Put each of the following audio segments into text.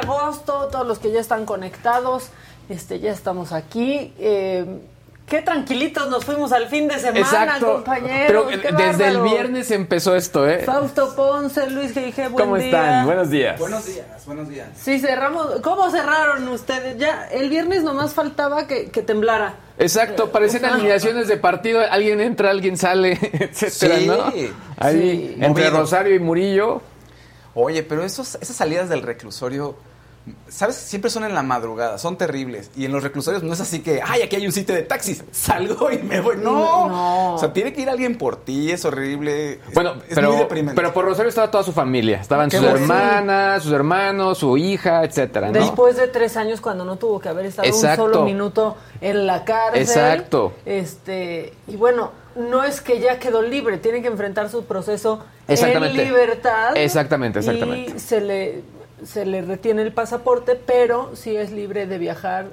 De agosto, todos los que ya están conectados, este, ya estamos aquí. Eh, qué tranquilitos nos fuimos al fin de semana, Exacto. compañeros. Pero eh, desde el viernes empezó esto, ¿eh? Fausto Ponce, Luis G.I.G., buen ¿Cómo día. están? Buenos días. Buenos días, buenos días. Sí, cerramos. ¿Cómo cerraron ustedes? Ya, el viernes nomás faltaba que, que temblara. Exacto, parecían Ajá. alineaciones de partido, alguien entra, alguien sale, etcétera, Sí. ¿no? Ahí, Sí. entre Movido. Rosario y Murillo, Oye, pero esos, esas salidas del reclusorio, ¿sabes? Siempre son en la madrugada, son terribles. Y en los reclusorios no es así que, ay, aquí hay un sitio de taxis, salgo y me voy. No. No. O sea, tiene que ir alguien por ti, es horrible. Bueno, es, pero, muy deprimente. pero por Rosario estaba toda su familia. Estaban sus bueno. hermanas, sus hermanos, su hija, etcétera, ¿no? Después de tres años cuando no tuvo que haber estado Exacto. un solo minuto en la cárcel. Exacto. Este, y bueno, no es que ya quedó libre, tiene que enfrentar su proceso en libertad. Exactamente, exactamente. Y se le, se le retiene el pasaporte, pero sí es libre de viajar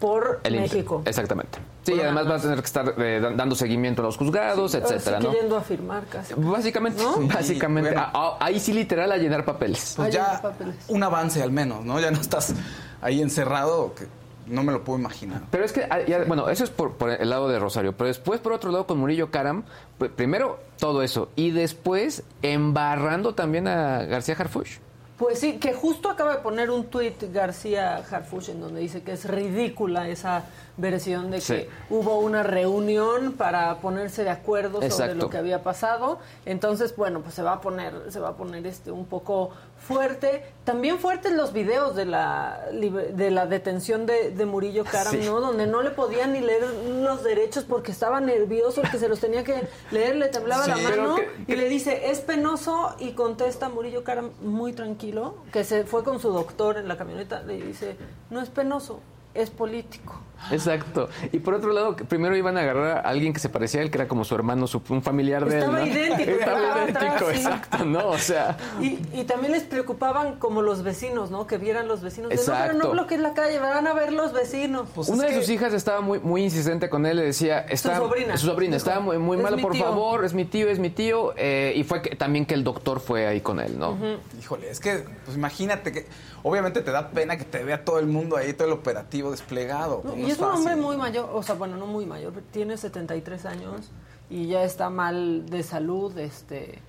por El inter- México. Exactamente. Sí, Por además nada va a tener que estar eh, dan- dando seguimiento a los juzgados, sí etcétera, ¿no? yendo a firmar casi. Básicamente, Sí, básicamente. bueno. Ah, ah, ahí sí literal a llenar papeles. Pues Hay ya unos papeles. un avance al menos, ¿no? Ya no estás ahí encerrado, que no me lo puedo imaginar. Pero es que, ah, ya- bueno, eso es por, por el lado de Rosario. Pero después, por otro lado, con Murillo Karam, pues, primero todo eso. Y después embarrando también a García Harfuch. Pues sí, que justo acaba de poner un tuit García Harfuch en donde dice que es ridícula esa versión de que Sí. hubo una reunión para ponerse de acuerdo sobre lo que había pasado. Entonces, bueno, pues se va a poner, se va a poner este un poco fuerte. También fuertes los videos de la de la detención de, de Murillo Karam, Sí. ¿no? Donde no le podían ni leer los derechos porque estaba nervioso, el que se los tenía que leer le temblaba la Sí. Mano que- y le dice, es penoso y contesta Murillo Karam muy tranquilo, que se fue con su doctor en la camioneta, le dice, no es penoso, es político. Exacto. Y por otro lado, primero iban a agarrar a alguien que se parecía a él, que era como su hermano, su, un familiar de Estaba él. ¿no? idéntico, Estaba estaba idéntico, exacto, ¿no? O sea. Y, y también les preocupaban como los vecinos, ¿no? Que vieran los vecinos. de, no, pero Exacto. no bloquees la calle, van a ver los vecinos. Pues Una de que- sus hijas estaba muy, muy insistente con él, le decía, está, sobrina. su sobrina, Dijo, estaba muy, muy "Es malo, por tío". favor, es mi tío, es mi tío, eh, y fue que, también que el doctor fue ahí con él, ¿no? Híjole, es que, pues imagínate que, obviamente te da pena que te vea todo el mundo ahí, todo el operativo desplegado. No, pues, y no es un hombre muy mayor, o sea, bueno, no muy mayor, tiene 73 años y ya está mal de salud, este,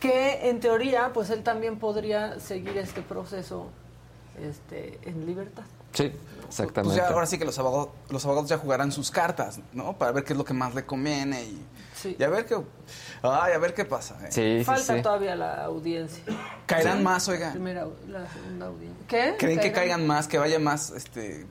que en teoría, pues él también podría seguir este proceso este, en libertad. Sí, Pues exactamente. ya, ahora sí que los abogados, los abogados ya jugarán sus cartas, ¿no? Para ver qué es lo que más le conviene y, Sí. y a ver qué, ay, a ver qué pasa. ¿eh? Sí, sí, Falta sí. todavía la audiencia. Caerán más, oiga. Primera, la segunda audiencia. ¿Qué? ¿Creen que caigan más, que vaya más, este,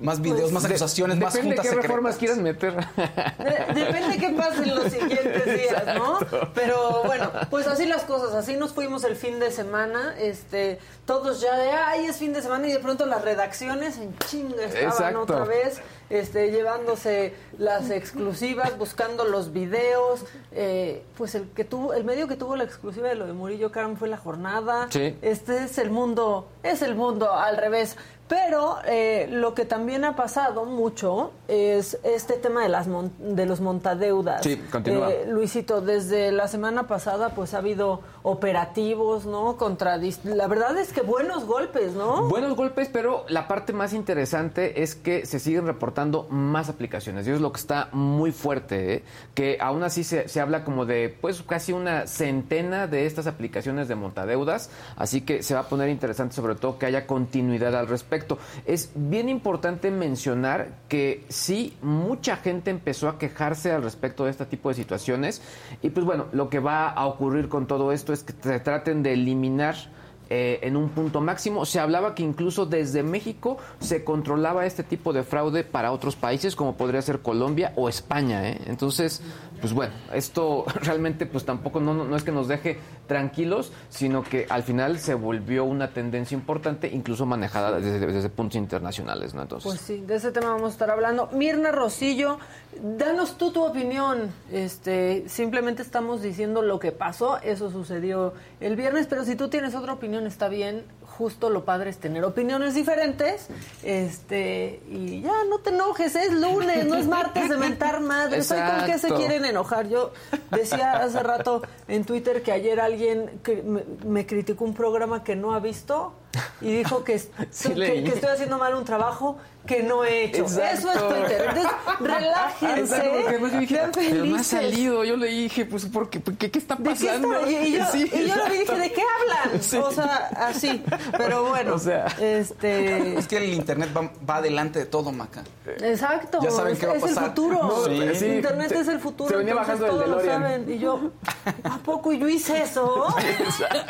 más videos, Pues, más De- acusaciones, más Depende de juntas qué reformas quieran meter. De- depende qué pase en los siguientes días, ¿no? Pero bueno, pues así las cosas, así nos fuimos el fin de semana, este, todos ya de, ay, es fin de semana y de pronto las redacciones en chinga estaban Exacto. otra vez, este, llevándose las exclusivas, buscando los videos. Eh, pues el que tuvo, el medio que tuvo la exclusiva de lo de Murillo Karam fue la jornada. Sí. Este es el mundo, es el mundo al revés. Pero eh, lo que también ha pasado mucho es este tema de las mon- de los montadeudas. Sí, continúa. Eh, Luisito, desde la semana pasada pues ha habido operativos, ¿no? Contra la verdad es que buenos golpes, ¿no? Buenos golpes, pero la parte más interesante es que se siguen reportando más aplicaciones. Y es lo que está muy fuerte, ¿eh? que aún así se, se habla como de pues casi una centena de estas aplicaciones de montadeudas. Así que se va a poner interesante sobre todo que haya continuidad al respecto. Es bien importante mencionar que sí, mucha gente empezó a quejarse al respecto de este tipo de situaciones. Y pues bueno, lo que va a ocurrir con todo esto que se traten de eliminar eh, en un punto máximo. Se hablaba que incluso desde México se controlaba este tipo de fraude para otros países, como podría ser Colombia o España. ¿eh? Entonces, pues bueno, esto realmente pues tampoco no, no es que nos deje tranquilos, sino que al final se volvió una tendencia importante, incluso manejada desde, desde puntos internacionales. ¿no? Entonces, Pues sí, de ese tema vamos a estar hablando. Mirna Rosillo, danos tú tu opinión. Este, simplemente estamos diciendo lo que pasó, eso sucedió el viernes, pero si tú tienes otra opinión está bien. Justo lo padre es tener opiniones diferentes. Este, y ya no te enojes, es lunes, no es martes de mentar madres. ¿Ay, ¿Con qué se quieren enojar? Yo decía hace rato en Twitter que ayer alguien que me, me criticó un programa que no ha visto y dijo que, Sí, que estoy haciendo mal un trabajo que no he hecho. Exacto. Eso es Twitter. Entonces, relájense. Exacto, porque además yo dije, sean pero no ha salido. Yo le dije, pues, ¿por qué, ¿Por qué, qué está ¿De qué pasando? está? Y, yo, Sí, y yo y dije. ¿de qué hablan? Sí. O sea, así. Pero bueno, O sea. este... Es que el internet va, va adelante de todo, Maca. Exacto, Ya saben es, qué va a es el pasar. futuro. No, Sí. El sí, Internet se- es el futuro. se venía bajando el todos lo saben. Y yo, ¿a poco yo hice eso?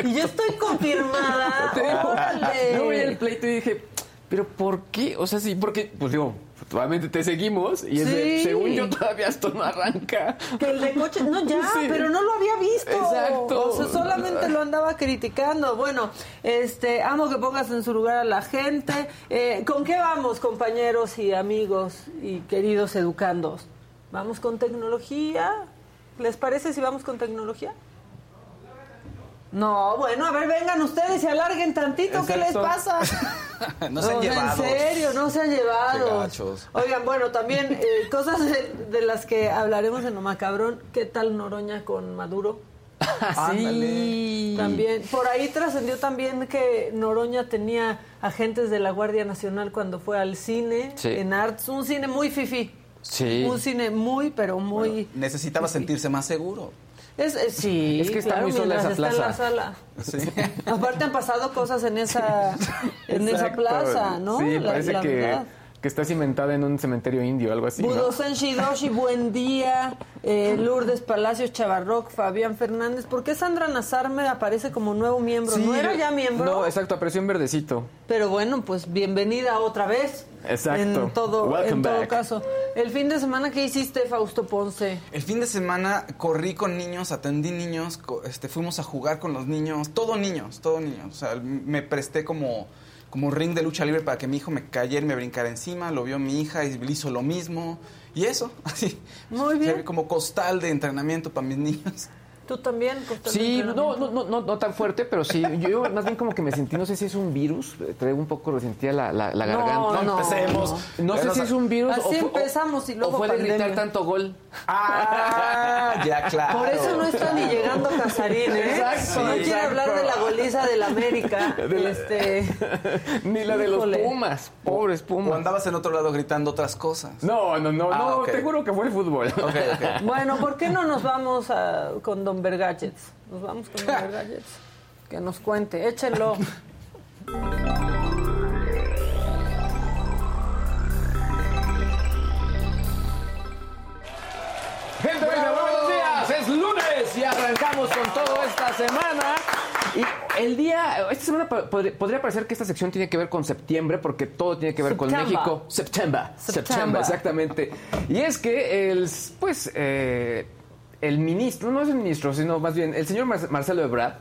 y yo estoy confirmada. Órale. Yo vi el pleito y dije, ¿pero por qué? O sea, sí, porque, pues digo, obviamente te seguimos y es de, según yo todavía esto no arranca. Que el de coche, no ya, Sí. pero no lo había visto. Exacto. O sea, solamente lo andaba criticando. Bueno, este, amo que pongas en su lugar a la gente. Eh, ¿Con qué vamos, compañeros y amigos y queridos educandos? ¿Vamos con tecnología? ¿Les parece si vamos con tecnología? No, bueno, a ver, vengan ustedes y alarguen tantito, ¿qué les Exacto. pasa? No se han llevado. En serio, no se han llevado. Oigan, bueno, también eh, cosas de, de las que hablaremos en lo macabrón. ¿Qué tal Noroña con Maduro? Ándale. También, por ahí trascendió también que Noroña tenía agentes de la Guardia Nacional cuando fue al cine, Sí. en Arts, un cine muy fifí. Sí. Un cine muy, pero muy... Necesitaba sentirse más seguro. Es, es- sí, Es que está claro, muy sola mientras esa está en la plaza. sala. Sí. Aparte han pasado cosas en esa, en esa plaza, ¿no? Sí, La- parece la que, verdad. Que está cimentada en un cementerio indio algo así. ¿no? Budosan Shidoshi, buen día. Eh, Lourdes Palacios Chavarroc, Fabián Fernández. ¿Por qué Sandra Nazar me aparece como nuevo miembro? Sí, no era ya miembro. No, exacto, apareció en verdecito. Pero bueno, pues bienvenida otra vez. Exacto. En todo, Welcome en todo back. caso. El fin de semana que hiciste, Fausto Ponce. El fin de semana corrí con niños, atendí niños, este, fuimos a jugar con los niños, todo niños, todo niños. O sea, me presté como, como ring de lucha libre para que mi hijo me cayera y me brincara encima, lo vio mi hija y hizo lo mismo. Y eso, así. Muy bien. Como costal de entrenamiento para mis niños. ¿Tú también? Sí, no, no, no, no, no tan fuerte, pero sí. Yo más bien como que me sentí, no sé si es un virus, traigo un poco resentía la, la, la No, garganta. no. empecemos. No sé si es un virus así o, empezamos y luego o fue de gritar tanto gol. Ah, ya, claro. Por eso no está ni llegando Casarín, ¿eh? Exacto, no quiere hablar de la goliza del América. De la- Este... Ni la de los. Pumas, pobres O Pumas. andabas en otro lado gritando otras cosas. No, no, no, Ah, no, te juro que fue el fútbol. Bueno, ¿por qué no nos vamos a- con Don Vergachets? Nos vamos con Don. Que nos cuente, échenlo. Gente bella, buenos días. Es lunes y arrancamos con todo esta semana. Y el día, esta semana po- podría, podría parecer que esta sección tiene que ver con septiembre porque todo tiene que ver con September. México. Septiembre. September. Septiembre, exactamente. Y es que el, pues, eh, el ministro, no es el ministro, sino más bien el señor Mar- Marcelo Ebrard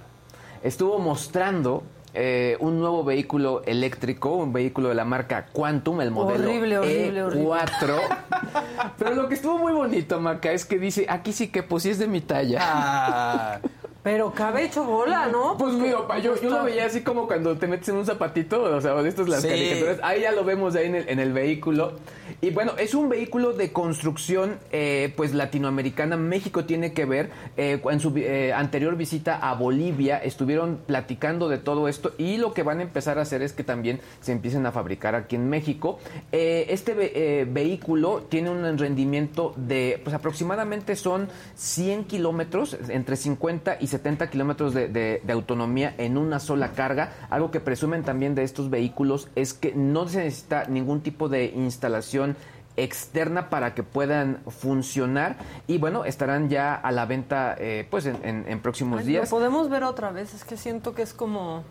estuvo mostrando eh, un nuevo vehículo eléctrico, un vehículo de la marca Quantum, el modelo Horrible, horrible, E4. Pero lo que estuvo muy bonito, Maca, es que dice, aquí sí que pues sí es de mi talla. Ah, Pero cabe hecho bola, ¿no? Pues mira, pa, yo, yo lo veía así como cuando te metes en un zapatito, o sea, estas las Sí. caricaturas. Ahí ya lo vemos ahí en el, en el vehículo. Y bueno, es un vehículo de construcción eh, pues latinoamericana. México tiene que ver. eh, en su eh, anterior visita a Bolivia estuvieron platicando de todo esto y lo que van a empezar a hacer es que también se empiecen a fabricar aquí en México. Eh, este ve- eh, vehículo tiene un rendimiento de pues aproximadamente son 100 kilómetros, entre 50 y 70 kilómetros de, de- de autonomía en una sola carga. Algo que presumen también de estos vehículos es que no se necesita ningún tipo de instalación externa para que puedan funcionar y bueno estarán ya a la venta eh, pues en, en- en próximos Ay, días Lo podemos ver otra vez, es que siento que es como...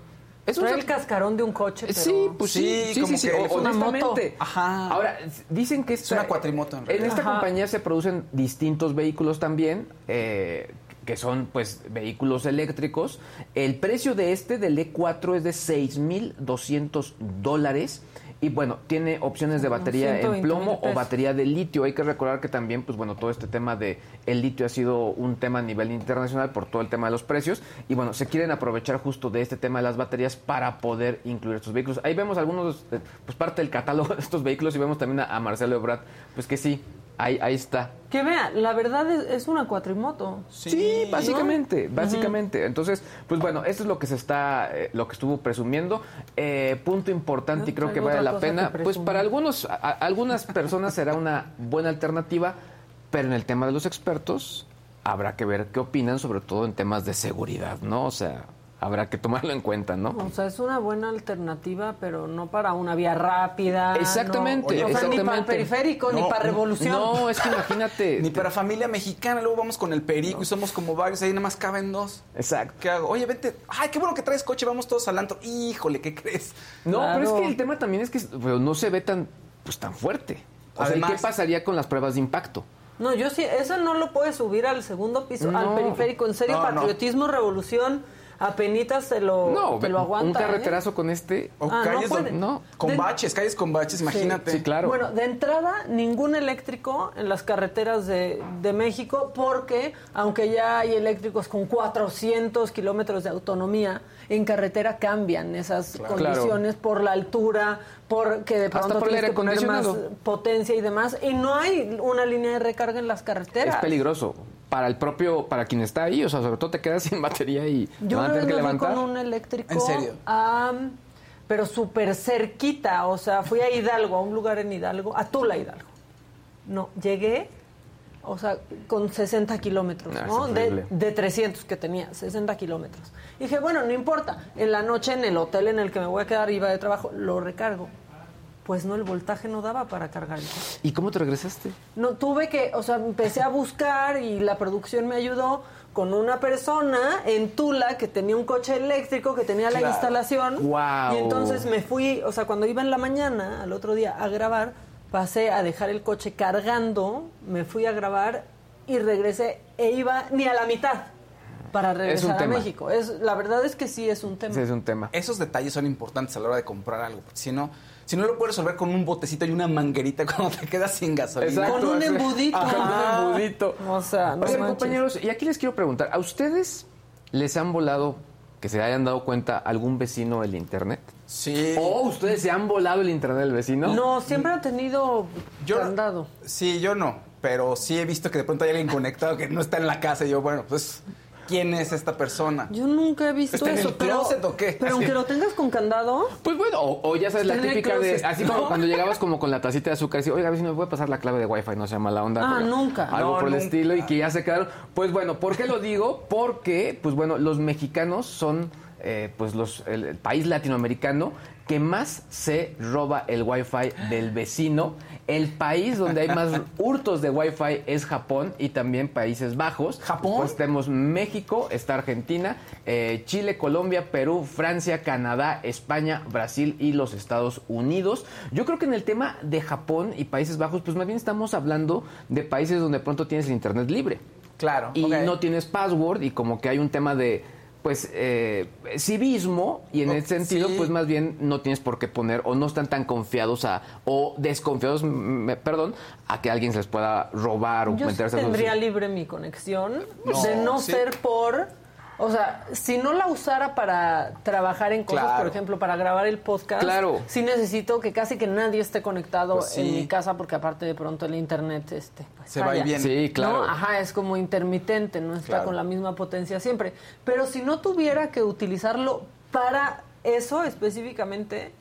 Es un el cascarón de un coche, pero... Sí, pues sí, Sí, sí, como sí, sí, que o- es una moto. Ajá. Ahora, dicen que esta- una cuatrimoto, en En esta Ajá. compañía se producen distintos vehículos también, eh, que son pues vehículos eléctricos. El precio de este, del E4, es de 6.200 dólares. Y bueno, tiene opciones de batería en 120,000 plomo o batería de litio. Hay que recordar que también, pues bueno, todo este tema de el litio ha sido un tema a nivel internacional por todo el tema de los precios. Y bueno, se quieren aprovechar justo de este tema de las baterías para poder incluir estos vehículos. Ahí vemos algunos, eh, pues parte del catálogo de estos vehículos y vemos también a, a Marcelo Ebrard, pues que sí, ahí, ahí está. Que vea, la verdad es, es una cuatrimoto. Sí, básicamente, básicamente. Entonces, pues bueno, esto es lo que se está, eh, lo que estuvo presumiendo. Eh, punto importante y creo que vale la pena. Pues para algunos, a- a- algunas personas será una buena alternativa, pero en el tema de los expertos habrá que ver qué opinan, sobre todo en temas de seguridad, ¿no? O sea, habrá que tomarlo en cuenta, ¿no? O sea, es una buena alternativa, pero no para una vía rápida. Exactamente, no, o sea, ni para el exactamente. periférico, ni para revolución. No, es que imagínate. Ni para familia mexicana, luego vamos con el perico y somos como varios, ahí nada más caben dos. Exacto. ¿Qué hago? Oye, vente. Ay, qué bueno que traes coche, vamos todos al antro. Híjole, ¿qué crees? No, pero es que el tema también es que pues, no se ve tan, pues, tan fuerte. O sea, ¿y Además- ¿qué pasaría con las pruebas de impacto? No, yo sí, eso no lo puedes subir al segundo piso, No. al periférico. En serio, No, no. patriotismo, revolución, apenitas te lo, No, te lo aguanta. un ¿eh? carreterazo con este. O Ah, no calles donde- No. con De- baches, calles con baches, imagínate. Sí, claro. Bueno, de entrada, ningún eléctrico en las carreteras de, de México, porque aunque ya hay eléctricos con 400 kilómetros de autonomía, en carretera cambian esas condiciones por la altura, porque de pronto por tienes que poner más potencia y demás, y no hay una línea de recarga en las carreteras. Es peligroso para el propio, para quien está ahí, o sea, sobre todo te quedas sin batería y te Yo van a tener que levantar. con un eléctrico. ¿En serio? pero súper cerquita. O sea, fui a Hidalgo, a un lugar en Hidalgo, a Tula, Hidalgo. No, llegué, o sea, con 60 kilómetros, Ah, ¿no? De, de 300 que tenía, 60 kilómetros. Dije, bueno, no importa. En la noche, en el hotel en el que me voy a quedar, iba de trabajo, lo recargo. Pues no, el voltaje no daba para cargar el coche. ¿Y cómo te regresaste? No, tuve que, o sea, empecé a buscar y la producción me ayudó con una persona en Tula que tenía un coche eléctrico, que tenía la Claro. instalación. Guau. Y entonces me fui, o sea, cuando iba en la mañana, al otro día, a grabar, pasé a dejar el coche cargando, me fui a grabar y regresé e iba ni a la mitad para regresar a tema. México. Es, la verdad es que sí es un tema. Ese es un tema. Esos detalles son importantes a la hora de comprar algo. porque Si no, si no lo puedes resolver con un botecito y una manguerita cuando te quedas sin gasolina. Exacto. Con un embudito. Ajá, con un embudito. O sea, no Oigan, manches. compañeros, y aquí les quiero preguntar, ¿a ustedes les han volado, que se hayan dado cuenta, algún vecino el internet? Sí. ¿O ustedes se han volado el internet del vecino? No, siempre ha tenido Yo- candado. Sí, yo no. Pero sí he visto que de pronto hay alguien conectado que no está en la casa. Y yo, bueno, pues, ¿quién es esta persona? Yo nunca he visto ¿Está en eso. el pero, closet o qué? Pero Así. aunque lo tengas con candado, Pues bueno, o, o ya sabes, la típica de, así ¿no? como cuando llegabas como con la tacita de azúcar y decías, oiga, a ver si me puede pasar la clave de Wi-Fi, no se llama la onda. Ah, nunca. Algo No, por el estilo y que ya se quedaron. Pues bueno, ¿por qué lo digo? Porque, pues bueno, los mexicanos son, eh, pues los, el, el país latinoamericano que más se roba el Wi-Fi del vecino. El país donde hay más hurtos de Wi-Fi es Japón y también Países Bajos. ¿Japón? Pues tenemos México, está Argentina, eh, Chile, Colombia, Perú, Francia, Canadá, España, Brasil y los Estados Unidos. Yo creo que en el tema de Japón y Países Bajos, pues más bien estamos hablando de países donde pronto tienes el Internet libre Claro. y no tienes password y como que hay un tema de pues eh, civismo y en Oh, ese sentido sí. pues más bien no tienes por qué poner o no están tan confiados a o desconfiados me- perdón a que alguien se les pueda robar o Yo sí meterse a sus- tendría libre mi conexión No, de no sí. ser por... O sea, si no la usara para trabajar en cosas, Claro. por ejemplo, para grabar el podcast, Claro. sí necesito que casi que nadie esté conectado Pues sí. en mi casa porque aparte de pronto el internet este, pues, Se va viene. Sí, claro. ¿no? Ajá, es como intermitente, no está Claro. con la misma potencia siempre. Pero si no tuviera que utilizarlo para eso específicamente,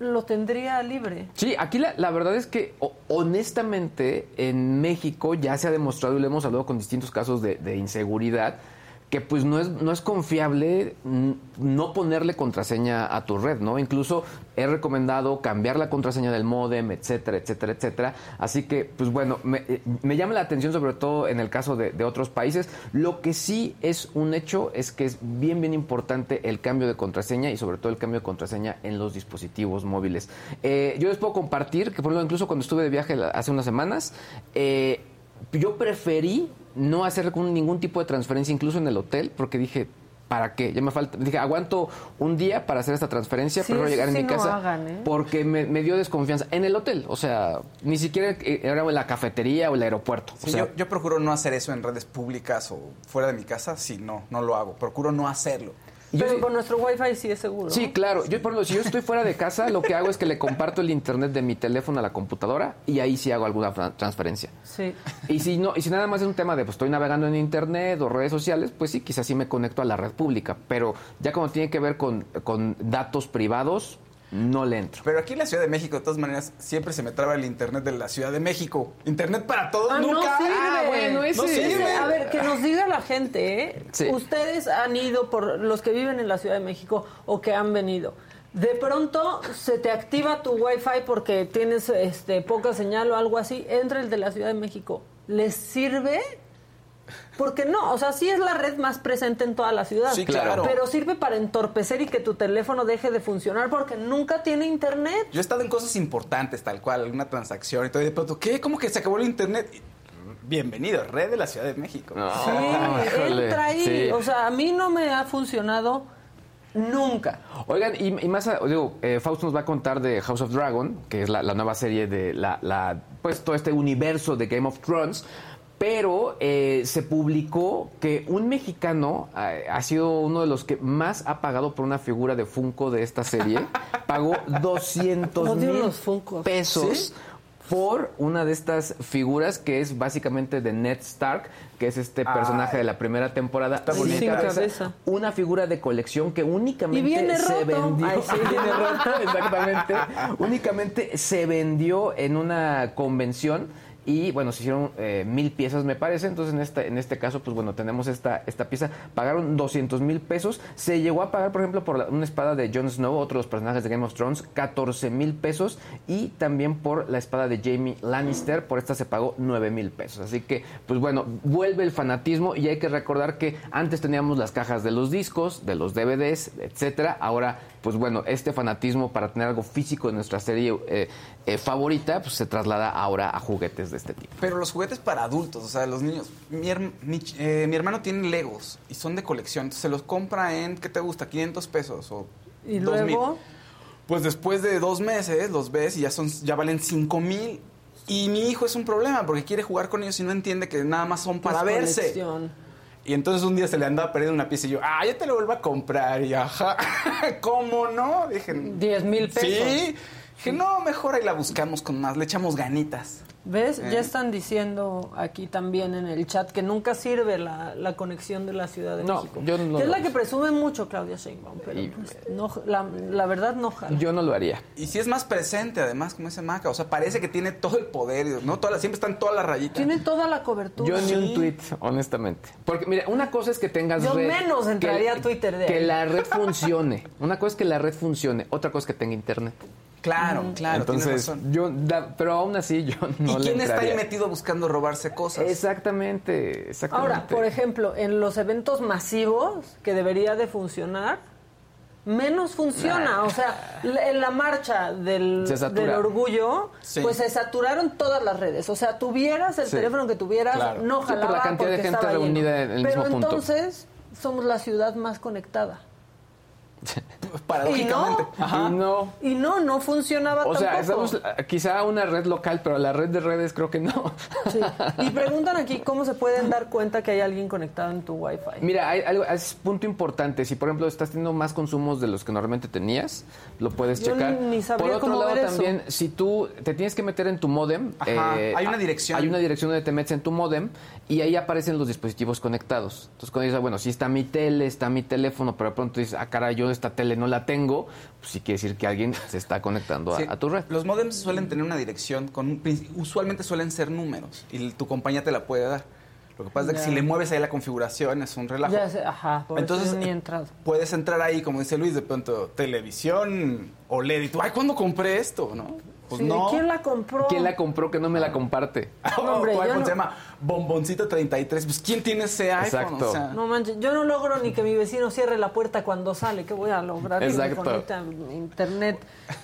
lo tendría libre. Sí, aquí la, la verdad es que honestamente en México ya se ha demostrado y lo hemos hablado con distintos casos de, de inseguridad que pues no es, no es confiable no ponerle contraseña a tu red, ¿no? Incluso he recomendado cambiar la contraseña del modem, etcétera, etcétera, etcétera. Así que, pues bueno, me, eh, llama la atención sobre todo en el caso de, otros países. Lo que sí es un hecho es que es bien, bien importante el cambio de contraseña y sobre todo el cambio de contraseña en los dispositivos móviles. Eh, yo les puedo compartir que, por ejemplo, incluso cuando estuve de viaje hace unas semanas, eh, yo preferí no hacer ningún tipo de transferencia, incluso en el hotel, porque dije, ¿para qué? Ya me falta. Dije, aguanto un día para hacer esta transferencia, Sí, pero eso llegar en mi no casa. hagan, ¿eh? Porque me, me dio desconfianza. En el hotel, o sea, ni siquiera eh, era en la cafetería o el aeropuerto. Sí, o sea, yo, yo procuro no hacer eso en redes públicas o fuera de mi casa. Sí, no, no lo hago. Procuro no hacerlo. Yo Pero con nuestro wifi sí es seguro. Sí, claro. Yo, por ejemplo, si yo estoy fuera de casa, lo que hago es que le comparto el internet de mi teléfono a la computadora y ahí sí hago alguna transferencia. Sí. Y si no, y si nada más es un tema de pues estoy navegando en internet o redes sociales, pues sí, quizás sí me conecto a la red pública. Pero ya como tiene que ver con, con datos privados, no le entro. Pero aquí en la Ciudad de México, de todas maneras, siempre se me traba el internet de la Ciudad de México. Internet para todos, Ah, nunca. no sirve. Ah, bueno, ese- No sirve. A ver, que nos diga la gente, ¿eh? Sí. Ustedes han ido por los que viven en la Ciudad de México o que han venido. De pronto se te activa tu wifi porque tienes este poca señal o algo así. Entra el de la Ciudad de México. ¿Les sirve? Porque no, o sea, sí es la red más presente en toda la ciudad. Sí, claro. Pero sirve para entorpecer y que tu teléfono deje de funcionar porque nunca tiene internet. Yo he estado en cosas importantes, tal cual, una transacción y todo, y de pronto, ¿qué? ¿Cómo que se acabó el internet? Bienvenido, red de la Ciudad de México. Sí, híjole, entra ahí. sí. O sea, a mí no me ha funcionado nunca. Oigan, y, y más, a- digo, eh, Fausto nos va a contar de House of Dragon, que es la, la nueva serie de la, la- pues todo este universo de Game of Thrones. Pero eh, se publicó que un mexicano eh, ha sido uno de los que más ha pagado por una figura de Funko de esta serie. Pagó 200 Odio mil pesos ¿Sí? por una de estas figuras que es básicamente de Ned Stark, que es este personaje Ay. de la primera temporada. Está bonita. Sin cabeza. Una figura de colección que únicamente Y viene se roto. vendió. Ay, sí. viene roto, exactamente. únicamente se vendió en una convención. Y bueno, se hicieron eh, mil piezas, me parece. Entonces, en este, en este caso, pues bueno, tenemos esta, esta pieza. Pagaron 200 mil pesos. Se llegó a pagar, por ejemplo, por una espada de Jon Snow, otro de los personajes de Game of Thrones, 14 mil pesos. Y también por la espada de Jamie Lannister, por esta se pagó 9 mil pesos. Así que, pues bueno, vuelve el fanatismo. Y hay que recordar que antes teníamos las cajas de los discos, de los DVDs, etcétera. Ahora, pues bueno, este fanatismo para tener algo físico de nuestra serie eh, eh, favorita, pues se traslada ahora a juguetes de este tipo. Pero los juguetes para adultos, o sea, los niños. Mi, her- mi ch- eh, mi hermano tiene Legos y son de colección. Entonces se los compra en, ¿qué te gusta? 500 pesos o Y 2000. luego, Pues después de dos meses los ves y ya, son, ya valen 5 mil. Y mi hijo es un problema porque quiere jugar con ellos y no entiende que nada más son para pues, verse. colección. Y entonces un día se le andaba perdiendo una pieza y yo, ah, ya te lo vuelvo a comprar. Y ajá, ¿cómo no? Dije, 10 mil pesos. Sí. Dije, no, mejor ahí la buscamos con más, le echamos ganitas. ¿Ves? Eh. Ya están diciendo aquí también en el chat que nunca sirve la, la conexión de la Ciudad de No, México. yo no que es la que presume mucho Claudia Sheinbaum, pero Y- pues, no, la, la verdad no jala. Yo no lo haría. Y si es más presente, además, como ese Maca. O sea, parece que tiene todo el poder, ¿no? Todas siempre están todas las rayitas. Tiene toda la cobertura. Yo ni un tweet, honestamente. Porque, mira, una cosa es que tengas Yo red. menos entraría a Twitter de Que ahí. la red funcione. Una cosa es que la red funcione, otra cosa es que tenga internet. Claro, claro, tienes Entonces, razón. yo, da- pero aún así yo no ¿Y le quién está ahí metido buscando robarse cosas? Exactamente, exactamente. Ahora, por ejemplo, en los eventos masivos que debería de funcionar, menos funciona. O sea, en la marcha del, del orgullo, Sí. pues se saturaron todas las redes. O sea, tuvieras el Sí. teléfono que tuvieras, Claro. no Sí, por la jalaba cantidad de porque gente estaba reunida lleno. en el Pero mismo punto. entonces, somos la ciudad más conectada. Paradójicamente. Y no. Y no, no funcionaba O sea, tampoco. estamos eh, quizá una red local, pero la red de redes creo que no. Sí. Y preguntan aquí cómo se pueden dar cuenta que hay alguien conectado en tu Wi-Fi. Mira, hay algo, es punto importante. Si, por ejemplo, estás teniendo más consumos de los que normalmente tenías, lo puedes Yo checar. ni sabría por otro cómo lado, ver eso. también, si tú te tienes que meter en tu modem, Ajá, hay una ah, dirección. Hay una dirección donde te metes en tu modem y ahí aparecen los dispositivos conectados. Entonces, cuando dices, bueno, si está mi tele, está mi teléfono, pero de pronto dices, ah, cara, yo esta tele no la tengo, pues sí quiere decir que alguien se está conectando a- Sí, a, tu red. Los modems suelen tener una dirección, con usualmente suelen ser números y tu compañía te la puede dar. Lo que pasa es que si le mueves ahí la configuración es un relajo. Ya sé, ajá, por Entonces, eso ni eh, entrado. puedes entrar ahí, como dice Luis, de pronto, televisión OLED. Y tú, ay, ¿cuándo compré esto? ¿No? Pues Sí, ¿de no. ¿Quién la compró? ¿Quién la compró que no me la comparte? O hombre, tu iPhone no- se llama Bomboncito 33. Pues, ¿quién tiene ese iPhone? Exacto. O sea, No manches, yo no logro ni que mi vecino cierre la puerta cuando sale. ¿Qué voy a lograr? Que me Exacto. internet.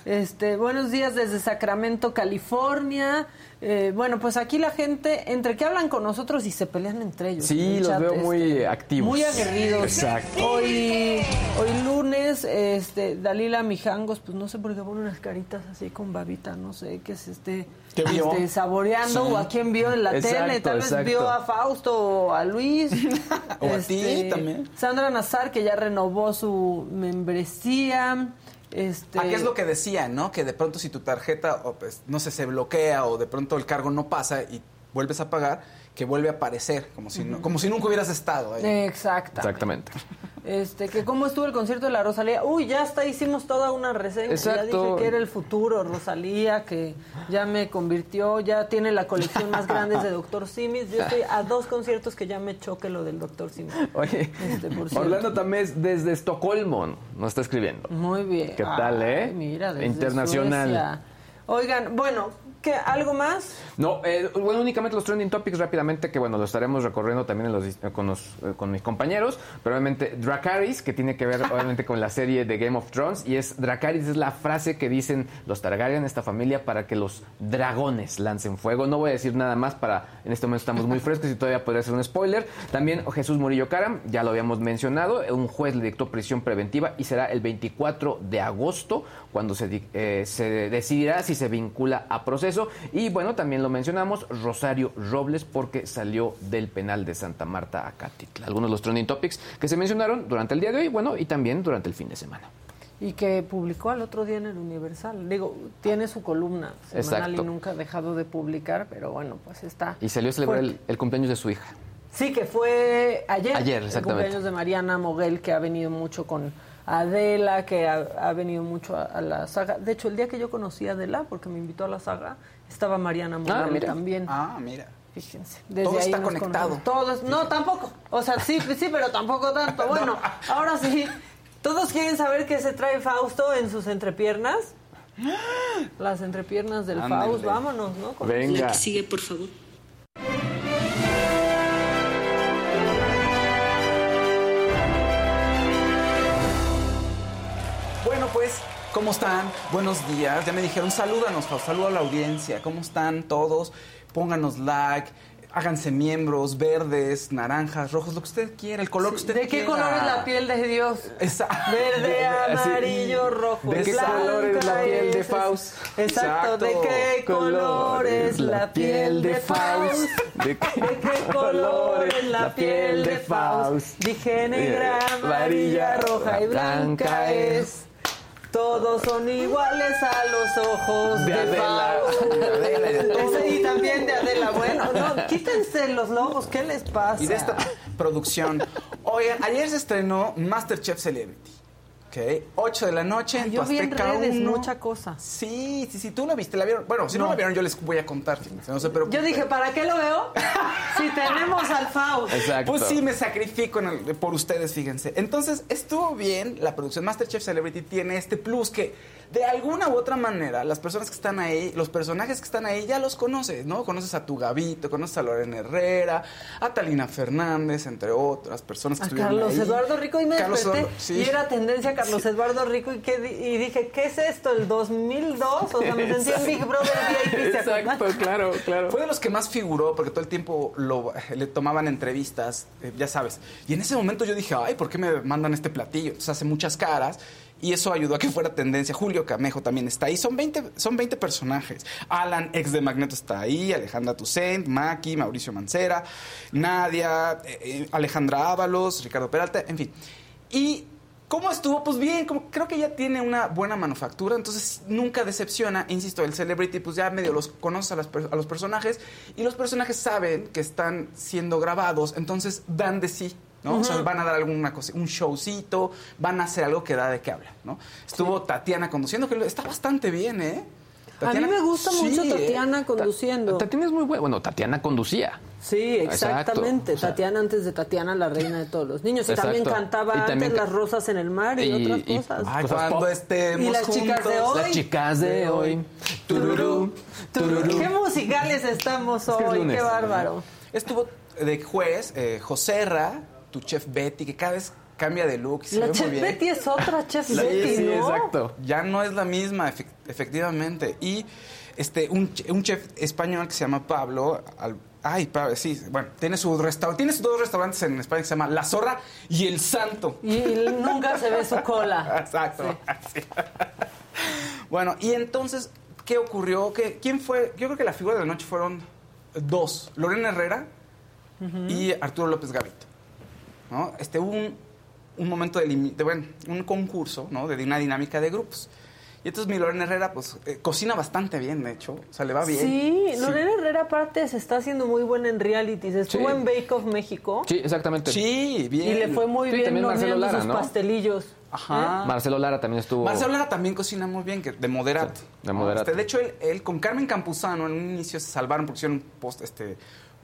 Este, buenos días desde Sacramento, California. Eh, bueno, pues aquí la gente, entre que hablan con nosotros y se pelean entre ellos. Sí, el los chat, veo este, muy activos. Muy aguerridos. Exacto. Hoy, hoy lunes, este, Dalila Mijangos, pues no sé por qué pone unas caritas así con babita, no sé qué es este, ¿Qué vio? este, saboreando Sí. o a quién vio en la Exacto, tele, tal vez exacto. vio a Fausto o a Luis. O a ti también. Sandra Nazar, que ya renovó su membresía. Este, ¿A qué es lo que decían, no? Que de pronto si tu tarjeta, pues, no sé, se bloquea o de pronto el cargo no pasa y vuelves a pagar, que vuelve a aparecer, como si, no, como si nunca hubieras estado ahí. Exacta. Exactamente. Este, que cómo estuvo el concierto de la Rosalía. Uy, ya hasta hicimos toda una reseña. Ya dije que era el futuro, Rosalía, que ya me convirtió, ya tiene la colección más grande de Doctor Simis. Yo estoy a dos conciertos que ya me choque lo del Doctor Simis. Oye, Este, por. Orlando Tamés desde Estocolmo nos está escribiendo. Muy bien. ¿Qué tal, eh? Ay, Mira, desde Internacional. Suecia. Oigan, bueno, ¿qué, ¿algo más? No, eh, bueno, únicamente los trending topics rápidamente, que bueno, lo estaremos recorriendo también en los dis- eh, con, los, eh, con mis compañeros, pero obviamente Dracarys, que tiene que ver obviamente con la serie de Game of Thrones, y es Dracarys es la frase que dicen los Targaryen, esta familia, para que los dragones lancen fuego. No voy a decir nada más para, en este momento estamos muy frescos y todavía podría ser un spoiler. También Jesús Murillo Caram, ya lo habíamos mencionado, un juez le dictó prisión preventiva y será el 24 de agosto cuando se, eh, se decidirá si se vincula a proceso. Y bueno, también lo mencionamos, Rosario Robles, porque salió del penal de Santa Marta a Catitla. Algunos de los trending topics que se mencionaron durante el día de hoy, bueno, y también durante el fin de semana. Y que publicó al otro día en el Universal. Digo, tiene su columna semanal Exacto. y nunca ha dejado de publicar, pero bueno, pues está. Y salió a celebrar el, el cumpleaños de su hija. Sí, que fue ayer. Ayer, El exactamente. cumpleaños de Mariana Moguel, que ha venido mucho con Adela, que ha, ha venido mucho a, a la saga. De hecho, el día que yo conocí a Adela, porque me invitó a la saga, estaba Mariana Moguel mira. también. Ah, mira. Fíjense. Desde Todo ahí está conectado. conocemos. Todo es- no, tampoco. O sea, sí, sí, pero tampoco tanto. Bueno, ahora sí. Todos quieren saber qué se trae Fausto en sus entrepiernas. Las entrepiernas del Ándale. Faust, vámonos, ¿no? Con- Venga. La que sigue, por favor. Pues, ¿cómo están? Buenos días. Ya me dijeron, salúdanos, Fausto, saluda a la audiencia. ¿Cómo están todos? Pónganos like, háganse miembros, verdes, naranjas, rojos, lo que usted quiera, el color que usted ¿De quiera. qué color es la piel de Dios? Verde, amarillo, rojo. ¿De qué blanca color es la piel de Faust? Exacto. ¿De qué color es la piel de Faust? ¿De qué, ¿De qué color es la piel de Faust? Dije negra, amarilla, roja y blanca es. Todos son iguales a los ojos de, De Adela. Faust. De Adela y de todo. Ese, y también de Adela. Bueno, no, quítense los lobos, ¿qué les pasa? y de esta producción. Oigan, ayer se estrenó Masterchef Celebrity. ¿Ok? 8 de la noche. Ay, en yo tu vi en Azteca redes 1. mucha cosa. Sí, sí, sí, tú la viste, la vieron. Bueno, si no, No. la vieron, yo les voy a contar. fíjense, No se preocupen. Yo dije, ¿para qué lo veo? si tenemos al Faust. Exacto. Pues sí, me sacrifico en el- por ustedes, fíjense. Entonces, estuvo bien la producción. Masterchef Celebrity tiene este plus que, de alguna u otra manera, las personas que están ahí, los personajes que están ahí, ya los conoces, ¿no? Conoces a tu Gabito, conoces a Lorena Herrera, a Talina Fernández, entre otras personas que A estuvieron Carlos ahí. Eduardo Rico y me Carlos desperté Eduardo, sí. y era tendencia Carlos Eduardo Rico y, que, di- y dije, ¿qué es esto? ¿El 2002? O sea, me sentí en Big Brother VIP. Exacto, claro, claro. Fue de los que más figuró porque todo el tiempo lo, le tomaban entrevistas, eh, ya sabes. Y en ese momento yo dije, ay, ¿por qué me mandan este platillo? Entonces hace muchas caras y eso ayudó a que fuera tendencia. Julio Camejo también está ahí. Son 20, son 20 personajes. Alan, ex de Magneto, está ahí. Alejandra Toussaint, Maki, Mauricio Mancera, Nadia, eh, eh, Alejandra Ábalos, Ricardo Peralta, en fin. Y ¿Cómo estuvo? Pues bien, como creo que ya tiene una buena manufactura, entonces nunca decepciona. Insisto, el celebrity pues ya medio los conoce a, las a los personajes y los personajes saben que están siendo grabados, entonces dan de sí. ¿no? O sea, van a dar alguna cosa, un showcito, van a hacer algo que da de qué habla, ¿no? Estuvo Tatiana conduciendo, que está bastante bien, ¿eh? A mí me gusta Sí, mucho ¿eh? Tatiana conduciendo. Tatiana es muy buena. Bueno, Tatiana conducía. Sí, exactamente. Exacto, o sea- Tatiana antes de Tatiana, la reina de todos los niños. Y Exacto. también cantaba Y también antes ca- Las Rosas en el Mar y, Y- otras y- cosas. Ay, Cosas cuando estemos Y las chicas de hoy. Las chicas de hoy. Tururú, tururú. ¿Qué musicales estamos que es hoy? lunes. Qué bárbaro. Estuvo de juez eh, Joserra, tu chef Betty, que cada vez cambia de look se La ve muy Chef bien. Betty es otra Chef Sí, Betty, sí, ¿no? exacto. Ya no es la misma, efec- efectivamente. Y este un, un chef español que se llama Pablo. al- ay, Pablo, sí, bueno, tiene su restaurante, tiene sus dos restaurantes en España que se llama La Zorra y El Santo. Y nunca se ve su cola. Exacto. Sí. bueno, y entonces, ¿qué ocurrió? ¿Qué, ¿Quién fue? Yo creo que la figura de la noche fueron dos: Lorena Herrera y Arturo López Gavito. ¿no? Este, un, un momento de, de, bueno, un concurso, ¿no? De una dinámica de grupos. Y entonces mi Lorena Herrera, pues, eh, cocina bastante bien, de hecho. O sea, le va bien. Sí, Lorena Herrera aparte se está haciendo muy buena en realities. Estuvo Sí. en Bake Off México Sí, exactamente. Sí, bien. y le fue muy Sí, bien también Marcelo horneando Lara, sus ¿no? pastelillos. Ajá. Marcelo Lara también estuvo. Marcelo Lara también cocina muy bien, que de moderato. Sí, de moderato. Este, de hecho, él, él con Carmen Campuzano en un inicio se salvaron porque hicieron un post, este,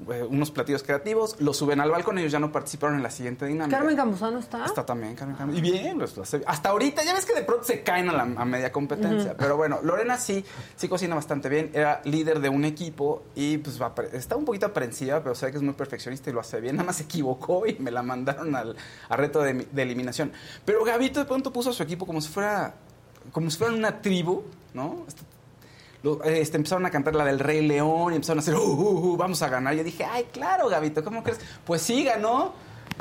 eh, unos platillos creativos, lo suben al balcón, ellos ya no participaron en la siguiente dinámica. Carmen Campuzano está. Está también, Carmen Campuzano. Y bien, pues, hasta ahorita, ya ves que de pronto se caen a, la, a media competencia. Pero bueno, Lorena sí, sí cocina bastante bien. Era líder de un equipo y pues va, está un poquito aprensiva, pero sabe que es muy perfeccionista y lo hace bien. Nada más se equivocó y me la mandaron al, al reto de, de eliminación. Pero Gavito de pronto puso a su equipo como si fuera, como si fueran una tribu, ¿no? Lo- este, empezaron a cantar la del Rey León y empezaron a hacer, "Uh, uh, uh, vamos a ganar. Yo dije, ay, claro, Gavito, ¿cómo crees? Pues sí, ganó.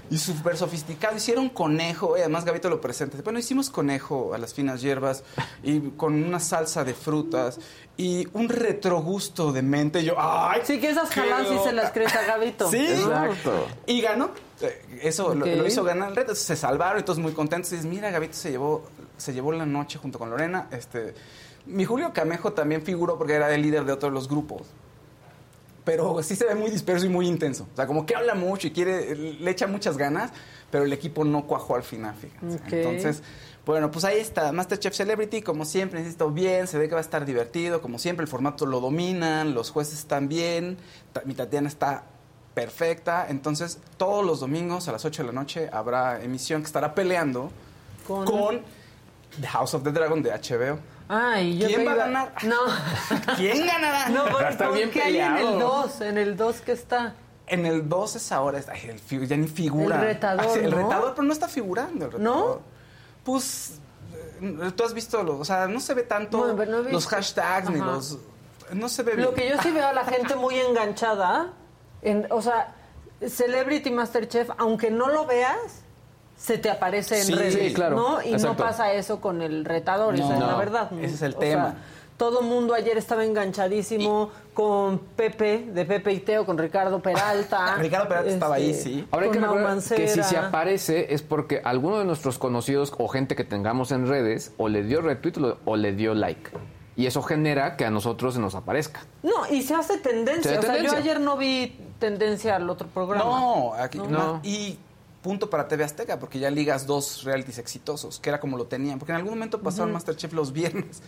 Y súper sofisticado. Hicieron conejo, y además Gavito lo presenta. Bueno, hicimos conejo a las finas hierbas y con una salsa de frutas y un retrogusto de mente. Yo, ay, Sí, que esas qué jalás sí se loca". las crees a Gavito. Sí, Exacto. Y ganó. Eh, Eso lo- hizo ganar el reto. Se salvaron y todos muy contentos. Y dices, mira, Gavito se llevó, se llevó la noche junto con Lorena. Este, mi Julio Camejo también figuró porque era el líder de otro de los grupos. Pero sí se ve muy disperso y muy intenso. O sea, como que habla mucho y quiere, le echa muchas ganas, pero el equipo no cuajó al final, fíjate. Ok. Entonces, bueno, pues ahí está. Masterchef Celebrity, como siempre, insisto, bien, se ve que va a estar divertido. Como siempre, el formato lo dominan, los jueces están bien, mi Tatiana está perfecta. Entonces, todos los domingos a las 8 de la noche habrá emisión que estará peleando Con- con, The House of the Dragon de HBO. Ay, yo ¿Quién va a ganar? No. ¿Quién ganará? No, Va a estar ¿por bien qué hay en el peleado. 2? En el 2 que está. En el 2 es ahora, es- ay, el ya ni figura. El retador, Ah, sí, el ¿no? retador, pero no está figurando el ¿No? Pues, eh, tú has visto, los, o sea, no se ve tanto Bueno, no los hashtags ni los... No se ve bien. Lo que yo sí veo a la gente muy enganchada, en, o sea, Celebrity Masterchef, aunque no lo veas, se te aparece en Sí, redes, sí, claro, ¿no? Y exacto. no pasa eso con el retador, esa es No, la verdad. ese es el O tema. sea, todo mundo ayer estaba enganchadísimo con Pepe, de Pepe y Teo, con Ricardo Peralta. Ricardo Peralta estaba ahí, este, sí. Ahora hay que recordar Mancera. que si se aparece es porque alguno de nuestros conocidos o gente que tengamos en redes o le dio retweet o le dio like. Y eso genera que a nosotros se nos aparezca. No, y se hace tendencia. Se hace o sea, tendencia. yo ayer no vi tendencia al otro programa. No, aquí, No. no. Y punto para TV Azteca, porque ya ligas dos realities exitosos, que era como lo tenían. Porque en algún momento pasaron Masterchef los viernes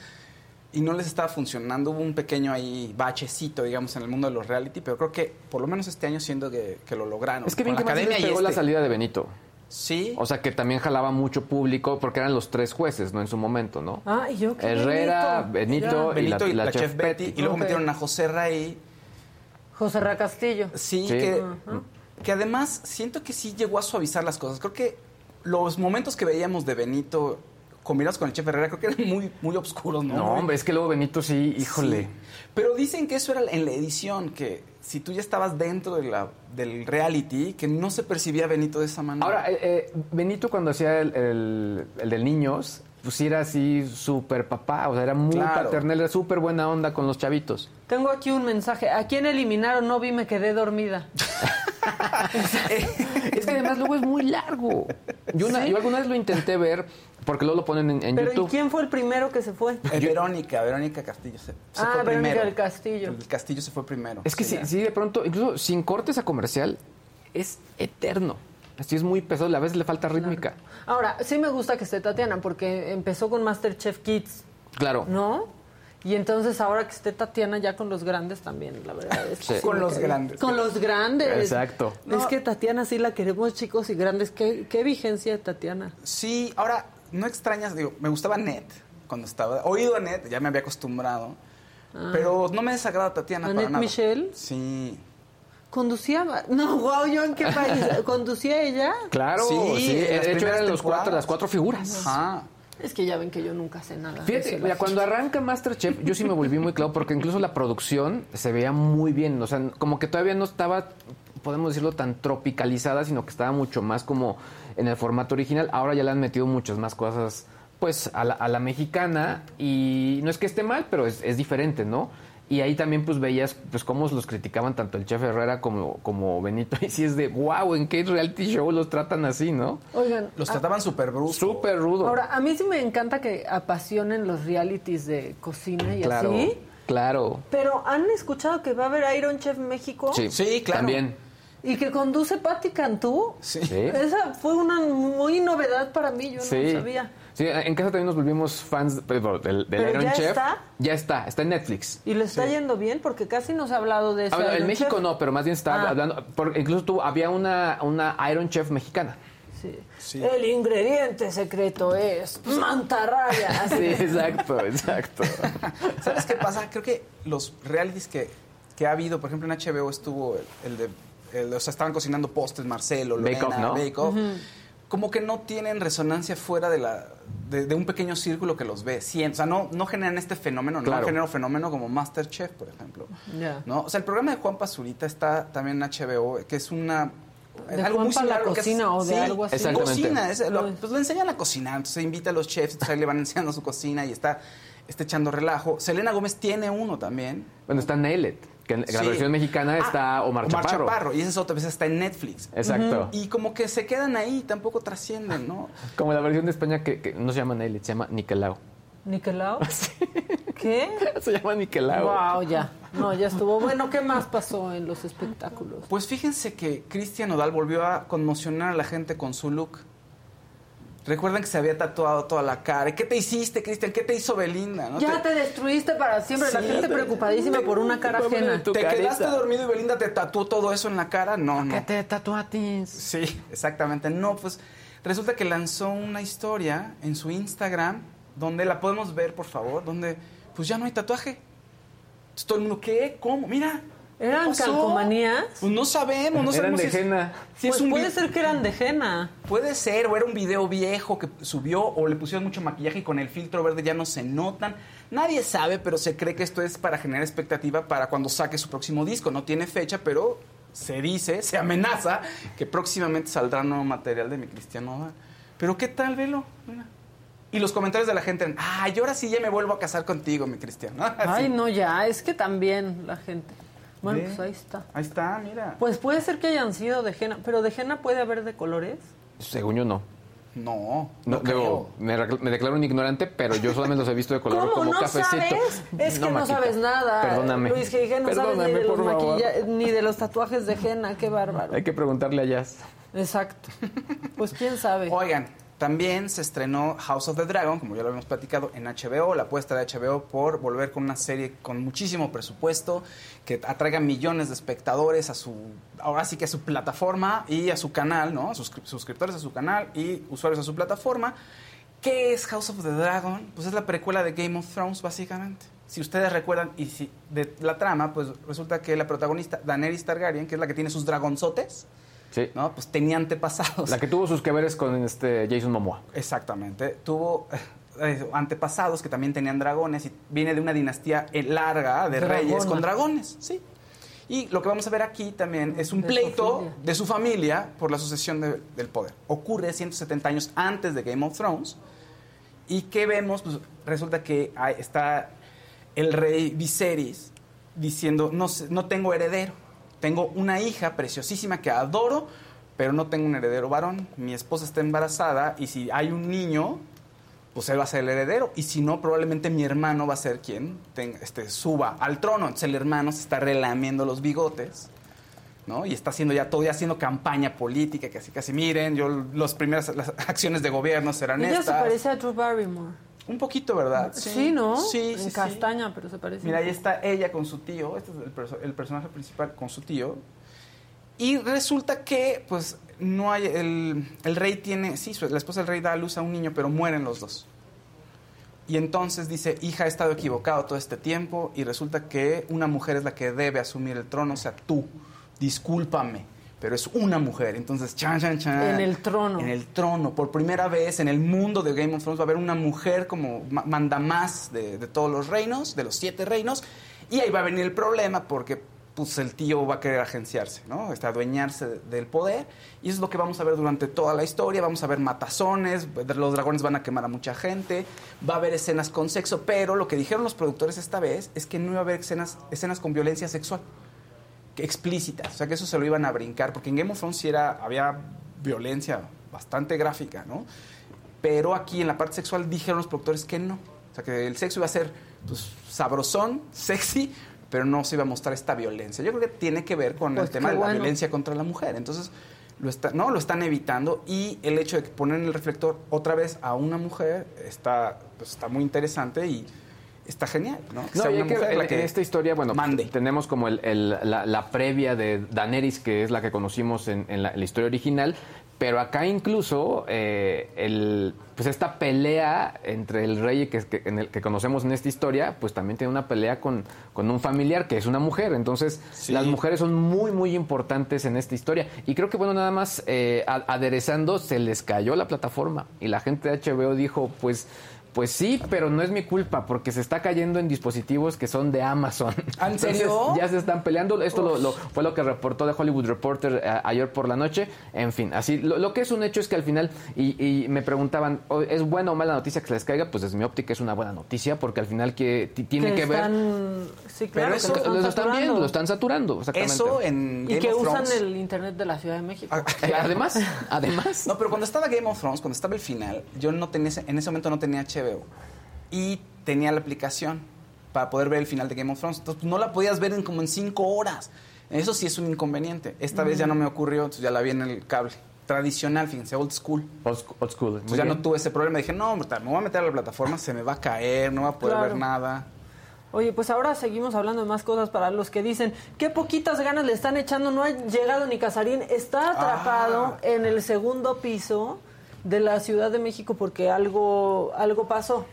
y no les estaba funcionando. Hubo un pequeño ahí bachecito, digamos, en el mundo de los reality, pero creo que por lo menos este año siento que, que lo lograron. Es que bien Con que la más academia y pegó la este. salida de Benito. Sí. O sea que también jalaba mucho público porque eran los tres jueces, ¿no? En su momento, ¿no? Ah, ¿y yo qué Herrera, Benito. Benito y y la- la, la chef chef Betty. Betty. Y luego metieron a José Raí. José Ra Castillo. Sí, Sí. Que, que además siento que sí llegó a suavizar las cosas. Creo que los momentos que veíamos de Benito combinados con el Chef Herrera, creo que eran muy, muy oscuros, ¿no? No, hombre, es que luego Benito sí, híjole. Sí. Pero dicen que eso era en la edición, que si tú ya estabas dentro de la, del reality, que no se percibía Benito de esa manera. Ahora, eh, eh, Benito cuando hacía el, el, el del niños, pues sí era así súper papá, o sea, era muy Claro. paternal, era súper buena onda con los chavitos. Tengo aquí un mensaje. ¿A quién eliminaron? No vi, me quedé dormida. Es que además luego es muy largo. Yo, una- yo alguna vez lo intenté ver, porque luego lo ponen en, en Pero ¿y YouTube. quién fue el primero que se fue? Eh, Verónica, Verónica Castillo se, se Ah, fue Verónica primero. del Castillo. El Castillo se fue primero. Es que Sí. sí, sí, de pronto, incluso sin cortes a comercial, es eterno. Así es muy pesado, a veces le falta rítmica. Ahora, sí me gusta que esté Tatiana porque empezó con Masterchef Kids, Claro. ¿no? Y entonces ahora que esté Tatiana ya con los grandes también, la verdad es que Sí. Con los grandes. Con los grandes. Exacto. Es que Tatiana sí la queremos chicos y grandes. ¿Qué, qué vigencia de Tatiana? Sí, ahora, no extrañas, digo, me gustaba Net cuando estaba. Oído a Net, ya me había acostumbrado. Pero no me desagrada Tatiana para ¿Annette nada. Michel? Sí. ¿Conducía? No, wow, ¿yo en qué país? ¿Conducía ella? Claro, Sí, sí. en las de hecho eran los cuatro, las cuatro figuras. Ajá. Es que ya ven que yo nunca sé nada. Fíjate, mira, cuando arranca Masterchef, yo sí me volví muy claro, porque incluso la producción se veía muy bien. O sea, como que todavía no estaba, podemos decirlo, tan tropicalizada, sino que estaba mucho más como en el formato original. Ahora ya le han metido muchas más cosas, pues, a la, a la mexicana. Y no es que esté mal, pero es, es diferente, ¿no? Y ahí también, pues, veías, pues, cómo los criticaban tanto el chef Herrera como, como Benito. Y sí es de, wow, ¿en qué reality show los tratan así, no? Oigan, Los trataban súper brusco. Súper rudo. ahora, a mí sí me encanta que apasionen los realities de cocina y claro, así. claro. Pero ¿han escuchado que va a haber Iron Chef México? Sí, Sí, claro. También. Y que conduce Patti Cantú. Sí. Sí. Esa fue una muy novedad para mí, yo Sí. no sabía. Sí, en casa también nos volvimos fans pero, del, del ¿Pero Iron ya Chef. está? Ya está, está en Netflix. Y le está yendo bien porque casi no se ha hablado de eso. Ah, bueno, en México no, pero más bien está Ah. hablando. por- incluso tú, había una, una Iron Chef mexicana. Sí. Sí. El ingrediente secreto es mantarraya. Sí, exacto, exacto. ¿Sabes qué pasa? Creo que los realities que, que ha habido, por ejemplo, en HBO estuvo el, el de. el- o sea, estaban cocinando postres, Marcelo, Bake Lorena, Off, ¿no? Bake Off. Como que no tienen resonancia fuera de, la, de, de un pequeño círculo que los ve. Sí, o sea, no, no generan este fenómeno, no generan un fenómeno como Masterchef, por ejemplo. ¿no? O sea, el programa de Juan Pazurita está también en HBO, que es una... ¿De algo muy la similar a lo que es- cocina o de sí, algo así? Exactamente. Cocina, es- lo- pues lo enseñan a cocinar, entonces invita a los chefs, entonces ahí le van enseñando su cocina y está, está echando relajo. Selena Gómez tiene uno también. Bueno, está Nailed, que en la Sí. versión mexicana está Ah, Omar, Chaparro. y esa es otra vez está en Netflix. Exacto. Y como que se quedan ahí, tampoco trascienden, ¿no? Como la versión de España que, que no se llama Nailed, se llama Niquelao. ¿Nicolau? ¿Qué? se llama Niquelao. Wow, ya. No, ya estuvo. Bueno, ¿qué más pasó en los espectáculos? Pues fíjense que Cristian Nodal volvió a conmocionar a la gente con su look. Recuerdan que se había tatuado toda la cara. ¿Y ¿Qué te hiciste, Cristian? ¿Qué te hizo Belinda? ¿No? Ya te destruiste para siempre. La gente te- preocupadísima por una cara ajena. ¿Te carita. quedaste dormido y Belinda te tatuó todo eso en la cara? No, no. ¿Qué te tatuatis? Sí, exactamente. No, pues resulta que lanzó una historia en su Instagram donde la podemos ver, por favor, donde pues ya no hay tatuaje. Entonces, todo el mundo, ¿qué? ¿Cómo? Mira. ¿Qué ¿Eran calcomanías? Pues no sabemos, no Eran sabemos de si es- henna. si es Pues un puede ser que eran de henna. Puede ser, o era un video viejo que subió, o le pusieron mucho maquillaje y con el filtro verde ya no se notan. Nadie sabe, pero se cree que esto es para generar expectativa para cuando saque su próximo disco. No tiene fecha, pero se dice, se amenaza que próximamente saldrá nuevo material de mi Cristiano. Nodal. Pero ¿qué tal, velo? Mira. Y los comentarios de la gente eran, ay, ahora sí ya me vuelvo a casar contigo, mi Cristiano. Así. Ay, no, ya. Es que también la gente. Bueno, Ve. pues ahí está. Ahí está, mira. Pues puede ser que hayan sido de henna. Pero de henna puede haber de colores. Según yo no. No, No, no, digo, me, declaro un ignorante, pero yo solamente los he visto de color ¿Cómo como no cafecito. sabes? Es que no, sabes nada. Perdóname. Luis G. no sabes ni Perdóname, de, los maquilla- ni de los tatuajes de henna. Qué bárbaro. Hay que preguntarle a Jazz. Exacto. Pues quién sabe. Oigan, también se estrenó House of the Dragon, como ya lo habíamos platicado, en HBO, la apuesta de HBO por volver con una serie con muchísimo presupuesto, que atraiga millones de espectadores a su, ahora sí que a su plataforma y a su canal, ¿no? Sus suscriptores a su canal y usuarios a su plataforma. ¿Qué es House of the Dragon? Pues es la precuela de Game of Thrones, básicamente. Si ustedes recuerdan, y si la trama, pues resulta que la protagonista, Daenerys Targaryen, que es la que tiene sus dragonzotes, Sí. ¿no? Pues tenía antepasados. La que tuvo sus que veres con este Jason Momoa. Exactamente. Tuvo eh, antepasados que también tenían dragones y viene de una dinastía eh, larga de Dragona. reyes con dragones, sí. Y lo que vamos a ver aquí también es un De pleito de su familia por la sucesión de- del poder. Ocurre 170 años antes de Game of Thrones. ¿Y qué vemos? Pues resulta que hay- está el rey Viserys diciendo, no, no tengo heredero. Tengo una hija preciosísima que adoro, pero no tengo un heredero varón. Mi esposa está embarazada y si hay un niño, pues él va a ser el heredero. Y si no, probablemente mi hermano va a ser quien tenga- este, suba al trono. Entonces el hermano se está relamiendo los bigotes. ¿no? Y está haciendo ya todo, ya haciendo campaña política, que así casi miren, yo las primeras las acciones de gobierno serán Ella se estas. parece a Drew Barrymore. Un poquito, ¿verdad? Sí, ¿no? Sí, sí, En sí. castaña, pero se parece. Mira, ahí está ella con su tío, este es el, perso- el personaje principal con su tío. Y resulta que, pues, no hay, el, el rey tiene, sí, su- la esposa del rey da a luz a un niño, pero mueren los dos. Y entonces dice, hija, he estado equivocado todo este tiempo y resulta que una mujer es la que debe asumir el trono, o sea, tú, discúlpame, pero es una mujer. Entonces, chan, chan, chan. En el trono. En el trono. Por primera vez en el mundo de Game of Thrones va a haber una mujer como ma- manda más de, de todos los reinos, de los siete reinos. Y ahí va a venir el problema porque pues el tío va a querer agenciarse, ¿no? Este, adueñarse de- del poder. Y eso es lo que vamos a ver durante toda la historia. Vamos a ver matazones, los dragones van a quemar a mucha gente, va a haber escenas con sexo, pero lo que dijeron los productores esta vez es que no iba a haber escenas, escenas con violencia sexual explícitas, o sea que eso se lo iban a brincar, porque en Game of Thrones sí era, había violencia bastante gráfica, ¿no? Pero aquí en la parte sexual dijeron los productores que no, o sea que el sexo iba a ser pues, sabrosón, sexy, pero no se iba a mostrar esta violencia. Yo creo que tiene que ver con Pues el tema qué de la violencia contra la mujer, entonces lo está, no lo están evitando y el hecho de que poner en el reflector otra vez a una mujer está, pues, está muy interesante y está genial, ¿no? No, y que- en, que en esta historia, bueno, mande. tenemos como el- el- la, la previa de Daenerys, que es la que conocimos en, en la, la historia original, pero acá incluso eh, el, pues esta pelea entre el rey que, que- en el que conocemos en esta historia, pues también tiene una pelea con, con un familiar que es una mujer. Entonces, Sí. las mujeres son muy, muy importantes en esta historia. Y creo que, bueno, nada más eh, aderezando, se les cayó la plataforma y la gente de HBO dijo, pues... Pues sí, pero no es mi culpa porque se está cayendo en dispositivos que son de Amazon. ¿Ah, en Entonces, serio? ya se están peleando. Esto lo, lo- fue lo que reportó de Hollywood Reporter eh, ayer por la noche. En fin, así lo, lo que es un hecho es que al final, y, y me preguntaban, "Oh, ¿es buena o mala noticia que se les caiga? Pues desde mi óptica es una buena noticia porque al final que ti- tiene que, ver... están- Sí, claro, Pero que eso- lo están Lo están saturando. viendo, lo están saturando. Exactamente. Eso en Y Game que of usan Thrones- el internet de la Ciudad de México. Ah, además, además. No, pero cuando estaba Game of Thrones, cuando estaba el final, yo no tenía, ese- en ese momento no tenía HBO. Y tenía la aplicación para poder ver el final de Game of Thrones. Entonces no la podías ver en como en cinco horas. Eso sí es un inconveniente. Esta vez ya no me ocurrió, entonces ya la vi en el cable. Tradicional, fíjense, old school. Old school. old school. Muy Entonces ya bien. no tuve ese problema. Dije, no, me voy a meter a la plataforma, se me va a caer, no voy a poder Claro. ver nada. Oye, pues ahora seguimos hablando de más cosas para los que dicen, qué poquitas ganas le están echando, no ha llegado ni Casarín, está atrapado Ah. en el segundo piso de la Ciudad de México porque algo, algo pasó.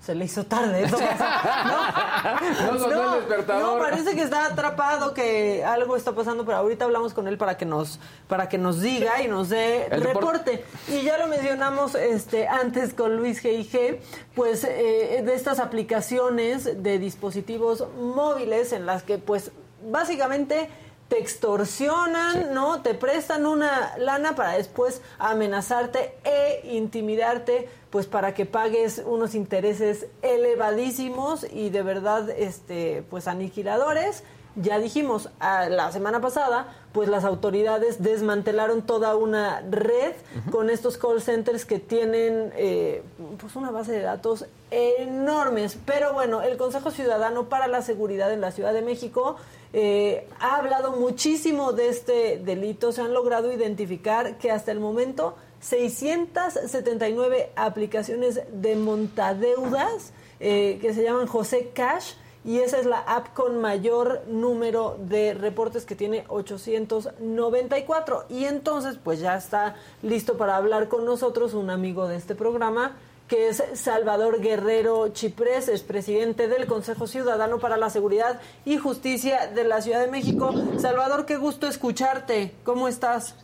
Se le hizo tarde. Eso pasó. No sonó el despertador. no, parece que está atrapado, que algo está pasando, pero ahorita hablamos con él para que nos, para que nos diga y nos dé El report- reporte. Y ya lo mencionamos este, antes con Luis G.I.G., pues eh, de estas aplicaciones de dispositivos móviles en las que pues básicamente te extorsionan, ¿no? Te prestan una lana para después amenazarte e intimidarte, pues para que pagues unos intereses elevadísimos y de verdad, este, pues aniquiladores. Ya dijimos, a- la semana pasada, pues las autoridades desmantelaron toda una red con estos call centers que tienen eh, pues una base de datos enormes. Pero bueno, el Consejo Ciudadano para la Seguridad en la Ciudad de México eh, ha hablado muchísimo de este delito. Se han logrado identificar que hasta el momento 679 aplicaciones de montadeudas eh, que se llaman José Cash y esa es la app con mayor número de reportes que tiene 894 y entonces pues ya está listo para hablar con nosotros un amigo de este programa que es Salvador Guerrero Chiprés, es presidente del Consejo Ciudadano para la Seguridad y Justicia de la Ciudad de México. Salvador, qué gusto escucharte. ¿Cómo estás?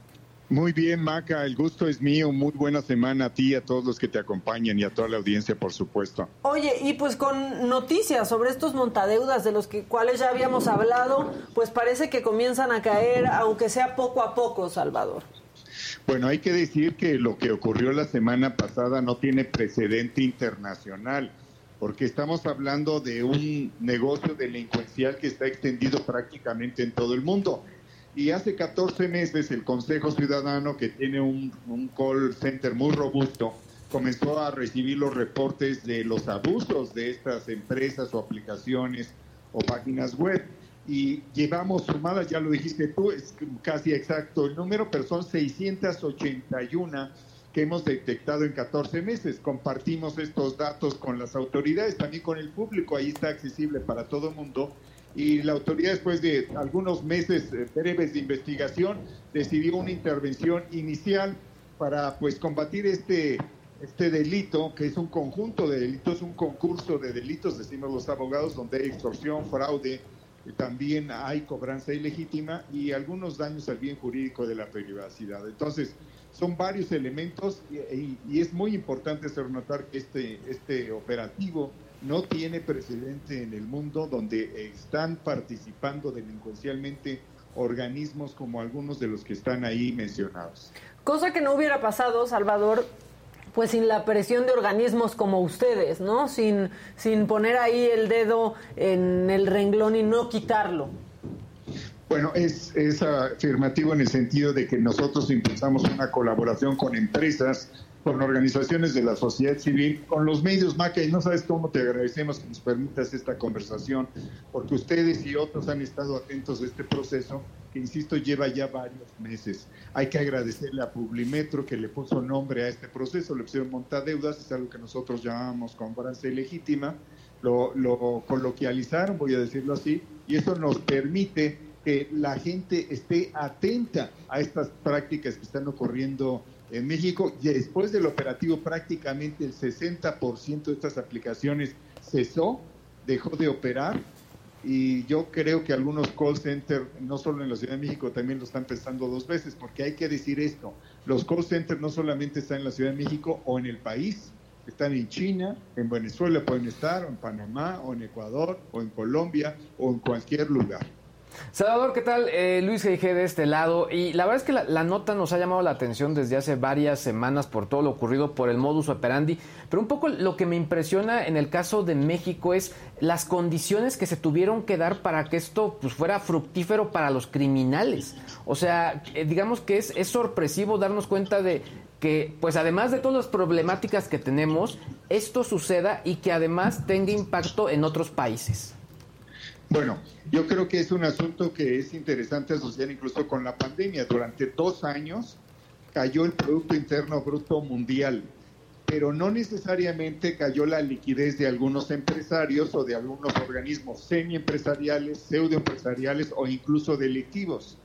Muy bien, Maca, el gusto es mío. Muy buena semana a ti, a todos los que te acompañan y a toda la audiencia, por supuesto. Oye, y pues con noticias sobre estos montadeudas de los que, cuales ya habíamos hablado, pues parece que comienzan a caer, aunque sea poco a poco, Salvador. Bueno, hay que decir que lo que ocurrió la semana pasada no tiene precedente internacional, porque estamos hablando de un negocio delincuencial que está extendido prácticamente en todo el mundo. Y hace 14 meses el Consejo Ciudadano, que tiene un, call center muy robusto, comenzó a recibir los reportes de los abusos de estas empresas o aplicaciones o páginas web. Y llevamos sumadas, ya lo dijiste tú, es casi exacto el número, pero son 681 que hemos detectado en 14 meses. Compartimos estos datos con las autoridades, también con el público, ahí está accesible para todo el mundo y la autoridad después de algunos meses eh, breves de investigación decidió una intervención inicial para pues combatir este este delito que es un conjunto de delitos, un concurso de delitos, decimos los abogados, donde hay extorsión, fraude, también hay cobranza ilegítima y algunos daños al bien jurídico de la privacidad. Entonces, son varios elementos y, es muy importante hacer notar que este, este operativo no tiene precedente en el mundo donde están participando delincuencialmente organismos como algunos de los que están ahí mencionados. Cosa que no hubiera pasado, Salvador, pues sin la presión de organismos como ustedes, ¿no? Sin, sin poner ahí el dedo en el renglón y no quitarlo. Bueno, es, es afirmativo en el sentido de que nosotros impulsamos una colaboración con empresas con organizaciones de la sociedad civil, con los medios, Maca, y no sabes cómo te agradecemos que nos permitas esta conversación, porque ustedes y otros han estado atentos a este proceso, que insisto, lleva ya varios meses. Hay que agradecerle a Publimetro que le puso nombre a este proceso, le pusieron montadeudas, es algo que nosotros llamamos cobranza ilegítima, lo, lo coloquializaron, voy a decirlo así, y eso nos permite que la gente esté atenta a estas prácticas que están ocurriendo en México, después del operativo, prácticamente el 60% de estas aplicaciones cesó, dejó de operar. Y yo creo que algunos call centers, no solo en la Ciudad de México, también lo están pensando dos veces, porque hay que decir esto, los call centers no solamente están en la Ciudad de México o en el país, están en China, en Venezuela pueden estar, o en Panamá, o en Ecuador, o en Colombia, o en cualquier lugar. Salvador, ¿qué tal? Eh, Luis G. de este lado. Y la verdad es que la, nota nos ha llamado la atención desde hace varias semanas por todo lo ocurrido por el modus operandi. Pero un poco lo que me impresiona en el caso de México es las condiciones que se tuvieron que dar para que esto pues, fuera fructífero para los criminales. O sea, eh, digamos que es, es sorpresivo darnos cuenta de que, pues además de todas las problemáticas que tenemos, esto suceda y que además tenga impacto en otros países. Bueno, yo creo que es un asunto que es interesante asociar incluso con la pandemia. Durante dos años cayó el Producto Interno Bruto Mundial, pero no necesariamente cayó la liquidez de algunos empresarios o de algunos organismos semi-empresariales, pseudo-empresariales o incluso delictivos.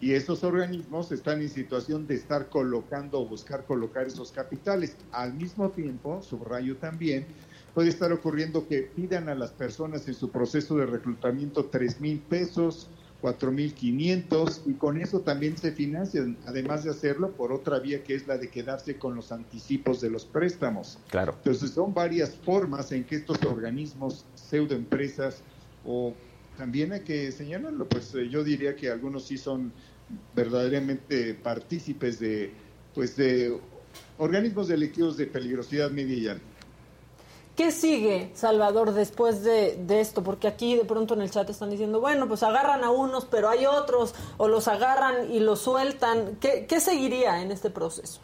Y esos organismos están en situación de estar colocando o buscar colocar esos capitales. Al mismo tiempo, subrayo también, puede estar ocurriendo que pidan a las personas en su proceso de reclutamiento tres mil pesos, cuatro mil quinientos y con eso también se financian, además de hacerlo por otra vía que es la de quedarse con los anticipos de los préstamos. Claro. Entonces son varias formas en que estos organismos, pseudoempresas o también hay que señalarlo, pues eh, yo diría que algunos sí son verdaderamente partícipes de pues de organismos delictivos de peligrosidad media y alta. ¿Qué sigue, Salvador, después de, esto? Porque aquí de pronto en el chat están diciendo, bueno, pues agarran a unos, pero hay otros, o los agarran y los sueltan. ¿Qué, seguiría en este proceso?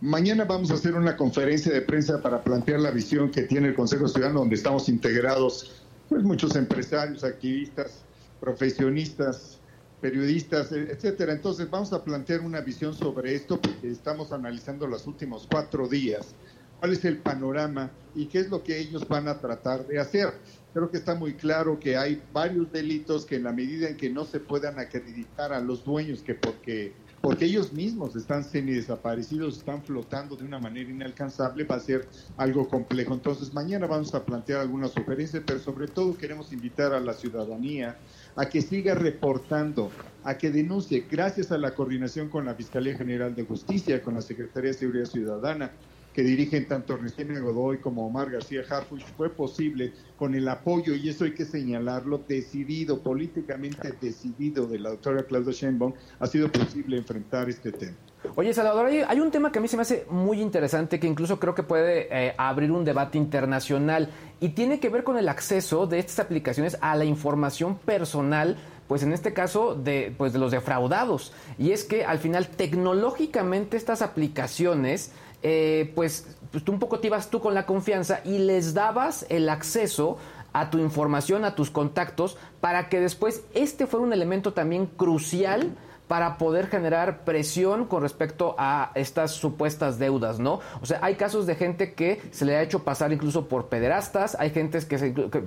Mañana vamos a hacer una conferencia de prensa para plantear la visión que tiene el Consejo Ciudadano, donde estamos integrados pues, muchos empresarios, activistas, profesionistas, periodistas, etcétera. Entonces vamos a plantear una visión sobre esto porque estamos analizando los últimos cuatro días cuál es el panorama y qué es lo que ellos van a tratar de hacer. Creo que está muy claro que hay varios delitos que en la medida en que no se puedan acreditar a los dueños que porque porque ellos mismos están semi-desaparecidos, están flotando de una manera inalcanzable, va a ser algo complejo. Entonces, mañana vamos a plantear algunas sugerencias, pero sobre todo queremos invitar a la ciudadanía a que siga reportando, a que denuncie, gracias a la coordinación con la Fiscalía General de Justicia, con la Secretaría de Seguridad Ciudadana, que dirigen tanto Regina Godoy como Omar García Harfuch, fue posible con el apoyo, y eso hay que señalarlo, decidido, políticamente decidido de la doctora Claudia Sheinbaum, ha sido posible enfrentar este tema. Oye, Salvador, hay, un tema que a mí se me hace muy interesante, que incluso creo que puede eh, abrir un debate internacional, y tiene que ver con el acceso de estas aplicaciones a la información personal pues en este caso de, pues de los defraudados. Y es que al final tecnológicamente estas aplicaciones eh, pues, pues, tú un poco te ibas tú con la confianza y les dabas el acceso a tu información, a tus contactos, para que después este fuera un elemento también crucial para poder generar presión con respecto a estas supuestas deudas, ¿no? O sea, hay casos de gente que se le ha hecho pasar incluso por pederastas, hay gente que,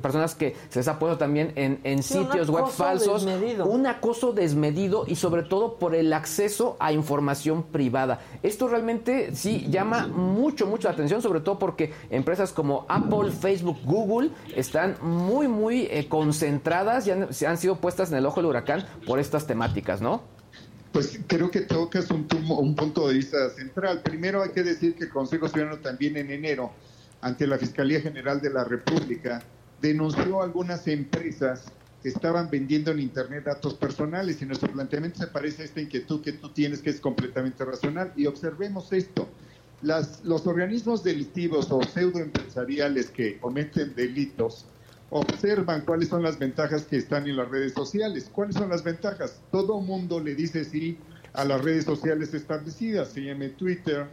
personas que se les ha puesto también en, sitios web falsos, un acoso desmedido y sobre todo por el acceso a información privada. Esto realmente sí llama mucho, mucho la atención, sobre todo porque empresas como Apple, Facebook, Google están muy, muy eh, concentradas y han, han sido puestas en el ojo del huracán por estas temáticas, ¿no? Pues creo que tocas un, un punto de vista central. Primero hay que decir que el Consejo Ciudadano también en enero, ante la Fiscalía General de la República, denunció algunas empresas que estaban vendiendo en Internet datos personales y nuestro planteamiento se parece a esta inquietud que tú tienes que es completamente racional. Y observemos esto. Las, los organismos delictivos o pseudoempresariales que cometen delitos observan cuáles son las ventajas que están en las redes sociales. ¿Cuáles son las ventajas? Todo mundo le dice sí a las redes sociales establecidas, se llame Twitter,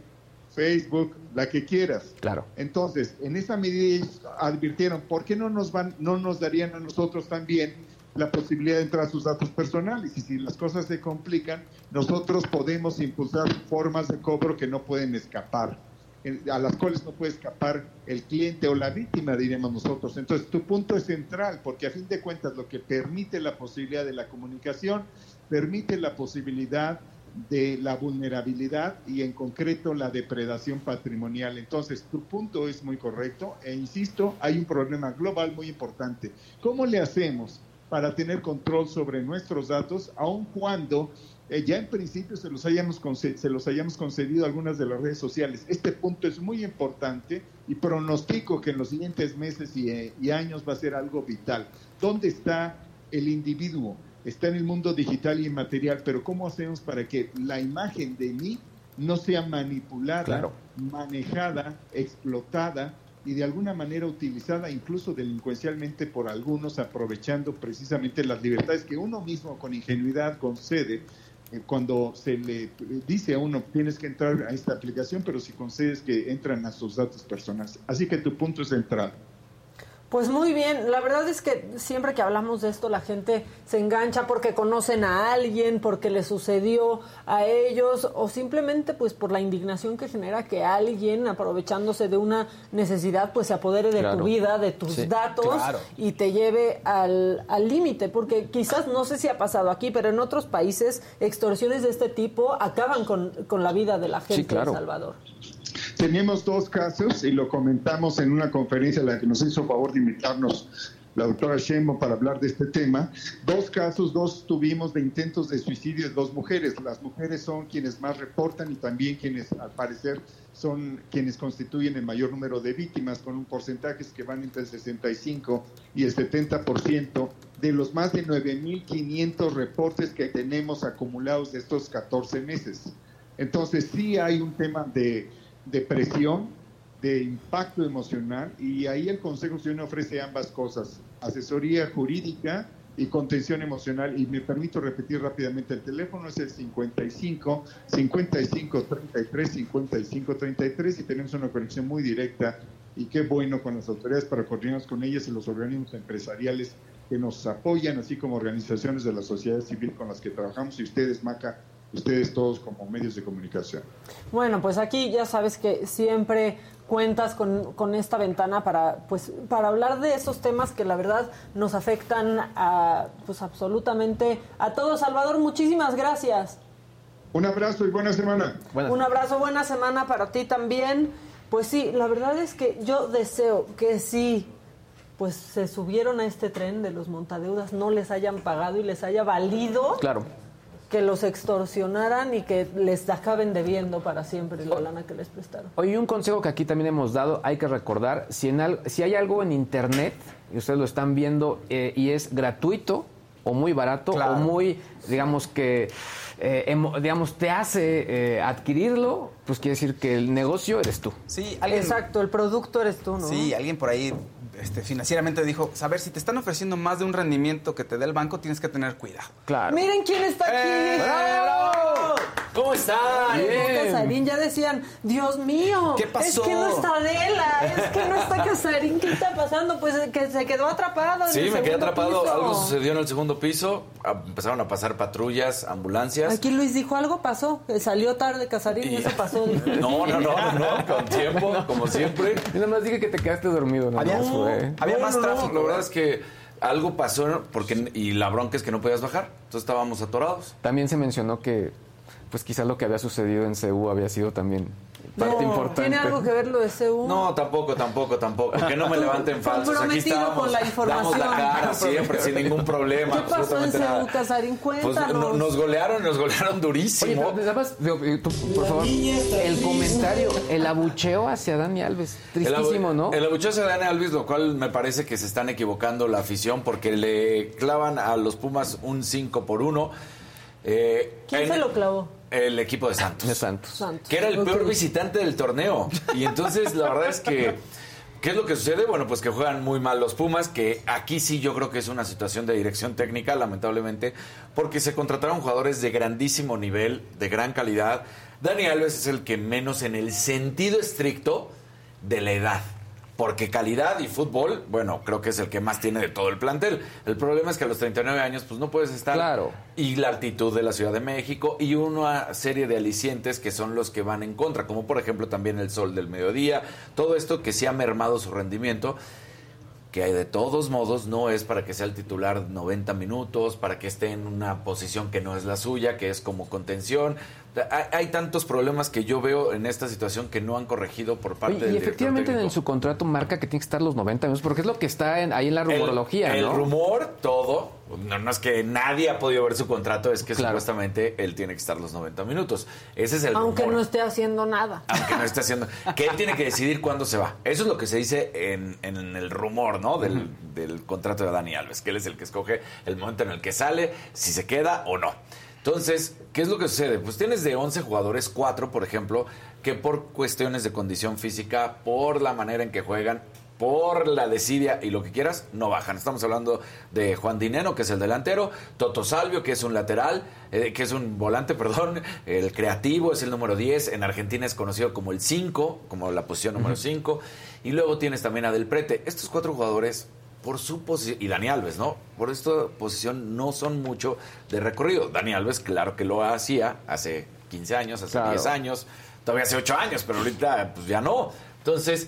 Facebook, la que quieras. Claro. Entonces, en esa medida advirtieron, ¿por qué no nos van, no nos darían a nosotros también la posibilidad de entrar a sus datos personales? Y si las cosas se complican, nosotros podemos impulsar formas de cobro que no pueden escapar a las cuales no puede escapar el cliente o la víctima, diremos nosotros. Entonces, tu punto es central, porque a fin de cuentas lo que permite la posibilidad de la comunicación, permite la posibilidad de la vulnerabilidad y en concreto la depredación patrimonial. Entonces, tu punto es muy correcto e insisto, hay un problema global muy importante. ¿Cómo le hacemos para tener control sobre nuestros datos, aun cuando eh, ya en principio se los, hayamos se los hayamos concedido algunas de las redes sociales. Este punto es muy importante y pronostico que en los siguientes meses y, eh, y años va a ser algo vital. ¿Dónde está el individuo? Está en el mundo digital y inmaterial, pero ¿cómo hacemos para que la imagen de mí no sea manipulada, manejada, explotada y de alguna manera utilizada incluso delincuencialmente por algunos, aprovechando precisamente las libertades que uno mismo con ingenuidad concede cuando se le dice a uno tienes que entrar a esta aplicación, pero si concedes que entran a sus datos personales. Así que tu punto es central. Pues muy bien, la verdad es que siempre que hablamos de esto la gente se engancha porque conocen a alguien, porque le sucedió a ellos o simplemente pues por la indignación que genera que alguien aprovechándose de una necesidad pues se apodere de tu vida, de tus datos y te lleve al límite, porque quizás no sé si ha pasado aquí, pero en otros países extorsiones de este tipo acaban con, con la vida de la gente en Salvador. Tenemos dos casos y lo comentamos en una conferencia en la que nos hizo favor de invitarnos la doctora Shemo para hablar de este tema. Dos casos, dos tuvimos de intentos de suicidio de dos mujeres. Las mujeres son quienes más reportan y también quienes al parecer son quienes constituyen el mayor número de víctimas, con un porcentaje que van entre el 65 y el 70% de los más de 9.500 reportes que tenemos acumulados de estos 14 meses. Entonces sí hay un tema de de presión, de impacto emocional, y ahí el Consejo Ciudadano ofrece ambas cosas, asesoría jurídica y contención emocional. Y me permito repetir rápidamente, el teléfono es el 55 55 33 55 33 y tenemos una conexión muy directa y qué bueno con las autoridades para coordinarnos con ellas y los organismos empresariales que nos apoyan, así como organizaciones de la sociedad civil con las que trabajamos y ustedes, Maca, ustedes todos como medios de comunicación. Bueno, pues aquí ya sabes que siempre cuentas con, con, esta ventana para pues para hablar de esos temas que la verdad nos afectan a pues absolutamente a todos. Salvador, muchísimas gracias. Un abrazo y buena semana. Buenas. Un abrazo, buena semana para ti también. Pues sí, la verdad es que yo deseo que sí, pues se subieron a este tren de los montadeudas, no les hayan pagado y les haya valido Claro. Que los extorsionaran y que les acaben debiendo para siempre la lana que les prestaron. Oye, un consejo que aquí también hemos dado, hay que recordar, si, en al- si hay algo en internet y ustedes lo están viendo eh, y es gratuito o muy barato Claro. o muy, digamos que, eh, emo- digamos, te hace eh, adquirirlo, pues quiere decir que el negocio eres tú. Sí, alguien, Exacto, el producto eres tú, ¿no? Sí, alguien por ahí este, financieramente dijo, a ver, si te están ofreciendo más de un rendimiento que te dé el banco, tienes que tener cuidado. Claro. Miren quién está aquí. ¡Eh, ¡Bravo! ¿Cómo están? Bien. Casarín ya decían, Dios mío, ¿Qué pasó? es que no está Adela, es que no está Casarín, ¿qué está pasando? Pues eh, que se quedó atrapado. en Sí, el me quedé atrapado. piso. Algo sucedió en el segundo piso. Ah, Empezaron a pasar patrullas, ambulancias. Aquí Luis dijo, algo pasó, que salió tarde Casarín y, eso pasó. No, no, no, no, con tiempo, como siempre. Y nada más dije que te quedaste dormido, nada Había, más había No, más no, tráfico. La verdad es que algo pasó porque y la bronca es que no podías bajar. Entonces estábamos atorados. También se mencionó que, pues quizás lo que había sucedido en CU había sido también parte No, importante. ¿Tiene algo que ver lo de CU? No, tampoco, tampoco, tampoco. Que no me levanten falsos. Aquí estábamos. con la Damos información. la cara siempre, sin ningún problema. ¿Qué pasó en CU. Casarín? Pues Cuéntanos. no- nos golearon, nos golearon Oye, durísimo. pero nada más, digo, eh, tú, por favor, el comentario, el abucheo hacia Dani Alves, tristísimo, ¿no? El abucheo se Dani Alves, lo cual me parece que se están equivocando la afición porque le clavan a los Pumas un 5 por 1. ¿Quién se lo clavó? El equipo de Santos. De Santos. Santos. Que era el peor visitante del torneo. Y entonces la verdad es que... ¿Qué es lo que sucede? Bueno, pues que juegan muy mal los Pumas, que aquí sí yo creo que es una situación de dirección técnica, lamentablemente, porque se contrataron jugadores de grandísimo nivel, de gran calidad. Dani Alves es el que menos en el sentido estricto de la edad. Porque calidad y fútbol, bueno, creo que es el que más tiene de todo el plantel. El problema es que a los 39 años, pues no puedes estar. Claro. Y la altitud de la Ciudad de México y una serie de alicientes que son los que van en contra, como por ejemplo también el sol del mediodía. Todo esto que sí ha mermado su rendimiento que de todos modos no es para que sea el titular 90 minutos, para que esté en una posición que no es la suya, que es como contención. Hay, hay tantos problemas que yo veo en esta situación que no han corregido por parte Oye, del y efectivamente en su contrato marca que tiene que estar los 90 minutos, porque es lo que está en- ahí en la rumorología, el, ¿no? El rumor, todo, no, no es que nadie ha podido ver su contrato, es que Claro. supuestamente él tiene que estar los 90 minutos. Ese es el Aunque rumor. no esté haciendo nada. aunque no esté haciendo, que él tiene que decidir cuándo se va. Eso es lo que se dice en, en el rumor, ¿no? Del, del contrato de Dani Alves, que él es el que escoge el momento en el que sale, si se queda o no. Entonces, ¿qué es lo que sucede? Pues tienes de 11 jugadores, 4, por ejemplo, que por cuestiones de condición física, por la manera en que juegan, por la desidia y lo que quieras, no bajan. Estamos hablando de Juan Dineno, que es el delantero, Toto Salvio, que es un lateral, eh, que es un volante, perdón, el creativo es el número 10, en Argentina es conocido como el 5, como la posición número 5, y luego tienes también a Del Prete. Estos cuatro jugadores, por su posición, y Dani Alves, ¿no? Por esta posición no son mucho de recorrido. Dani Alves, claro que lo hacía hace 15 años, hace Claro. 10 años, todavía hace 8 años, pero ahorita pues ya no. Entonces,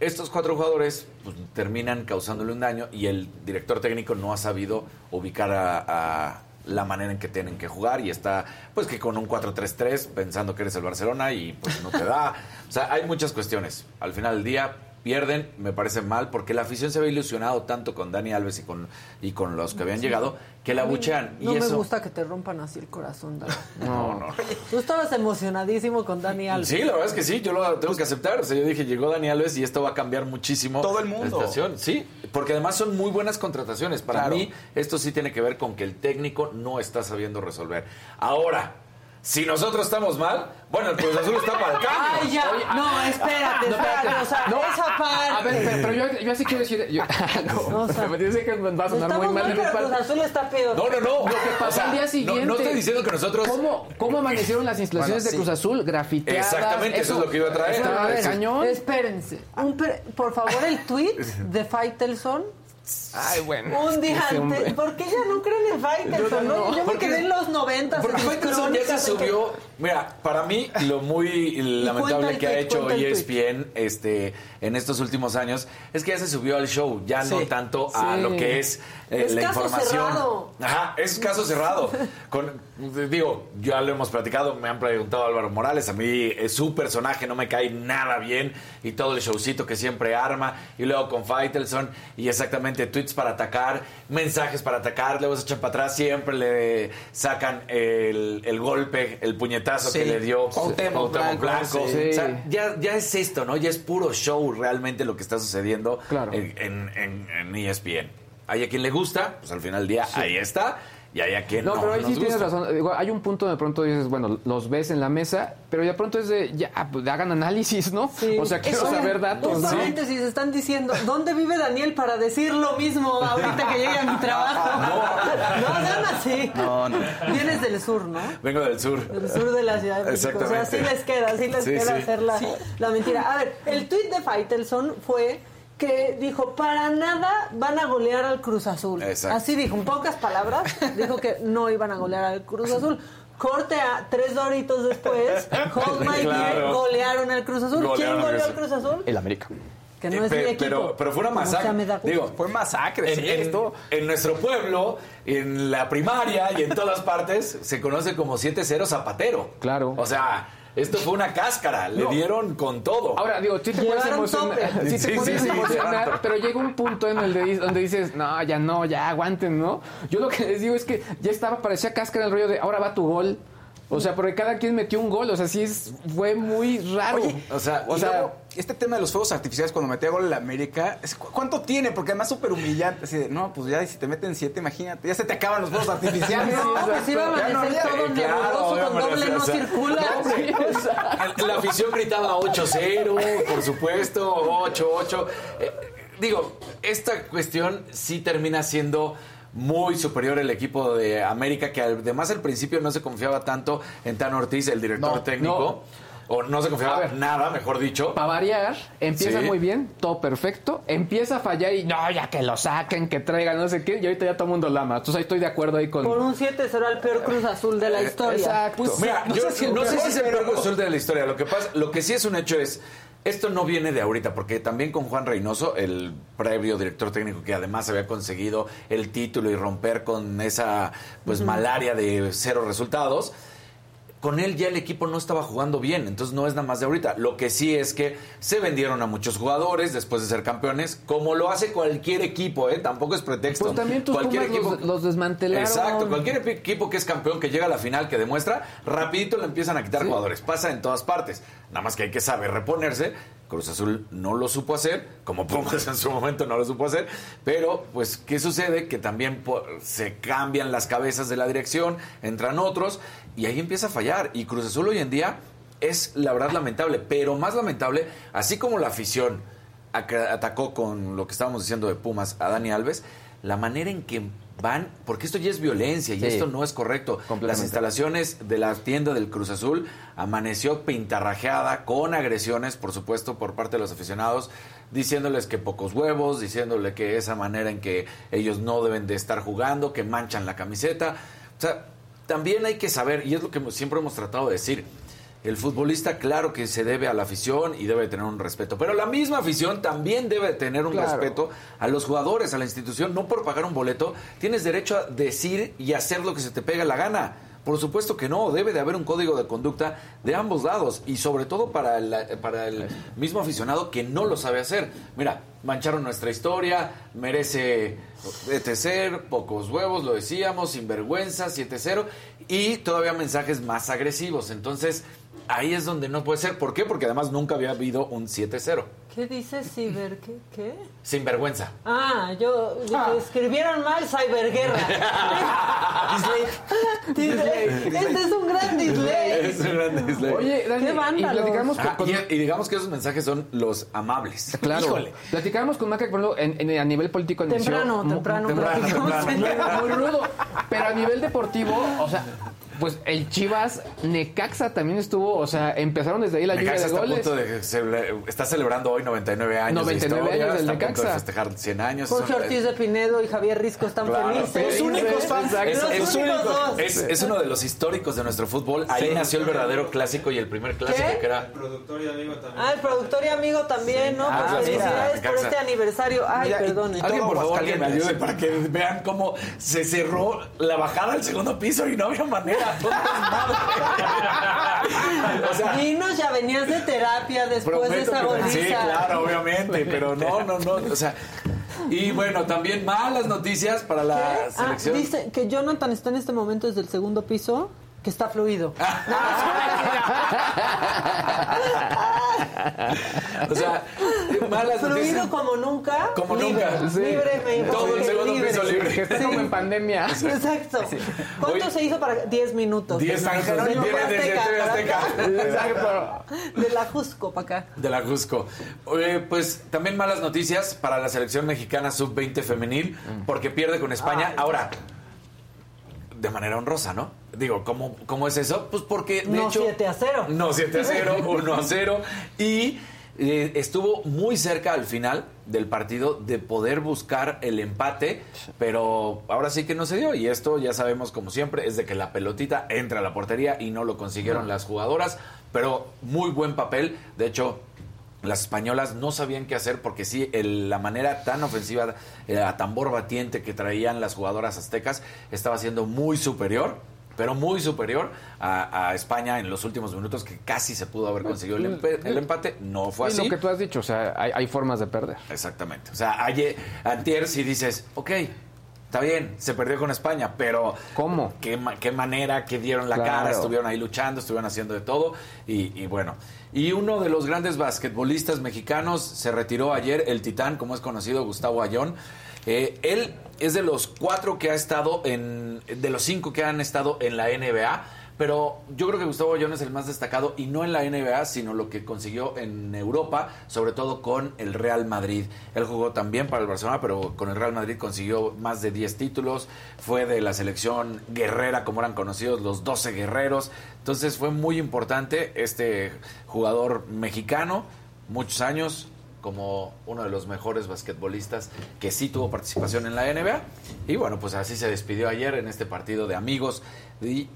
estos cuatro jugadores pues, terminan causándole un daño y el director técnico no ha sabido ubicar a, a la manera en que tienen que jugar y está pues que con un 4-3-3 pensando que eres el Barcelona y pues no te da. O sea, hay muchas cuestiones. Al final del día pierden, me parece mal porque la afición se había ilusionado tanto con Dani Alves y con y con los que habían llegado que la buchean No y me eso gusta que te rompan así el corazón, Dani. no, no. Tú estabas emocionadísimo con Dani Alves. Sí, la verdad es que sí, yo lo tengo que aceptar. O sea, yo dije, llegó Dani Alves y esto va a cambiar muchísimo. Todo el mundo. la situación. Sí, porque además son muy buenas contrataciones. Para Claro. mí, esto sí tiene que ver con que el técnico no está sabiendo resolver. Ahora, si nosotros estamos mal, bueno, el Cruz Azul está para el cambio. Ay, ya. no, espérate, espérate. O sea, esa parte. A ver, pero, pero yo, yo sí quiero decir. Yo, algo. O sea, yo sé que va a sonar muy mal mal, pero Cruz. Azul está peor. No, no, no. Lo que pasó O sea, al día no- siguiente. No, estoy diciendo que nosotros. ¿Cómo, cómo amanecieron las instalaciones Bueno, de Cruz sí. Azul? Grafiteadas. Exactamente, eso es lo que iba a traer. Estaba A ver, cañón. Espérense. Un per- por favor, el tweet de Faitelson Ay, bueno. Un día antes. ¿Por qué ya no creen en Faitelson? no? Yo me quedé en los 90. Porque Faitelson ya se subió. Mira, para mí lo muy lamentable que ha tweet, hecho ESPN este, en estos últimos años es que ya se subió al show, ya no tanto a Sí. lo que es, eh, Es la caso información. cerrado. Ajá, es caso cerrado. Con, digo, ya lo hemos platicado, me han preguntado Álvaro Morales, a mí es su personaje no me cae nada bien y todo el showcito que siempre arma y luego con Faitelson y exactamente tweets para atacar, mensajes para atacar, luego se echan para atrás, siempre le sacan el, el golpe, el puñetazo Sí. que le dio Cuauhtémoc Blanco, Blanco. sí. O sea, ya, ya es esto, ¿no? Ya es puro show realmente lo que está sucediendo Claro. en, en, en- en ESPN. Hay a quien le gusta, pues al final del día ahí está, y hay a quien no. No, pero ahí nos sí tienes gusta. razón. Digo, hay un punto de pronto dices, bueno, los ves en la mesa, pero ya pronto es de, ya, pues hagan análisis, ¿no? O sea, quiero Oye, saber datos. Un ¿no? paréntesis, están diciendo, ¿dónde vive Daniel para decir lo mismo ahorita que llegue a mi trabajo? No, sean así. No, no. Vienes del sur, ¿no? Vengo del sur. Del sur de la Ciudad de México. O sea, sí Exactamente. les queda, sí les Sí, queda sí. hacer la, la mentira. A ver, el tuit de Faitelson fue que dijo, para nada van a golear al Cruz Azul. Exacto. Así dijo, en pocas palabras, dijo que no iban a golear al Cruz Azul. Corte a tres doritos después, Hold My Beer, Claro. golearon al Cruz Azul. ¿Quién Golearon goleó al Cruz Azul? El América. Que no es Eh, mi pe- equipo. pero, pero fue una masacre. Digo, Fue masacre, en, sí, en- esto. en nuestro pueblo, en la primaria y en todas partes, se conoce como 7-0 Zapatero. Claro. O sea, esto fue una cáscara. Le No. dieron con todo. Ahora, digo, sí te puedes emocionar, sí te Sí, puedes sí, sí, emocionar, pero llega un punto en el de, donde dices, no, ya no, ya aguanten, ¿no? Yo lo que les digo es que ya estaba, parecía cáscara el rollo de, ahora va tu gol. O sea, porque cada quien metió un gol, o sea, sí es, fue muy raro. Oye, o sea, O sea, luego- este tema de los fuegos artificiales cuando metía gol en la América, es- ¿cu- ¿cuánto tiene? Porque además súper humillante. Así de, no, pues ya, si te meten siete, imagínate, ya se te acaban los fuegos artificiales. No, pues iba a no todo eh, claro, doble no o sea, circula. La afición gritaba 8-0, por supuesto, 8-8. Eh, digo, esta cuestión sí termina siendo muy superior el equipo de América, que además al principio no se confiaba tanto en Tan Ortiz, el director No, técnico. O no se confiaba ver. nada, mejor dicho. Para variar, empieza Sí. muy bien, todo perfecto, empieza a fallar y no, ya que lo saquen, que traigan, no sé qué, y ahorita ya todo el mundo la ama. Entonces ahí estoy de acuerdo ahí con... Por un 7-0 al peor Cruz Azul de la historia. Exacto. Pues, Mira, no yo sé si el no sé si es el peor resultado de la historia. Lo que pasa, lo que sí es un hecho es, esto no viene de ahorita, porque también con Juan Reynoso, el previo director técnico que además había conseguido el título y romper con esa pues malaria de cero resultados. Con él ya el equipo no estaba jugando bien, entonces no es nada más de ahorita. Lo que sí es que se vendieron a muchos jugadores después de ser campeones, como lo hace cualquier equipo, ¿eh? Tampoco es pretexto. Pues también tus cualquier Pumas los- los desmantelaron. Exacto, cualquier equipo que es campeón, que llega a la final, que demuestra, rapidito le empiezan a quitar jugadores. Pasa en todas partes. Nada más que hay que saber reponerse. Cruz Azul no lo supo hacer, como Pumas en su momento no lo supo hacer. Pero, pues, ¿qué sucede? Que también se cambian las cabezas de la dirección, entran otros, y ahí empieza a fallar. Y Cruz Azul hoy en día es, la verdad, lamentable. Pero más lamentable, así como la afición atacó con lo que estábamos diciendo de Pumas a Dani Alves, la manera en que van, porque esto ya es violencia y Sí. esto no es correcto. Las instalaciones de la tienda del Cruz Azul amaneció pintarrajeada con agresiones, por supuesto, por parte de los aficionados, diciéndoles que pocos huevos, diciéndole que esa manera en que ellos no deben de estar jugando, que manchan la camiseta. O sea, también hay que saber, y es lo que siempre hemos tratado de decir, el futbolista, claro que se debe a la afición y debe tener un respeto, pero la misma afición también debe tener un Claro. respeto a los jugadores, a la institución. No por pagar un boleto tienes derecho a decir y hacer lo que se te pega la gana. Por supuesto que no, debe de haber un código de conducta de ambos lados y sobre todo para el, para el mismo aficionado que no lo sabe hacer. Mira, mancharon nuestra historia, merece ETC, pocos huevos, lo decíamos, sinvergüenza, 7-0 y todavía mensajes más agresivos. Entonces, ahí es donde no puede ser. ¿Por qué? Porque además nunca había habido un 7-0. ¿Qué dice Ciber? ¿Qué? ¿Qué? Sinvergüenza. Ah, yo escribieron mal Cyberguerra. Este es un gran dislike. Es un gran dislike. Oye, Dani, Qué y vándalos. platicamos Ah, con... y, y digamos que esos mensajes son los amables. Claro. Híjole. Platicábamos con Maca, por ejemplo, en, en- a nivel político inició Temprano, mu- temprano, temprano, platicamos. temprano. muy, muy rudo. Pero a nivel deportivo, o sea, pues el Chivas Necaxa también estuvo, o sea, empezaron desde ahí la lluvia Necaxa de está, a goles. punto de cele- está celebrando hoy 99 años 99 de historia, años del está a punto de Necaxa. festejar 100 años. Jorge Son- Ortiz de Pinedo y Javier Risco están Claro. felices. Los únicos fans. Es, Los es- únicos dos. es- es uno de los históricos de nuestro fútbol. Ahí Sí. nació el verdadero clásico y el primer clásico ¿Qué? que era. Ah, el productor y amigo también, ¿no? Ah, Pues felicidades por Necaxa. este aniversario. Ay, Mira, y- perdone. y Alguien, por favor, que me ayude para que vean cómo se cerró la bajada al segundo piso y no había manera. O sea, Dinos, ya venías de terapia después de que- goliza. Sí, claro, obviamente, pero no, no, no. O sea, y bueno, también malas noticias para la Ah, selección. dice que Jonathan está en este momento desde el segundo piso, que está fluido. O sea, malas Fluido noticias. como nunca. Como libre, nunca. Sí. Libre, me Todo el segundo piso libre. Que está como en pandemia. Exacto. ¿Cuánto Oye. se hizo para 10 minutos? 10 De minutos. Jerónimo Viene para desde TV Azteca. Azteca. De la Jusco para acá. De la Cusco. Oye, pues también malas noticias para la selección mexicana sub-20 femenil, porque pierde con España. Ahora, de manera honrosa, ¿no? Digo, ¿cómo, cómo es eso? Pues porque de No hecho... 7 a 0. No 7 a 0, 1 a 0. Y eh, estuvo muy cerca al final del partido de poder buscar el empate, pero ahora sí que no se dio. Y esto ya sabemos, como siempre, es de que la pelotita entra a la portería y no lo consiguieron las jugadoras, pero muy buen papel. De hecho, las españolas no sabían qué hacer porque sí, el- la manera tan ofensiva, eh, a tambor batiente que traían las jugadoras aztecas estaba siendo muy superior, pero muy superior a, a España en los últimos minutos que casi se pudo haber conseguido el, empe- el empate. No fue Y así. lo que tú has dicho, o sea, hay, hay formas de perder. Exactamente. O sea, ayer, antier si dices, ok, está bien, se perdió con España, pero... ¿Cómo? ¿Qué, qué manera, que dieron la Claro. cara, estuvieron ahí luchando, estuvieron haciendo de todo y, y bueno. Y uno de los grandes basquetbolistas mexicanos se retiró ayer, el titán, como es conocido, Gustavo Ayón. Eh, él es de los cuatro que ha estado en, de los cinco que han estado en la NBA, pero yo creo que Gustavo Ayón es el más destacado y no en la NBA, sino lo que consiguió en Europa, sobre todo con el Real Madrid. Él jugó también para el Barcelona, pero con el Real Madrid consiguió más de 10 títulos, fue de la selección guerrera, como eran conocidos los 12 guerreros. Entonces fue muy importante este jugador mexicano, muchos años, como uno de los mejores basquetbolistas que sí tuvo participación en la NBA. Y bueno, pues así se despidió ayer en este partido de amigos y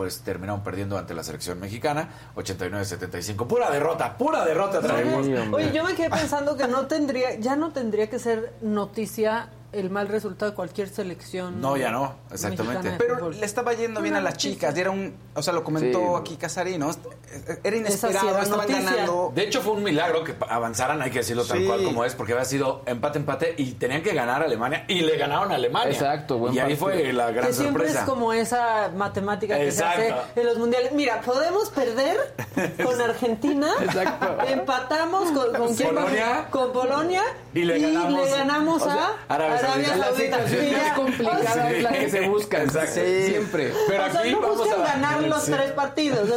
pues terminaron perdiendo ante la selección mexicana 89-75. Pura derrota, pura derrota traemos. Oye, yo me quedé pensando que no tendría, ya no tendría que ser noticia el mal resultado de cualquier selección. No, ya no, exactamente. Pero le estaba yendo bien a las chicas. Y era un. O sea, lo comentó Sí. aquí Casarino. Era Esa inesperado. sí era estaban noticia. ganando. De hecho, fue un milagro que avanzaran, hay que decirlo tal Sí. cual como es, porque había sido empate-empate y tenían que ganar a Alemania y le ganaron a Alemania. Exacto, buen Y ahí partido. fue la gran que siempre sorpresa. es como esa matemática que Exacto. se hace en los mundiales. Mira, podemos perder con Argentina, Exacto. empatamos con, con quién más? Polonia. con Polonia Y le ganamos- ganamos o sea, a Arabia Saudita. La situación Mira, más complicada o es la que se busca. Exacto. Siempre. Pero o sea, aquí no vamos buscan a ganar los Sí. tres partidos.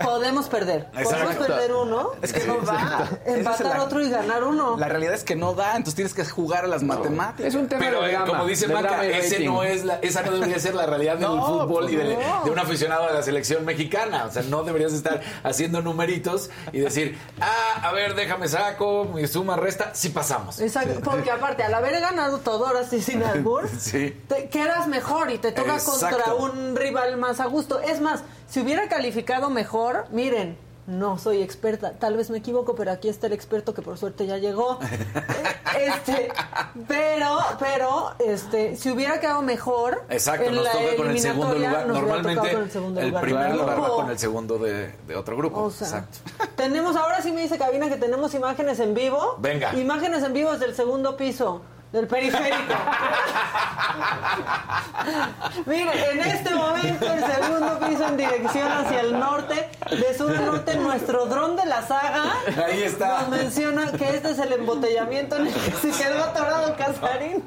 Podemos perder. Podemos perder uno. Es que no va. Empatar la- otro y ganar uno. La realidad es que no da, entonces tienes que jugar a las matemáticas. Es un tema Pero de eh, drama, como dice Maca, ese no es la, esa no debería ser la realidad del No, fútbol y de, no. de un aficionado de la selección mexicana. O sea, no deberías estar haciendo numeritos y decir, ah, a ver, déjame saco, mi suma, resta, sí pasamos. Exacto, porque aparte, al haber ganado todo ahora sí sin albur, Sí. te quedas mejor y te toca Exacto. contra un rival más a gusto. Es más, si hubiera calificado mejor, miren, no soy experta, tal vez me equivoco, pero aquí está el experto que por suerte ya llegó. este, pero, pero, este, si hubiera quedado mejor, Exacto, en nos la toca con el segundo eliminatoria, lugar. nos hubiera tocado Normalmente con el, segundo el lugar primer lugar va con el segundo de, de otro grupo. O sea, Exacto. tenemos, ahora sí me dice Cabina que tenemos imágenes en vivo. Venga. Imágenes en vivo del segundo piso, del periférico. Mire, en este momento el segundo piso en dirección hacia el norte, de sur a norte, nuestro dron de la saga Ahí está. nos menciona que este es el embotellamiento en el que se quedó atorado Casarín.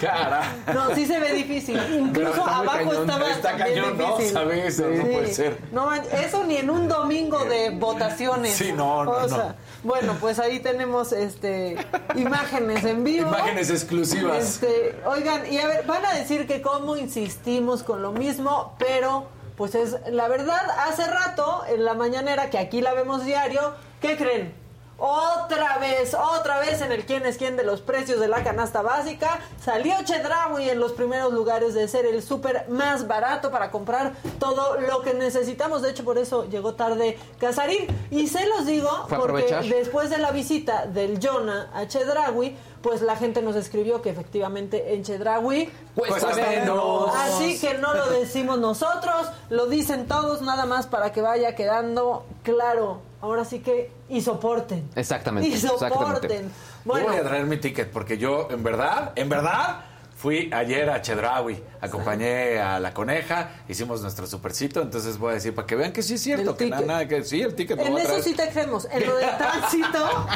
Cara. No, sí se ve difícil. Incluso abajo cañón. estaba Está cañón, ¿no? difícil. No puede ser. No, eso ni en un domingo de votaciones. Sí, no, no, O no. bueno, pues ahí tenemos este imágenes en vivo. Imágenes exclusivas. Este, oigan, y a ver, van a decir que cómo insistimos con lo mismo, pero pues es la verdad. Hace rato, en la mañanera, que aquí la vemos diario, ¿qué creen? Otra vez, otra vez en el quién es quién de los precios de la canasta básica. Salió Chedraui en los primeros lugares de ser el súper más barato para comprar todo lo que necesitamos. De hecho, por eso llegó tarde Casarín. Y se los digo porque aprovechar. después de la visita del Jonah a Chedraui, pues la gente nos escribió que efectivamente en Chedraui Cuesta Cuesta menos. Así que no lo decimos nosotros, lo dicen todos, nada más para que vaya quedando claro. Ahora sí que y soporten. Exactamente, Y soporten. exactamente. Yo Bueno, voy a traer mi ticket porque yo, en verdad, en verdad, fui ayer a Chedraui. Acompañé a la coneja, hicimos nuestro supercito. Entonces voy a decir para que vean que sí es cierto. El Que nada, nada, que sí, el ticket en eso sí te creemos. En lo del tránsito,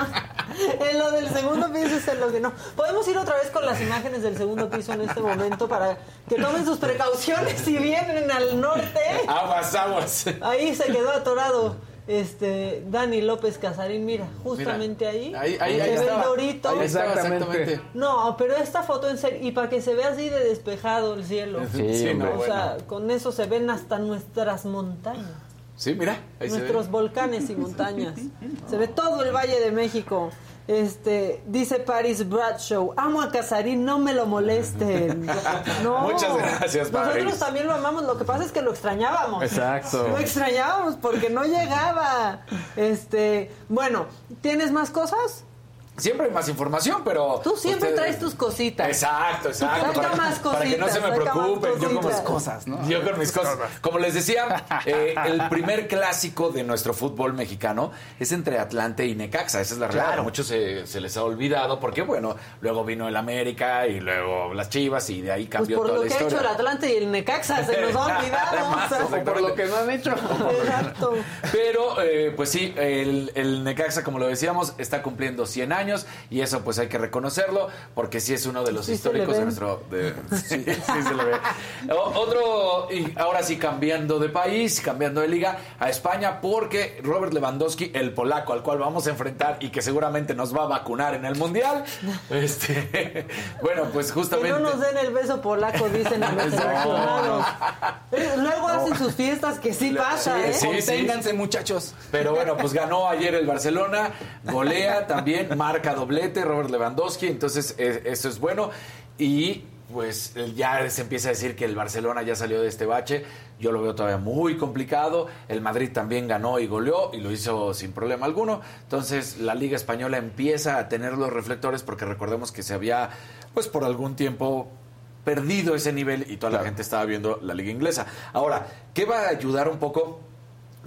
en lo del segundo piso es en lo que no. Podemos ir otra vez con las imágenes del segundo piso en este momento para que tomen sus precauciones si vienen al norte. Aguas, aguas. Ahí se quedó atorado este Dani López Casarín, mira, justamente ahí, Ahí, ahí, se ahí ve el estaba. dorito. Ahí estaba, Exactamente. No, pero esta foto en serio, y para que se vea así de despejado el cielo. Sí, Sí, no, o bueno. sea, con eso se ven hasta nuestras montañas, Sí, mira, ahí se nuestros volcanes y montañas. Se ve todo el Valle de México. Este, dice Paris Bradshaw, amo a Casarín, no me lo molesten. No. Muchas gracias, Nosotros Paris. también lo amamos, lo que pasa es que lo extrañábamos. Exacto. Lo extrañábamos porque no llegaba. Este, bueno, ¿tienes más cosas? Siempre hay más información, pero. Tú siempre ustedes- traes tus cositas. Exacto, exacto. Para, más para que no se me cositas, preocupen. Yo como cositas. Cosas, ¿no? Yo con mis cosas. Como les decía, eh, el primer clásico de nuestro fútbol mexicano es entre Atlante y Necaxa. Esa es la realidad. A muchos se, se les ha olvidado porque, bueno, luego vino el América y luego las Chivas y de ahí Pues cambió por toda lo la que ha hecho historia. el Atlante y el Necaxa, se nos ha olvidado. Además, o sea, exacto. Por lo que no han hecho. Exacto. Pero, eh, pues sí, el, el Necaxa, como lo decíamos, está cumpliendo 100 años y eso pues hay que reconocerlo porque sí es uno de los Sí históricos de nuestro... de- sí, sí se le ve. O- otro, y ahora sí cambiando de país, cambiando de liga a España porque Robert Lewandowski, el polaco al cual vamos a enfrentar y que seguramente nos va a vacunar en el Mundial, este, bueno, pues Que justamente... no nos den el beso polaco, dicen a los seleccionados. Eh, Luego hacen sus fiestas que sí pasa, ¿eh? sí, sí. Muchachos. Pero bueno, pues ganó ayer el Barcelona, golea también, marca doblete Robert Lewandowski, entonces eh, eso es bueno. Y pues ya se empieza a decir que el Barcelona ya salió de este bache, yo lo veo todavía muy complicado, el Madrid también ganó y goleó y lo hizo sin problema alguno, entonces la Liga Española empieza a tener los reflectores porque recordemos que se había pues por algún tiempo perdido ese nivel y toda la gente estaba viendo la Liga Inglesa. Ahora, ¿qué va a ayudar un poco?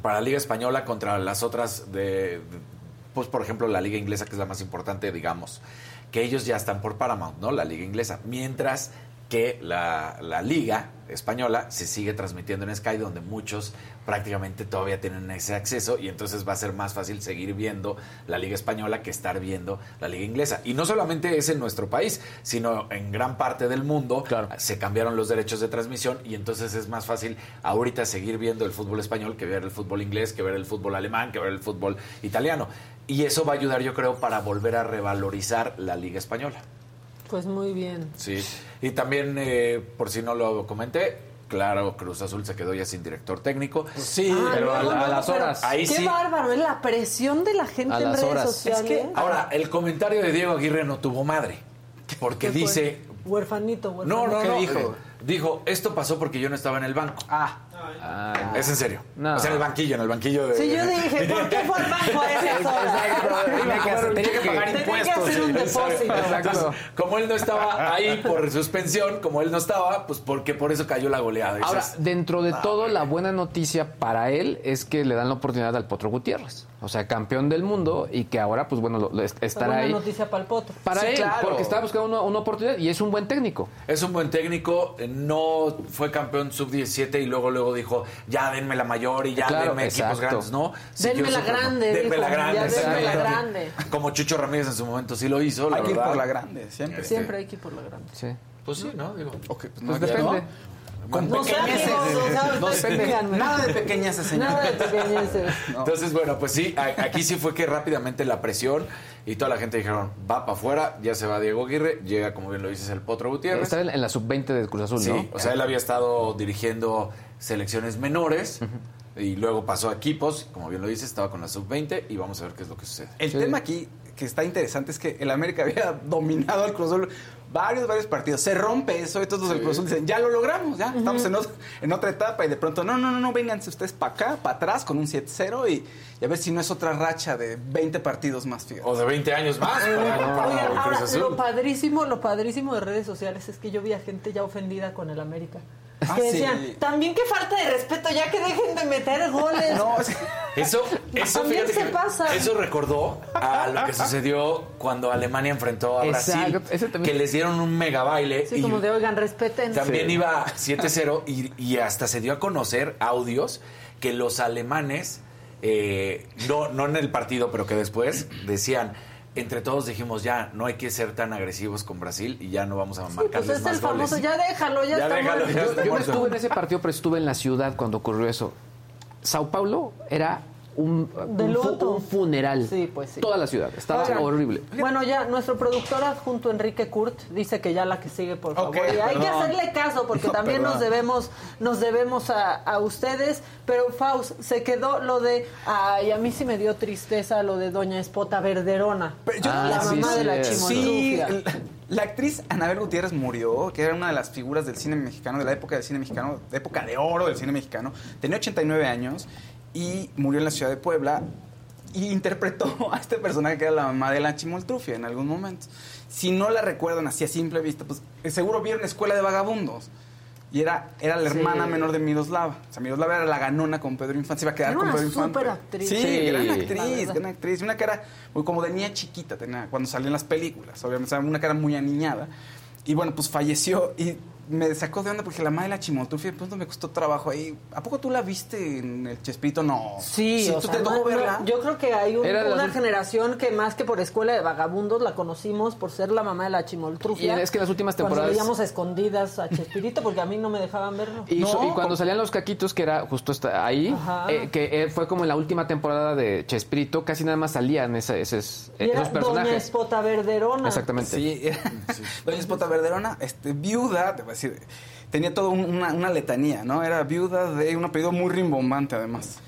para la Liga Española contra las otras de- pues por ejemplo la Liga Inglesa que es la más importante digamos que ellos ya están por Paramount no la Liga Inglesa mientras que la, la Liga Española se sigue transmitiendo en Sky donde muchos prácticamente todavía tienen ese acceso y entonces va a ser más fácil seguir viendo la Liga Española que estar viendo la Liga Inglesa y no solamente es en nuestro país sino en gran parte del mundo Claro. se cambiaron los derechos de transmisión y entonces es más fácil ahorita seguir viendo el fútbol español que ver el fútbol inglés, que ver el fútbol alemán, que ver el fútbol italiano. Y eso va a ayudar, yo creo, para volver a revalorizar la liga española. Pues muy bien. Sí. Y también, eh, por si no lo comenté, claro, Cruz Azul se quedó ya sin director técnico. Sí, Ah, pero a- luego, a luego, las pero horas. Ahí Qué sí. bárbaro, es la presión de la gente A en las redes horas. sociales. Es que- Ahora, el comentario de Diego Aguirre no tuvo madre. Porque ¿Qué fue? dice, Huerfanito, huerfanito. no, no, ¿Qué no. dijo? eh, Dijo, esto pasó porque yo no estaba en el banco. Ah, Ah, Es en serio. No. O sea, en el banquillo, en el banquillo de... Sí, yo dije, ¿por qué fue al banco a esas horas? Tenía que hacer- tenía que pagar Tenía que impuestos. hacer un depósito. Como él no estaba ahí por suspensión, como él no estaba, pues porque por eso cayó la goleada. Ahora, dentro de todo, la buena noticia para él es que le dan la oportunidad al Potro Gutiérrez. O sea, campeón del mundo y que ahora, pues bueno, lo- lo- estará Buena ahí. noticia para el potro. Para Sí, él, claro. porque está buscando una, una oportunidad y es un buen técnico. es un buen técnico, eh, no fue campeón sub-17 y luego luego dijo, ya denme la mayor y ya Claro, denme equipos grandes, ¿no? Denme Siguió la grande, Denme dijo, la grande. ya denme la grande. Como Chucho Ramírez en su momento sí lo hizo, la hay que ir por la grande, siempre. Siempre hay que ir por la grande. Sí. Pues sí, ¿no? Digo, Ok, pues, Pues no, depende. no. Con No pequeñeces. amigos, No. Nada de pequeñeces, señor. Nada de pequeñeces. Entonces, bueno, pues sí, aquí sí fue que rápidamente la presión y toda la gente dijeron, va para afuera, ya se va Diego Aguirre, llega, como bien lo dices, el Potro Gutiérrez. Está en, la sub-20 de Cruz Azul, Sí, ¿no? o sea, él había estado dirigiendo selecciones menores y luego pasó a equipos, como bien lo dices, estaba con la sub-20 y vamos a ver qué es lo que sucede. El tema aquí que está interesante es que el América había dominado al Cruz Azul varios, varios partidos. Se rompe eso y todos los del Cruz Azul dicen, ya lo logramos, ya estamos en, ot- en otra etapa y de pronto, no, no, no, no, vénganse ustedes para acá, para atrás con un 7-0 y, y a ver si no es otra racha de 20 partidos más, fíjate. O de 20 años más para, para Oigan, el Cruz ahora, lo padrísimo, lo padrísimo de redes sociales es que yo vi a gente ya ofendida con el América. Ah, que sí. decían, también qué falta de respeto, ya que dejen de meter goles. No, es que- Eso, eso, fíjate se que pasa. eso recordó a lo que sucedió cuando Alemania enfrentó a Brasil, Exacto, que les dieron un mega baile. Sí, y como de, oigan, respeten. También iba 7-0 y, y hasta se dio a conocer audios que los alemanes, eh, no, no en el partido, pero que después decían, entre todos dijimos ya, no hay que ser tan agresivos con Brasil y ya no vamos a Sí, marcarles pues es más el famoso, goles. ya déjalo, ya, Ya está déjalo, ya Yo, está yo no estuve en ese partido, pero estuve en la ciudad cuando ocurrió eso. Sao Paulo era un, De un fu- luto. un funeral. Sí, pues sí. Toda la ciudad. Estaba Oigan, horrible. Bueno, ya nuestro productor adjunto Enrique Kurt dice que ya la que sigue, por favor. Y hay que hacerle caso porque No, también nos debemos nos debemos a, a ustedes. Pero Faust, se quedó lo de, ay, a mí sí me dio tristeza lo de Doña Espota Verderona, Pero yo Ah, la sí, mamá de la sí. Sí, la, la actriz Anabel Gutiérrez murió, que era una de las figuras del cine mexicano, de la época del cine mexicano, de época de oro del cine mexicano. Tenía 89 años y murió en la ciudad de Puebla y interpretó a este personaje que era la mamá de la chimoltrufia en algún momento. Si no la recuerdan así a simple vista, pues eh, seguro vieron Escuela de Vagabundos. Y era, era la Sí. hermana menor de Miroslava. O sea, Miroslava era la ganona con Pedro Infante. Se iba a quedar Era con una Pedro Infante. superactriz. Sí, Sí, gran actriz, gran actriz. Una cara muy como de niña chiquita tenía cuando salía en las películas. Obviamente, una cara muy aniñada. Y bueno, pues falleció y me sacó de onda porque la madre de la chimoltrufia de pronto me costó trabajo ahí. ¿A poco tú la viste en el Chespirito? No. Sí, o ¿tú sea, te no- verla? no, yo creo que hay un- las una generación que más que por escuela de vagabundos la conocimos por ser la mamá de la chimoltrufia. Y es que las últimas Cuando temporadas- veíamos a escondidas a Chespirito porque a mí no me dejaban verlo. Y, No, so- y cuando salían los caquitos, que era justo hasta ahí, Ajá. eh, que eh, fue como en la última temporada de Chespirito, casi nada más salían ese- esos, Y era esos Doña personajes. Espota Verderona. Exactamente. Sí, Doña Espota Verderona, este, viuda, te voy a decir, tenía toda un- una, una letanía, ¿no? Era viuda de un apellido muy rimbombante, además.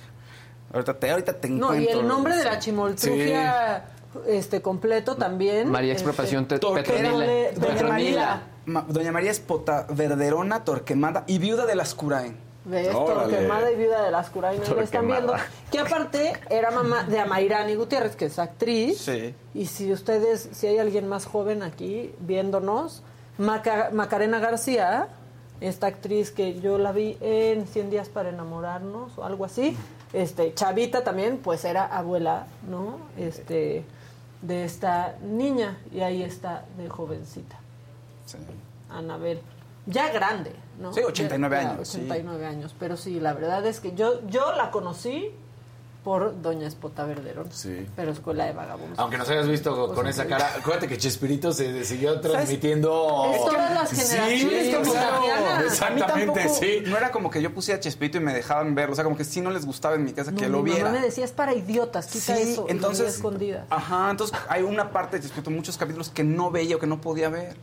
Ahorita te, ahorita te No, y encuentro. el nombre de la chimoltrufia este completo también. María Expropiación este, Te- Torquemada. Petronila. Doña María. María, Ma- Doña María Espota Verderona, Torquemada y viuda de las Curaen. Torquemada y viuda de las Curain, ahí lo están viendo. Que aparte era mamá de Amairani Gutiérrez, que es actriz. Sí. Y si ustedes, si hay alguien más joven aquí viéndonos, Maca- Macarena García, esta actriz que yo la vi en 100 días para enamorarnos o algo así. Este, Chavita también, pues era abuela, ¿no? Este, de esta niña. Y ahí está de jovencita. Sí. Anabel. Ya grande, ¿no? Sí, 89 Ya- años, sí. 89 años, pero sí, la verdad es que yo yo la conocí por Doña Espota Verderón. Sí. Pero Escuela de Vagabundos. Aunque nos hayas visto con, con esa cara, acuérdate que Chespirito se siguió transmitiendo. Es todas las generaciones Sí, claro. A mí Exactamente, tampoco, sí. no era como que yo pusiera Chespirito y me dejaban verlo, o sea, como que sí no les gustaba en mi casa No, que mi lo viera. mamá me decía, es para idiotas, quita Sí, eso. y entonces, escondidas. ajá, entonces hay una parte de Chespirito, muchos capítulos que no veía o que no podía ver.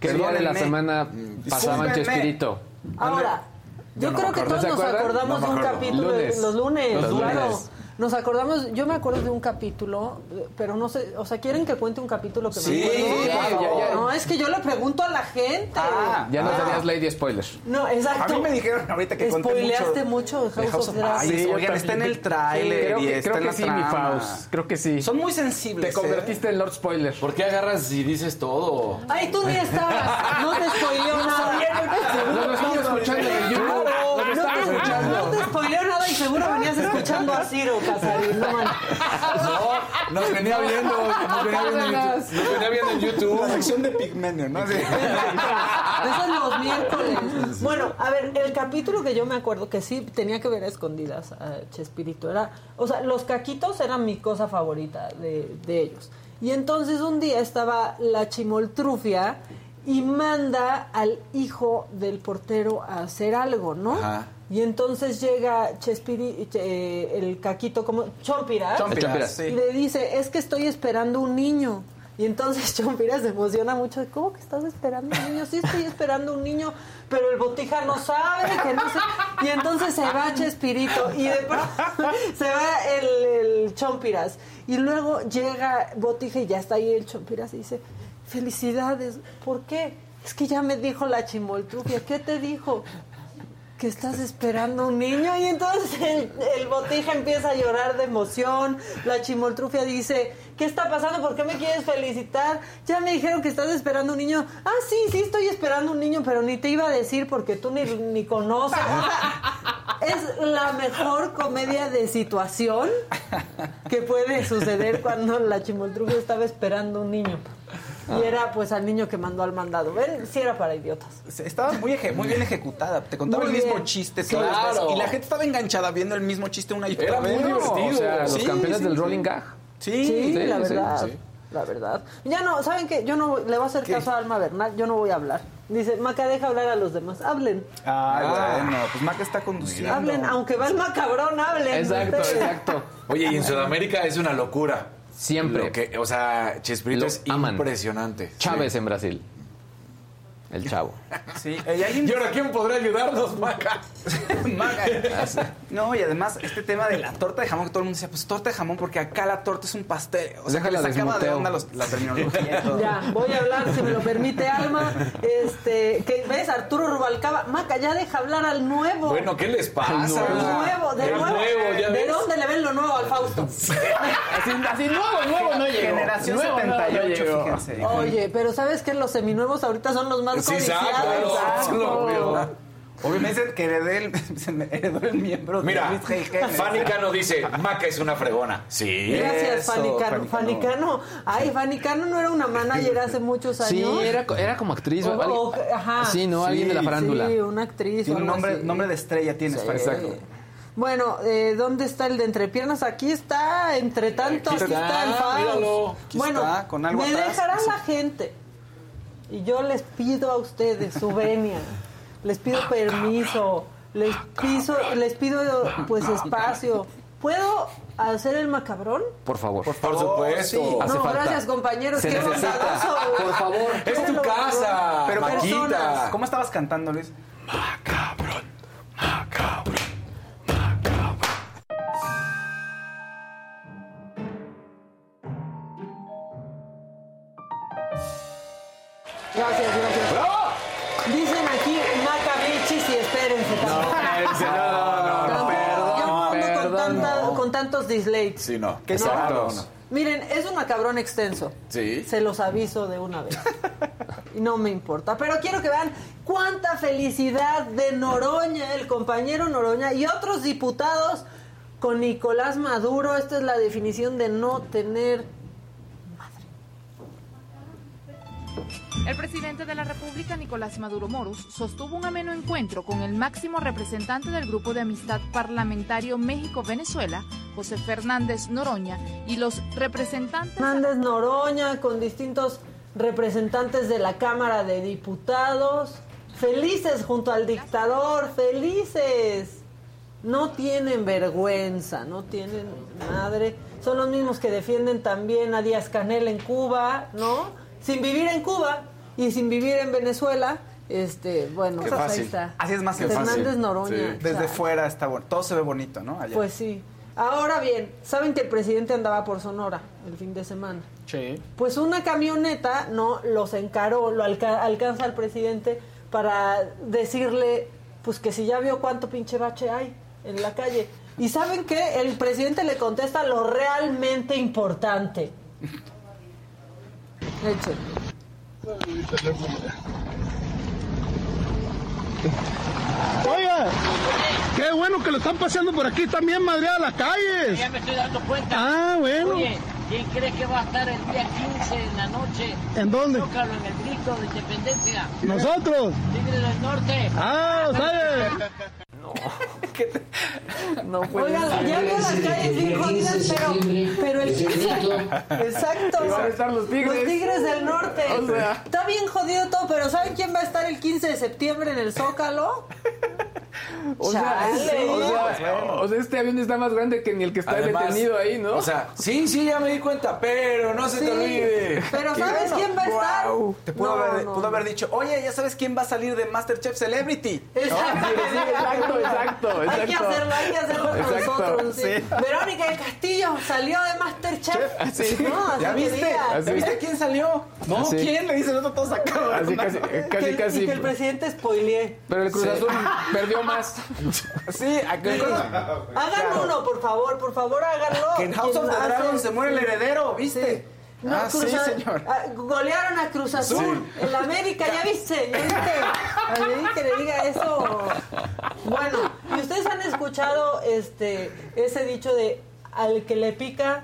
¿Qué día de la semana pasaban. Chespirito? Ahora, yo, Yo no creo que todos ¿Se nos acordamos de un capítulo de Lunes. los lunes, Los claro. Nos acordamos, yo me acuerdo de un capítulo, eh, pero no sé, o sea, ¿quieren que cuente un capítulo que Sí, me acuerdo? ya, ya. No, es que yo le pregunto a la gente. Ah, Ya nos Ah. darías Lady Spoiler. No, exacto. A mí me dijeron ahorita que Spoileaste mucho. mucho de House of Dragon. Ay, Sí, oigan, está en el tráiler creo y que, está creo en que la sí, mi. Faust. Creo que sí. Son muy sensibles. Te convertiste en Lord Spoiler. ¿Por qué agarras y dices todo? Ay, tú ni estabas. No te spoileó nada. No, no estamos escuchando en el YouTube. No, No te, estamos escuchando. no te spoileó nada y seguro venías escuchando a Ciro Casarín. No, nos venía viendo, nos venía viendo en YouTube. Nos venía viendo en La YouTube. sección de Pigmenio, ¿no? Así. Eso es los miércoles. Bueno, a ver, el capítulo que yo me acuerdo que sí tenía que ver a escondidas a Chespirito era, o sea, los caquitos eran mi cosa favorita de, de ellos. Y entonces un día estaba la chimoltrufia y manda al hijo del portero a hacer algo, ¿no? Ajá. Y entonces llega Chespiri, eh, el caquito como Chompiras Chompiras, Chompiras. sí. y le dice, es que estoy esperando un niño. Y entonces Chompiras se emociona mucho. ¿Cómo que estás esperando un niño? Sí, estoy esperando un niño, pero el botija no sabe, que no sé. Y entonces se va Chespirito y de pronto se va el, el Chompiras. Y luego llega Botija y ya está ahí el Chompiras y dice, felicidades. ¿Por qué? Es que ya me dijo la chimoltrufia. ¿Qué te dijo? Que estás esperando un niño y entonces el, el, botija empieza a llorar de emoción, la chimoltrufia dice, ¿qué está pasando? ¿Por qué me quieres felicitar? Ya me dijeron que estás esperando un niño. Ah, sí, sí estoy esperando un niño, pero ni te iba a decir porque tú ni, ni conoces. es la mejor comedia de situación que puede suceder cuando la chimoltrufia estaba esperando un niño. Y era pues al niño que mandó al mandado. ¿Ven? Sí era para idiotas. Estaba muy, eje- muy bien ejecutada. Te contaba Muy el mismo bien. chiste las veces. claro. Y la gente estaba enganchada viendo el mismo chiste una y otra Era vez. muy divertido. O sea, los Sí, campeones sí, del sí. rolling gag. Sí, Sí, sí, la sí, verdad. sí. La verdad. Ya no, ¿saben qué? Yo no le voy a hacer ¿Qué? caso a Alma Bernal, yo no voy a hablar. Dice, Maca, deja hablar a los demás. Hablen. Ay, Ah. bueno, pues Maca está conduciendo. Hablen, aunque va el macabrón, hablen. Exacto, ustedes. exacto. Oye, y en Sudamérica es una locura. Siempre. Lo que, o sea, Chespirito Lo es aman. impresionante. Chávez en Brasil. El chavo. Sí, y alguien- ¿Y ahora quién podrá ayudarnos, Maca? Maca. No, y además este tema de la torta de jamón, que todo el mundo decía, pues torta de jamón, porque acá la torta es un pastel. O sea, que Déjala le sacaba de onda los- la terminología y todo. Ya, voy a hablar, si me lo permite Alma. Este, que ves, Arturo Rubalcaba. Maca, ya deja hablar al nuevo. Bueno, ¿qué les pasa? Al nuevo, de El nuevo. ya ¿De ves. dónde le ven lo nuevo al Fausto? Así, así nuevo, nuevo no llegó. Generación Nuevo, no, no 78, llegó. fíjense. Oye, pero ¿sabes qué? Los seminuevos ahorita son los más Sí, claro, me dicen que heredé el, se me heredó el miembro de Mira, Luis G.G. Fanny Cano dice, Maca es una fregona. Sí. Gracias, Fanny Cano. Fanny Cano. Ay, Fanny Cano no era una manager hace muchos años. Sí, era, era como actriz. O- alguien- o- ajá. Sí, ¿no? Alguien de la Sí, farándula. Sí, una actriz. Tiene o un nombre, así. nombre de estrella, tienes. Sí. Exacto. Bueno, eh, ¿dónde está el de entrepiernas? Aquí está, entre tanto, aquí Aquí está, está, el Faust. míralo. Aquí bueno, está, con algo me atrás. dejará la gente. Y yo les pido a ustedes su venia, les pido permiso, les pido, les pido pues espacio. ¿Puedo hacer el macabrón? Por favor. Por supuesto. sí. Hace no, falta. gracias compañeros, Se qué necesita. bondadoso. Por favor. Es tu casa, Pero Maquita. personas. ¿Cómo estabas cantando, Luis? Macabrón, macabrón, dislikes. Sí, no. ¿Qué No. exacto? Miren, es un macabrón extenso. Sí. Se los aviso de una vez. Y no me importa. Pero quiero que vean cuánta felicidad de Noroña, el compañero Noroña y otros diputados con Nicolás Maduro. Esta es la definición de no tener El presidente de la República, Nicolás Maduro Moros, sostuvo un ameno encuentro con el máximo representante del Grupo de Amistad Parlamentario México-Venezuela, José Fernández Noroña, y los representantes... Hernández Noroña con distintos representantes de la Cámara de Diputados. Felices junto al dictador, felices. No tienen vergüenza, no tienen madre. Son los mismos que defienden también a Díaz Canel en Cuba, ¿no? Sin vivir en Cuba y sin vivir en Venezuela. Este, bueno, Qué pues ahí está. Así es más que Fernández fácil. Noroña. Sí. Desde claro. fuera está bueno. Todo se ve bonito, ¿no? Allá. Pues sí. Ahora bien, ¿saben que el presidente andaba por Sonora el fin de semana? Sí. Pues una camioneta no los encaró, lo alca- alcanza al presidente para decirle, pues que si ya vio cuánto pinche bache hay en la calle. Y saben qué, el presidente le contesta lo realmente importante. Échenle. Oiga, qué bueno que lo están paseando por aquí también, madreada las calles. Ya me estoy dando cuenta. Ah, bueno. Oye, ¿quién crees que va a estar el día 15 en la noche? ¿En dónde? Zócalo, en el grito de independencia. Nosotros. Tigre del Norte. Ah, ¿sabes? No puede Oigan, ser. ya vio las calles bien jodidas, pero, pero el Exacto. van a estar los tigres. Los tigres del norte. O sea. Está bien jodido todo, pero ¿saben quién va a estar el 15 de septiembre en el Zócalo? O sea, Chale. o, sea, o sea, este avión está más grande que ni el que está Además, detenido ahí, ¿no? O sea, sí, sí, ya me di cuenta, pero no se Sí, te olvide. Pero ¿sabes quién va a estar? Te pudo, No, haber, no, pudo no. haber dicho, oye, ¿ya sabes quién va a salir de Masterchef Celebrity? Exacto, Sí, exacto, exacto, Hay que hacerlo, hay que hacerlo Exacto, nosotros. sí. sí. Verónica del Castillo salió de Masterchef. Sí. No, así ¿Ya viste? ¿Ya viste quién salió? No. ¿quién? Le dice el otro todo sacado. Así casi, Que el- casi. Y que el presidente spoileé. Pero el Cruz Azul perdió más. Sí, aquí Hagan uno, por favor, por favor, háganlo. que en House of the Dragon se muere el heredero, ¿viste? No, ah, Cruz sí, A- señor. ah, golearon a Cruz Azul. En la América, ¿ya viste? ¿Ya viste? A mí que le diga eso. Bueno, ¿y ustedes han escuchado este ese dicho de al que le pica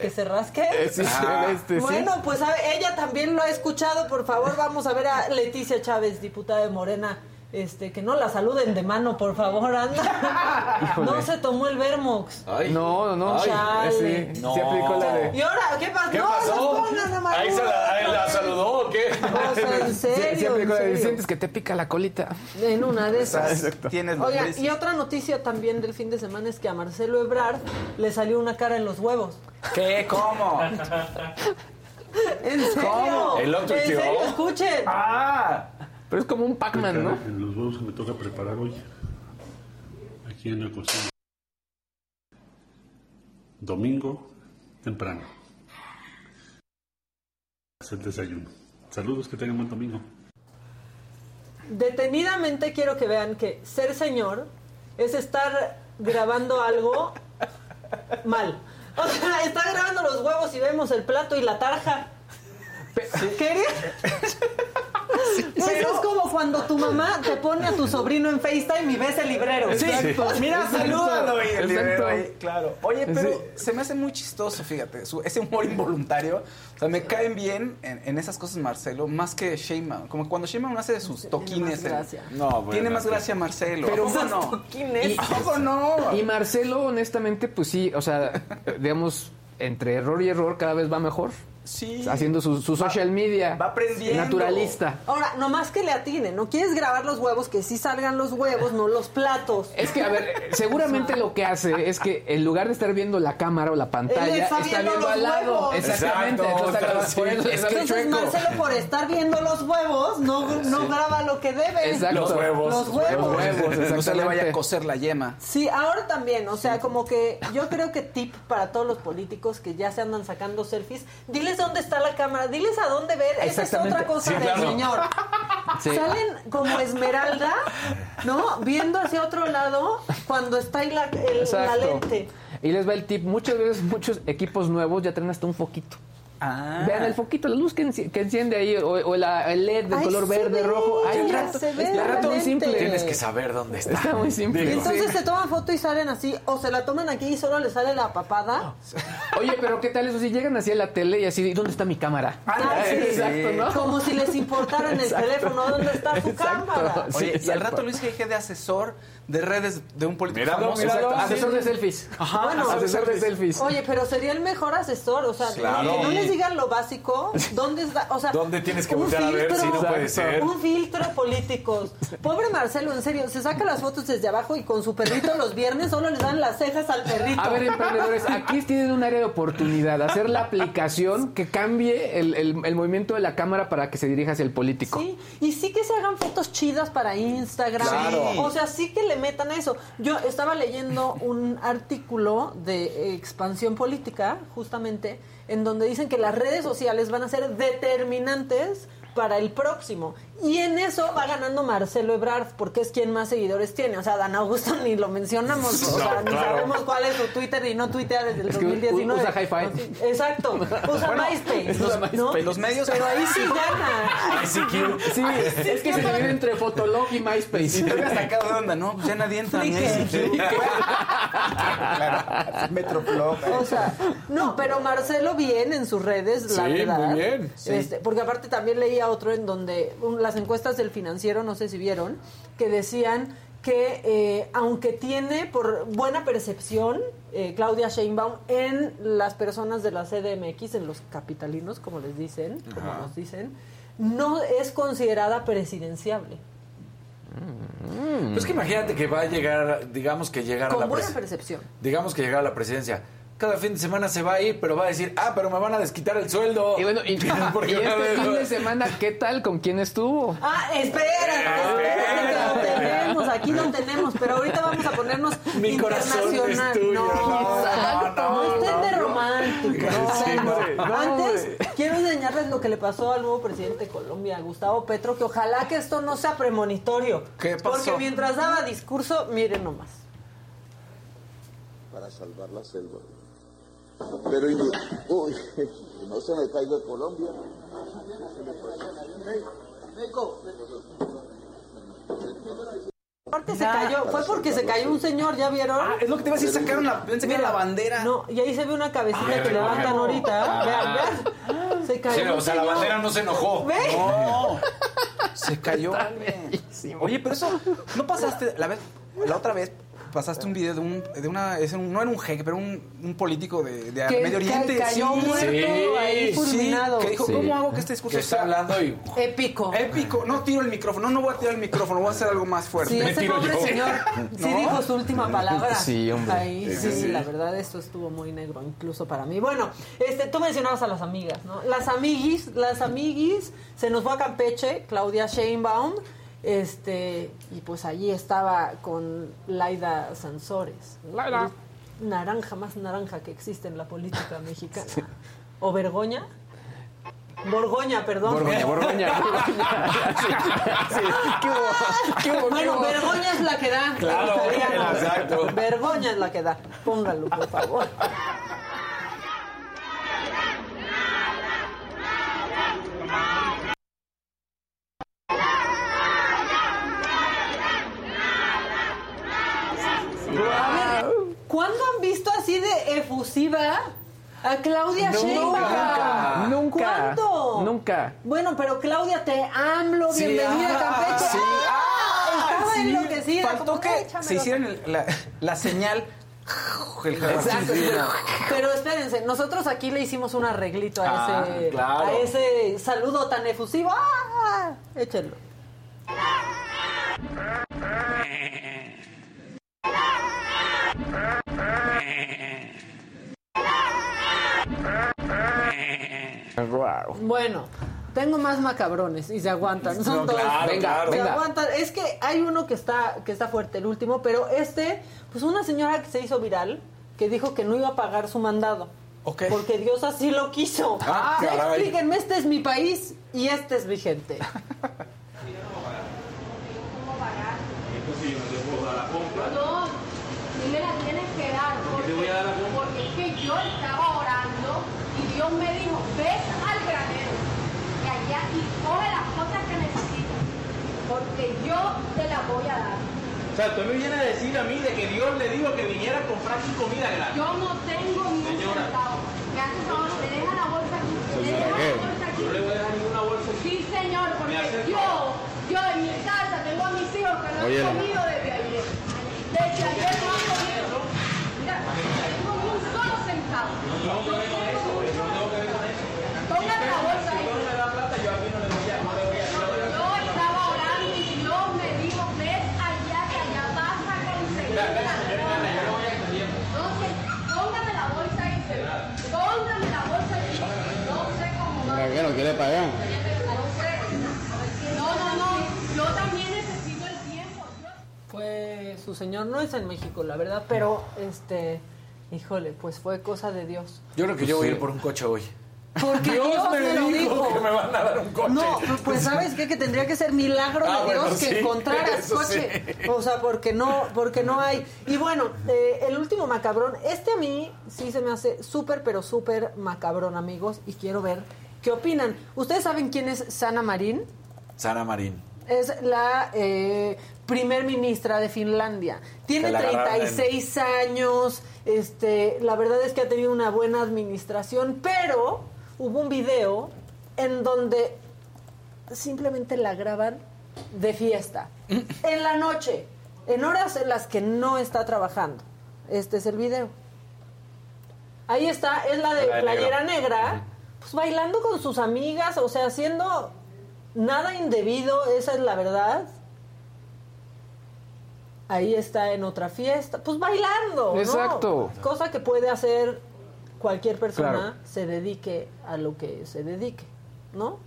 que se rasque? Eh, sí, Ah. este, sí. Bueno, pues a ella también lo ha escuchado. Por favor, vamos a ver a Leticia Chávez, diputada de Morena. Este, que no la saluden de mano, por favor, anda. No se tomó el Vermox. Ay. No, no, Ay. Chale. Sí, No. sí aplicó la de. ¿Y ahora qué pasó? ¿Qué no, pasó? a Ahí se la, saludó o qué? O sea, en serio, aplicó la en de. serio. Sientes que te pica la colita. En una de esas. Tienes Oiga, y otra noticia también del fin de semana es que a Marcelo Ebrard le salió una cara en los huevos. ¿Qué? ¿Cómo? ¿En serio? ¿El otro ¿En serio? Escuchen. ¡Ah! Pero es como un Pac-Man, ¿no? En los huevos que me toca preparar hoy, aquí en la cocina. Domingo, temprano. Es el desayuno. Saludos, que tengan buen domingo. Detenidamente quiero que vean que ser señor es estar grabando algo mal. O sea, está grabando los huevos y vemos el plato y la tarja. ¿Quería? Eso es como cuando tu mamá te pone a tu sobrino en FaceTime y ves el librero. Sí, Exacto, mira, exacto, salúdalo y el exacto. librero ahí, claro. Oye, pero Sí. se me hace muy chistoso, fíjate, su- ese humor involuntario. O sea, me caen bien en, en esas cosas Marcelo, más que Sheinbaum. Como cuando Sheinbaum hace sus toquines. más en- gracia. No, bueno, Tiene más pues- gracia Marcelo. Pero- ¿Cómo no? toquines. ¿A poco no? Y Marcelo, honestamente, pues sí, o sea, digamos, entre error y error cada vez va mejor. Sí. Haciendo su, su social media. va aprendiendo. Naturalista. Ahora, nomás que le atine, ¿no? ¿Quieres grabar los huevos? Que sí salgan los huevos, no los platos. Es que, a ver, seguramente lo que hace es que en lugar de estar viendo la cámara o la pantalla, está está viendo viendo los al lado. huevos. Exactamente. Exacto, entonces, sí. por eso Es Entonces, chueco. Marcelo, por estar viendo los huevos, no, no graba lo que debe. Exacto. Los huevos. Los huevos. Los huevos, No se le vaya a coser la yema. Sí, ahora también, o sea, como que yo creo que tip para todos los políticos que ya se andan sacando selfies, diles dónde está la cámara, diles a dónde ver, esa es otra cosa Sí, del claro. señor. Sí. Salen como esmeralda, ¿no? Viendo hacia otro lado cuando está ahí la, el- la lente. Y les va el tip. Muchas veces, muchos equipos nuevos ya traen hasta un foquito. Ah. Vean el foquito, la luz que, enci- que enciende ahí, o, o la- el LED de Ay, color verde, ve, rojo. Ya rato, se ve está la muy simple. Tienes que saber dónde está. Está muy simple. Digo. Entonces Sí. se toman foto y salen así, o se la toman aquí y solo le sale la papada. Oye, pero ¿qué tal eso? Si llegan así a la tele y así, ¿dónde está mi cámara? Ah, sí. Exacto, ¿no? Como si les importara en el Exacto. teléfono dónde está su Exacto. cámara. Sí, Oye, y al rato Luis G.G. de asesor de redes de un político Míralo, famoso. asesor de selfies. Ajá, Bueno, asesor de selfies. Oye, pero sería el mejor asesor, o sea, Claro. que no les digan lo básico, ¿dónde está? O sea, ¿Dónde tienes que un voltear a ver si no puede ser? Un filtro políticos. Pobre Marcelo, en serio, se saca las fotos desde abajo y con su perrito los viernes solo le dan las cejas al perrito. A ver, emprendedores, aquí tienen un área de oportunidad. Hacer la aplicación que cambie el, el- el movimiento de la cámara para que se dirija hacia el político. Sí, y sí que se hagan fotos chidas para Instagram. Claro. O sea, sí que le metan a eso. Yo estaba leyendo un artículo de expansión política, justamente, en donde dicen que las redes sociales van a ser determinantes para el próximo. Y en eso va ganando Marcelo Ebrard, porque es quien más seguidores tiene. O sea, Dan Augusto ni lo mencionamos. O sea, No, ni claro. sabemos cuál es su Twitter y no tuitea desde el Es que 2019. usa Hi-Fi. Sí, exacto. Usa MySpace. usa ¿no? MySpace. Los medios- Pero ahí sí gana. ICQ. Sí, es que se divide entre Fotolog y MySpace. Y todavía sacado de onda, ¿no? Pues ya nadie entra. ICQ. claro, Metroflog. O sea, no, pero Marcelo bien en sus redes, la Sí, verdad. muy bien, sí. Este, porque aparte también leía otro en donde un- las encuestas del financiero, no sé si vieron, que decían que eh, aunque tiene por buena percepción eh, Claudia Sheinbaum en las personas de la CDMX, en los capitalinos, como les dicen, como nos dicen, no es considerada presidenciable. Pues que imagínate que va a llegar, digamos que llegar a Con la buena percepción. Digamos que llegar a la presidencia. Cada fin de semana se va a ir, pero va a decir, ah, pero me van a desquitar el sueldo. Y bueno, y, Porque y este vez- fin de semana, ¿qué tal? ¿Con quién estuvo? Ah, espera, espera, que lo tenemos, aquí lo tenemos, pero ahorita vamos a ponernos Mi corazón internacional. es tuyo. No, No, no, no estén de hombre. No, Antes, quiero enseñarles lo que le pasó al nuevo presidente de Colombia, Gustavo Petro, que ojalá que esto no sea premonitorio. ¿Qué pasó? Porque mientras daba discurso, miren nomás. para salvar la selva. Pero uy, no se me caiga Colombia. Aparte se cayó, fue porque se cayó un señor, ¿ya vieron? Ah, es lo que te iba a decir, sacaron la, era la bandera. No, y ahí se ve una cabecita que no. levantan ahorita. Ah. Vean, vean. Se cayó. Sí, o sea, la bandera no se enojó. ¿Ve? No, se cayó. Oye, pero eso, ¿no pasaste la vez, la otra vez pasaste un video de un, de una, es un- no era un jeque, pero un, un político de, de Que Medio Oriente. ca- cayó muerto ahí fulminado. que dijo, Sí. ¿cómo hago que este discurso Que está sea hablando y... Épico. épico? No tiro el micrófono, no, no voy a tirar el micrófono, voy a hacer algo más fuerte. Sí, ese tiro pobre yo. señor sí ¿No? dijo su última palabra. Sí, hombre. Ahí sí, la verdad esto estuvo muy negro, incluso para mí. Bueno, este, tú mencionabas a las amigas, ¿no? Las amiguis, las amiguis, se nos fue a Campeche, Claudia Sheinbaum, este, y pues allí estaba con Laida Sansores. Laida. Naranja más naranja que existe en la política mexicana. ¿O Vergoña? Borgoña, perdón. Borgoña, Borgoña, Borgoña. Sí, sí. ¿Qué hubo? ¿Qué hubo? ¿Qué Bueno, vergoña es la que da. Claro. Vergoña es la que da. Póngalo, por favor. A ver, ¿cuándo han visto así a Claudia Sheinbaum? Nunca, nunca. Bueno, pero Claudia, te AMLO, Sí, bienvenida ah, a Campeche. sí. ¡Ah! Estaba Sí, enloquecida. Faltó que "Échamelo". se hicieran el- la, la señal. El Exacto. Sí, no. Pero espérense, nosotros aquí le hicimos un arreglito a, Ah, ese, claro. a ese saludo tan efusivo. ¡Ah! Échenlo. Bueno, tengo más macabrones y se aguantan. Son No, todos. claro, Venga, claro. Se venga. aguantan. Es que hay uno que está, que está fuerte, el último, pero este, pues una señora que se hizo viral que dijo que no iba a pagar su mandado. Ok. Porque Dios así lo quiso. Ah, caray. explíquenme, este es mi país y este es mi gente. No, ni me la tienes que dar. Porque, porque es que yo estaba Dios me dijo, ves al granero y allá y coge las cosas que necesitas. Porque yo te las voy a dar. O sea, usted me viene a decir a mí de que Dios le dijo que viniera a comprar su comida gratis. Yo no tengo ni un Señora. centavo. Me hace favor, me deja la bolsa aquí. Me deja la bolsa aquí. No le voy a dejar ninguna bolsa aquí. Sí, señor, porque yo, yo en mi casa tengo a mis hijos que no han comido desde ayer. Desde ayer no han comido. Mira, no tengo ni un solo centavo. No. No tengo que ver con eso. Póngate la bolsa Si ahí. Dios no me da plata, yo aquí no le voy a, no le voy a, no le voy a Yo estaba orando y Dios me dijo, ves allá que allá vas a conseguir Vea, vea, la señorita Ana, yo le voy a entendiendo. Entonces, póngame la bolsa ahí. Póngame la bolsa ahí. No sé cómo va. ¿Qué no? No. No. Yo también necesito el tiempo. Fue su señor, no es en México, la verdad, pero este, híjole, pues fue cosa de Dios. Yo creo que yo voy a ir por un coche hoy. Porque Dios Dios, me me lo dijo dijo. que me van a dar un coche. No, pues sabes qué? que tendría que ser milagro Ah, de Dios bueno, que sí, encontraras coche. sí. O sea, porque no, porque no hay. Y bueno, eh, el último macabrón, este a mí sí se me hace súper, pero súper macabrón, amigos, y quiero ver qué opinan. ¿Ustedes saben quién es Sana Marín? Sana Marín. Es la eh, primer ministra de Finlandia. Tiene Que la agarraron en- 36 años. Este, la verdad es que ha tenido una buena administración, pero hubo un video en donde simplemente la graban de fiesta. en la noche, en horas en las que no está trabajando. Este es el video. Ahí está, es la de La playera negra, pues bailando con sus amigas, o sea, haciendo nada indebido, esa es la verdad. ahí está en otra fiesta, pues bailando, ¿no? Exacto. Cosa que puede hacer cualquier persona Claro. se dedique a lo que se dedique, ¿no?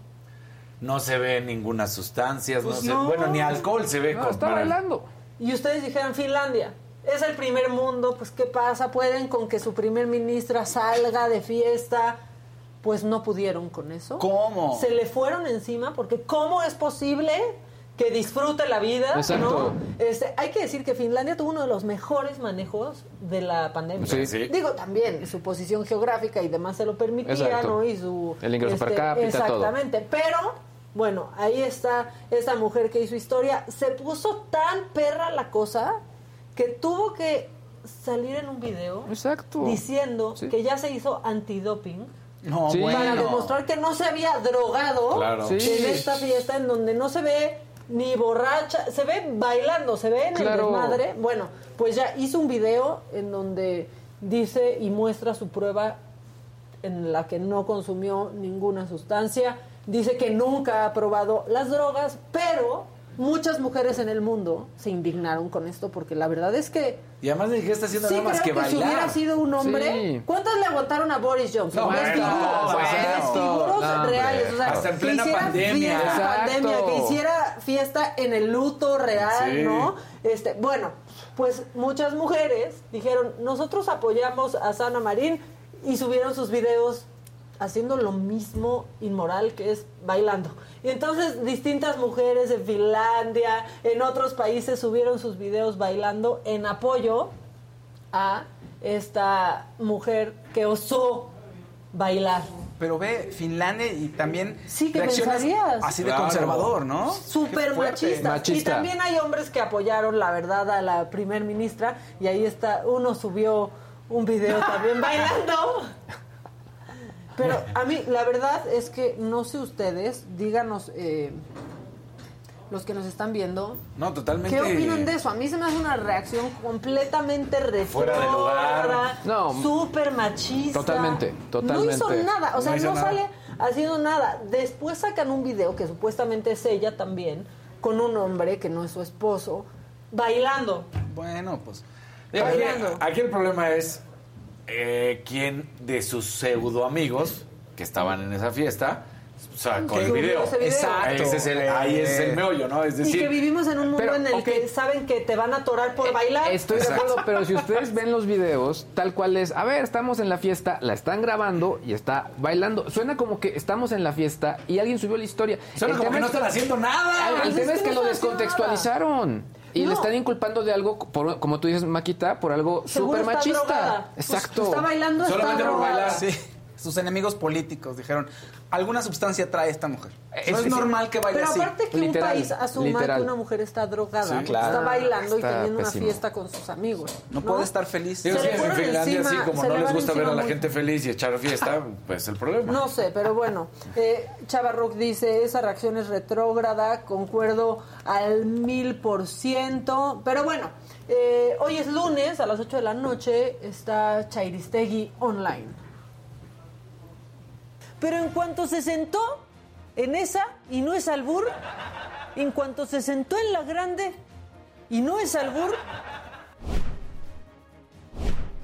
No se ve ninguna sustancias, Pues no se- no. bueno, ni alcohol se ve. No, está bailando. Y ustedes dijeron Finlandia. Es el primer mundo, pues ¿qué pasa? Pueden con que su primer ministra salga de fiesta. Pues no pudieron con eso. ¿Cómo? Se le fueron encima porque ¿cómo es posible que disfrute la vida? Exacto. ¿no? Este, hay que decir que Finlandia tuvo uno de los mejores manejos de la pandemia. Sí. Sí. Digo, también su posición geográfica y demás se lo permitía, Exacto. ¿no? Y su... El ingreso per cápita, todo. Exactamente. Pero, bueno, ahí está esta mujer que hizo historia. Se puso tan perra la cosa que tuvo que salir en un video Exacto. diciendo que ya se hizo antidoping No, Sí. para bueno. demostrar que no se había drogado Claro. en esta fiesta en donde no se ve ni borracha, se ve bailando, se ve en Claro. el desmadre. Bueno, pues ya hizo un video en donde dice y muestra su prueba en la que no consumió ninguna sustancia. Dice que nunca ha probado las drogas, pero muchas mujeres en el mundo se indignaron con esto porque la verdad es que Y además de que está haciendo Sí, nada más creo que que, si hubiera bailar. sido un hombre, Sí. ¿cuántos le aguantaron a Boris Johnson? No, desfiguros, bueno. desfiguros No, reales. O sea, Hasta en que plena hiciera pandemia. fiesta pandemia, que hiciera fiesta en el luto real, Sí. ¿no? Este, bueno, pues muchas mujeres dijeron, nosotros apoyamos a Sana Marín y subieron sus videos haciendo lo mismo inmoral que es bailando. Y entonces distintas mujeres en Finlandia, en otros países subieron sus videos bailando en apoyo a esta mujer que osó bailar. Pero ve, Finlandia y también Sí, que reaccionas pensarías. así de Claro. conservador, ¿no? Súper machistas. Machista. Y también hay hombres que apoyaron, la verdad, a la primer ministra. Y ahí está, uno subió un video también bailando. Pero a mí, la verdad es que no sé ustedes, díganos, eh, los que nos están viendo, No, totalmente. ¿qué opinan de eso? A mí se me hace una reacción completamente Fuera de lugar. retrógrada, No. súper machista. Totalmente, No totalmente. hizo nada, o sea, No no, nada. sale haciendo nada. Después sacan un video que supuestamente es ella también, con un hombre que no es su esposo, bailando. Bueno, pues. Aquí, Bailando. aquí el problema es eh, quién de sus pseudo amigos que estaban en esa fiesta sacó Que el subió video. Exacto. Ese es el, ahí es el meollo, ¿no? Es y que decir, vivimos en un mundo pero, en el que saben que te van a atorar por bailar. Estoy de Exacto. acuerdo, pero si ustedes ven los videos, tal cual es, a ver, estamos en la fiesta, la están grabando y está bailando. Suena como que estamos en la fiesta y alguien subió la historia. suena El como que no es están haciendo nada. El Pues tema es que lo descontextualizaron. Y No. le están inculpando de algo, por- como tú dices, Maquita, por algo súper drogada. machista. Pues, Exacto. está bailando, está Solamente por bailar. Sí. Sus enemigos políticos dijeron, alguna sustancia trae esta mujer. Es- no es, es- normal que baile Pero así. aparte que Literal, un país asuma literal. que una mujer está drogada, Sí, claro. está bailando Está y teniendo una fiesta con sus amigos. No, puede estar feliz. Sí, en Finlandia, encima, sí, como no le les gusta ver a la muy- gente feliz y echar fiesta, pues es el problema. No sé, pero bueno, eh, Chava Rock dice, esa reacción es retrógrada, concuerdo al mil por ciento, pero bueno, eh, hoy es lunes, a las 8 de la noche, está Chairistegui online. Pero en cuanto se sentó en esa, y no es albur, en cuanto se sentó en la grande, y no es albur,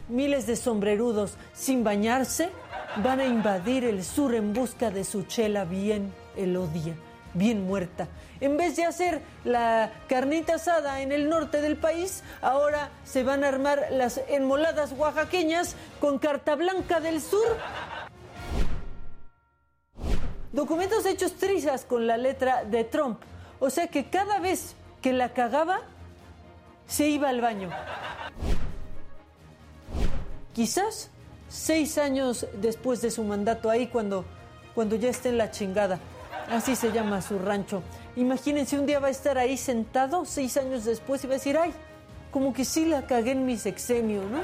Miles de sombrerudos sin bañarse van a invadir el sur en busca de su chela bien elodia, bien muerta. En vez de hacer la carnita asada en el norte del país, ahora se van a armar las enmoladas oaxaqueñas con carta blanca del sur. Documentos hechos trizas con la letra de Trump. O sea que cada vez que la cagaba, se iba al baño. Quizás seis años después de su mandato ahí, cuando, cuando ya esté en la chingada. Así se llama su rancho. Imagínense, un día va a estar ahí sentado, seis años después, y va a decir, ay, como que sí la cagué en mi sexenio, ¿no?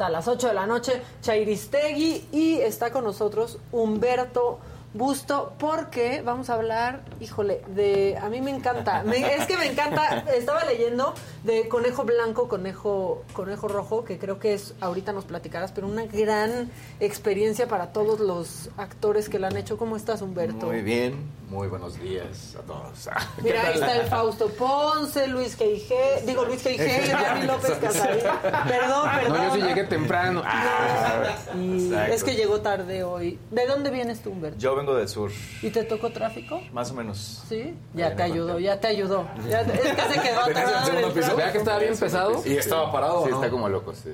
Está a las 8 de la noche. Chairistegui y está con nosotros Humberto Busto, porque vamos a hablar, híjole, de. A mí me encanta. me- es que me encanta. Estaba leyendo de Conejo Blanco, Conejo, Conejo Rojo, que creo que es. Ahorita nos platicarás, pero una gran experiencia para todos los actores que la han hecho. ¿Cómo estás, Humberto? Muy bien, muy buenos días a todos. Mira, ahí está el Fausto Ponce, Luis G.I.G., digo Luis G.I.G., Gaby López Casarín. Perdón, perdón. No, yo sí llegué temprano. Ah. Y es que llegó tarde hoy. ¿De dónde vienes tú, Humberto? Yo vengo del sur, ¿Y te tocó tráfico? más o menos. Sí. Ya te ayudó, ya te ayudó. Ya te- es que se quedó ¿Tenías el atrás. Vea que estaba bien pesado. ¿Y estaba parado Sí, no? está como loco. Sí, sí.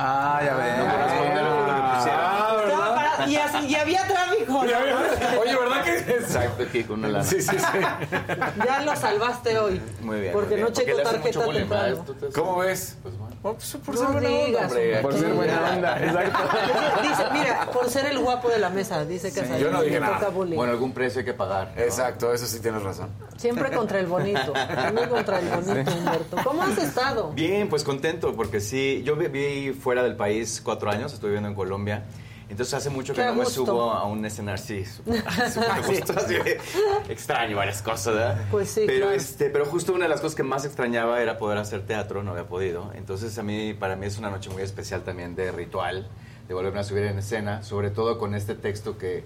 Ah, ya ves. No corresponde a lo que le pusieron. Estaba parado, y, así, y había tráfico. ¿no? Oye, ¿verdad que Exacto, aquí con una lana. Sí, sí, sí. Ya lo salvaste hoy. Muy bien. Porque muy bien. no checo tarjeta temprano. ¿verdad? ¿Tú te- ¿Cómo ves? Pues Oh, pues, por No ser buena onda, hombre. Por ser buena onda, exacto. Dice, mira, por ser el guapo de la mesa, dice que yo no dije nada. Bueno, algún precio hay que pagar. ¿no? Exacto, eso sí tienes razón. Siempre contra el bonito. Siempre contra el bonito, Humberto. ¿Cómo has estado? Bien, pues contento, porque sí, yo viví fuera del país cuatro años, estuve viviendo en Colombia. Entonces hace mucho que Qué no me gusto. subo a un escenario, sí, súper súper gusto, así extraño varias cosas, ¿verdad? Pues sí, pero, claro. este, pero justo una de las cosas que más extrañaba era poder hacer teatro, no había podido. Entonces a mí, para mí es una noche muy especial también de ritual, de volverme a subir en escena, sobre todo con este texto que,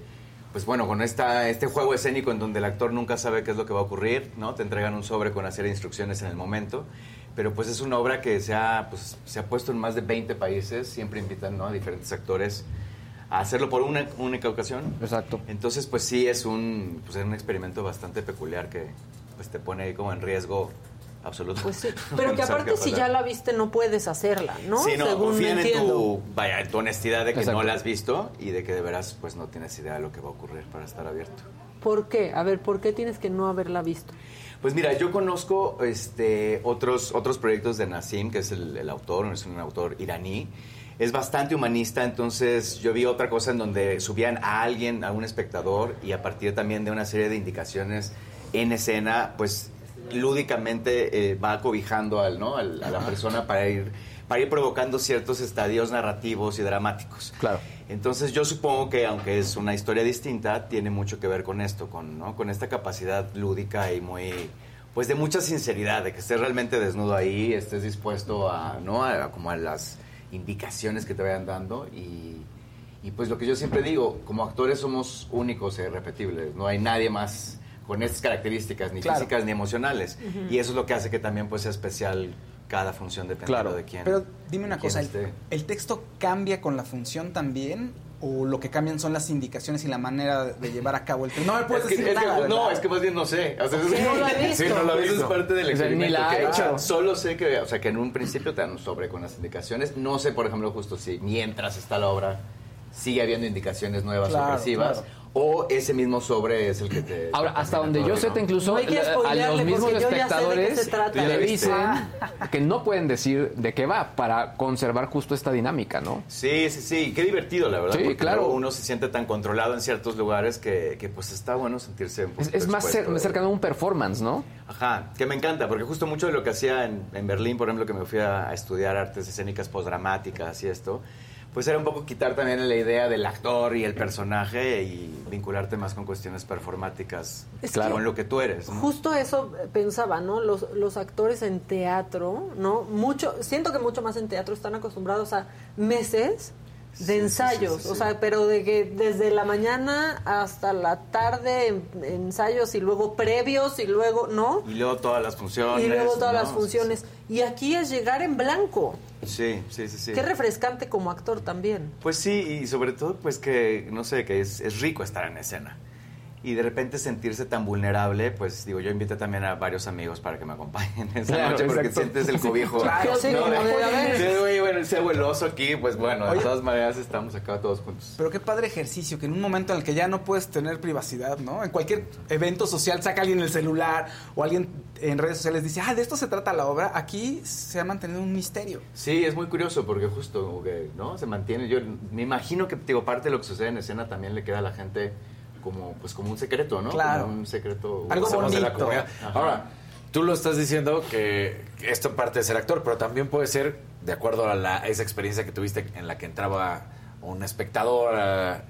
pues bueno, con esta, este juego escénico en donde el actor nunca sabe qué es lo que va a ocurrir, ¿no? Te entregan un sobre con de instrucciones en el momento, pero pues es una obra que se ha, pues, se ha puesto en más de 20 países, siempre invitan ¿no? a diferentes actores a hacerlo por una única ocasión. Exacto. Entonces, pues sí, es un, pues, es un experimento bastante peculiar que pues, te pone ahí como en riesgo absoluto. Pues sí. Pero que No aparte si ya la viste no puedes hacerla, ¿no? Sí, no, Según confíen en tu, vaya, en tu honestidad de que Exacto. no la has visto y de que de veras pues no tienes idea de lo que va a ocurrir para estar abierto. ¿Por qué? A ver, ¿por qué tienes que no haberla visto? Pues mira, yo conozco este, otros, otros proyectos de Nassim, que es el, el autor, es un autor iraní. Es bastante humanista, entonces yo vi otra cosa en donde subían a alguien, a un espectador, y a partir también de una serie de indicaciones en escena, pues lúdicamente eh, va cobijando al, ¿no? al- a la persona para ir, para ir provocando ciertos estadios narrativos y dramáticos. Claro. Entonces yo supongo que aunque es una historia distinta, tiene mucho que ver con esto, con, ¿no? con esta capacidad lúdica y muy, pues de mucha sinceridad, de que estés realmente desnudo ahí, estés dispuesto a, ¿no? A, como a las indicaciones que te vayan dando y, y pues lo que yo siempre digo, como actores somos únicos e irrepetibles, no hay nadie más con estas características, ni Claro. físicas ni emocionales. Y eso es lo que hace que también pues sea especial cada función dependiendo Claro. de quién. Pero dime una cosa, ¿el, el texto cambia con la función también? ¿O lo que cambian son las indicaciones y la manera de llevar a cabo el texto? No me puedes Es que- decir es que- nada, no, es que más bien no sé. O sea. No lo he visto. Sí, no lo he visto. Eso es parte del O sea, experimento. que- hecho. ah, Solo sé que, o sea, que en un principio te dan un sobre con las indicaciones. No sé, por ejemplo, justo si mientras está la obra sigue habiendo indicaciones nuevas Claro, sorpresivas. claro. O ese mismo sobre es el que te... Ahora, hasta donde yo sé, te incluso No que a los mismos de espectadores le dicen que no pueden decir de qué va para conservar justo esta dinámica, ¿no? Sí, sí, sí. Qué divertido, la verdad. Sí, porque claro. uno se siente tan controlado en ciertos lugares que, que, pues está bueno sentirse un Es, más cer- expuesto. cercano a un performance, ¿no? Ajá, que me encanta, porque justo mucho de lo que hacía en, en Berlín, por ejemplo, que me fui a, a estudiar artes escénicas postdramáticas y esto, pues era un poco quitar también la idea del actor y el personaje y vincularte más con cuestiones performáticas, Es con lo que tú eres. ¿no? Justo eso pensaba, ¿no? Los, los actores en teatro, ¿no? Mucho, siento que mucho más en teatro están acostumbrados a meses de ensayos, o sea, pero de que desde la mañana hasta la tarde en- ensayos y luego previos y luego, ¿no? Y luego todas las funciones. Y luego todas ¿no? las funciones. Y aquí es llegar en blanco. Sí, sí, sí, sí. Qué refrescante como actor también. Pues sí, y sobre todo, pues que, no sé, que es, es rico estar en escena. Y de repente sentirse tan vulnerable, pues digo, yo invité también a varios amigos para que me acompañen esa Claro, noche porque exacto. sientes el cobijo. Claro, sí, ¿no? como de, a ver. Sí, güey, bueno, se el oso aquí, pues bueno, Oye. de todas maneras estamos acá todos juntos. Pero qué padre ejercicio, que en un momento en el que ya no puedes tener privacidad, ¿no? En cualquier evento social saca alguien el celular o alguien en redes sociales dice, ah, de esto se trata la obra. Aquí se ha mantenido un misterio. Sí, es muy curioso porque justo, ¿no? Se mantiene. Yo me imagino que, digo, parte de lo que sucede en escena también le queda a la gente como, pues, como un secreto, ¿no? Claro. Como un secreto. Algo Hacemos de la bonito. comunidad. Ahora, tú lo estás diciendo que esto parte de ser actor, pero también puede ser de acuerdo a, la- a esa experiencia que tuviste en la que entraba un espectador, eh,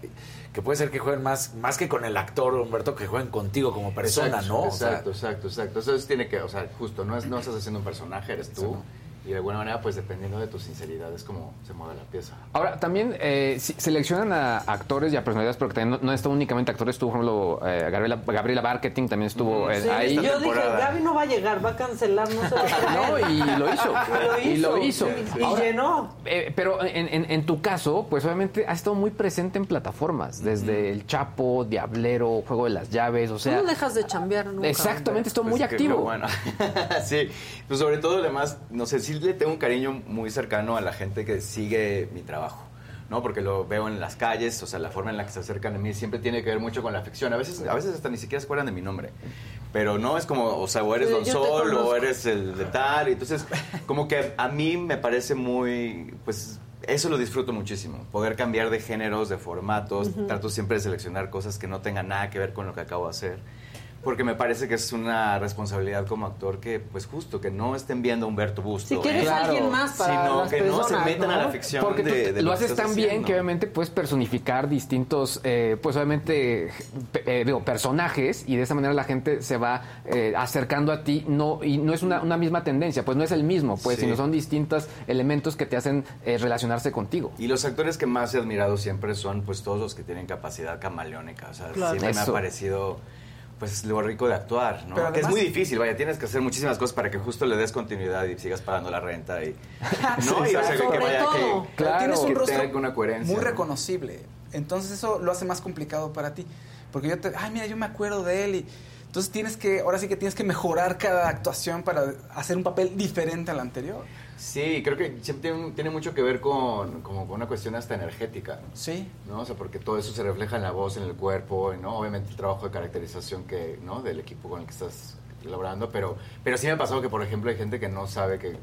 que puede ser que jueguen más, más que con el actor, Humberto, que jueguen contigo como persona, Exacto, ¿no? O sea, Exacto, exacto, exacto. Entonces tiene que, o sea, justo, no, es, no estás haciendo un personaje, eres tú. Y de alguna manera, pues dependiendo de tu sinceridad, es como se mueve la pieza. Ahora, también eh, si- seleccionan a actores y a personalidades, porque también no, no está únicamente actores, estuvo, por ejemplo, eh, Gabriela, Gabriela Marketing también estuvo eh, Sí, ahí. yo dije, Gaby no va a llegar, va a cancelar, no se va a No, y lo hizo. Y lo Y hizo. lo hizo. Y Ahora, llenó. Eh, pero en, en- en tu caso, pues obviamente has estado muy presente en plataformas, desde El Chapo, Diablero, Juego de las Llaves, o sea... no dejas de chambear nunca. Exactamente, estoy muy Pues que activo. lo bueno. sí, pues sobre todo además, no sé, sí le tengo un cariño muy cercano a la gente que sigue mi trabajo. ¿no? Porque lo veo en las calles, o sea, la forma en la que se acercan a mí siempre tiene que ver mucho con la ficción. A veces, a veces hasta ni siquiera se acuerdan de mi nombre. Pero no es como, o sea, o eres Sí, Don Sol o eres el de tal. y Entonces, como que a mí me parece muy, pues, eso lo disfruto muchísimo. Poder cambiar de géneros, de formatos. Ujú. Trato siempre de seleccionar cosas que no tengan nada que ver con lo que acabo de hacer porque me parece que es una responsabilidad como actor que, pues justo, que no estén viendo a Humberto Busto. Si quieres ¿eh? alguien más para Sino las que no se metan a la ficción Porque tú de, de lo haces tan bien que obviamente puedes personificar distintos, eh, pues obviamente, eh, digo, personajes y de esa manera la gente se va eh, acercando a ti no y no es una, una misma tendencia, pues no es el mismo, pues, Sí. sino son distintos elementos que te hacen eh, relacionarse contigo. Y los actores que más he admirado siempre son pues todos los que tienen capacidad camaleónica. O sea, Claro. siempre me ha parecido pues lo rico de actuar, ¿no? Pero que es muy difícil, vaya, tienes que hacer muchísimas cosas para que justo le des continuidad y sigas pagando la renta y no, y o sea, que- que vaya que, Pero tienes un que rostro tenga una coherencia. muy ¿no? reconocible. Entonces eso lo hace más complicado para ti. Porque yo te, ay, mira, yo me acuerdo de él y entonces tienes que, ahora sí que tienes que mejorar cada actuación para hacer un papel diferente al anterior. Sí, creo que siempre tiene, tiene mucho que ver con, como con una cuestión hasta energética. Sí. ¿no? O sea, porque todo eso se refleja en la voz, en el cuerpo, ¿no? Obviamente el trabajo de caracterización que, ¿no? Del equipo con el que estás elaborando, pero, pero sí me ha pasado que, por ejemplo, hay gente que no sabe que,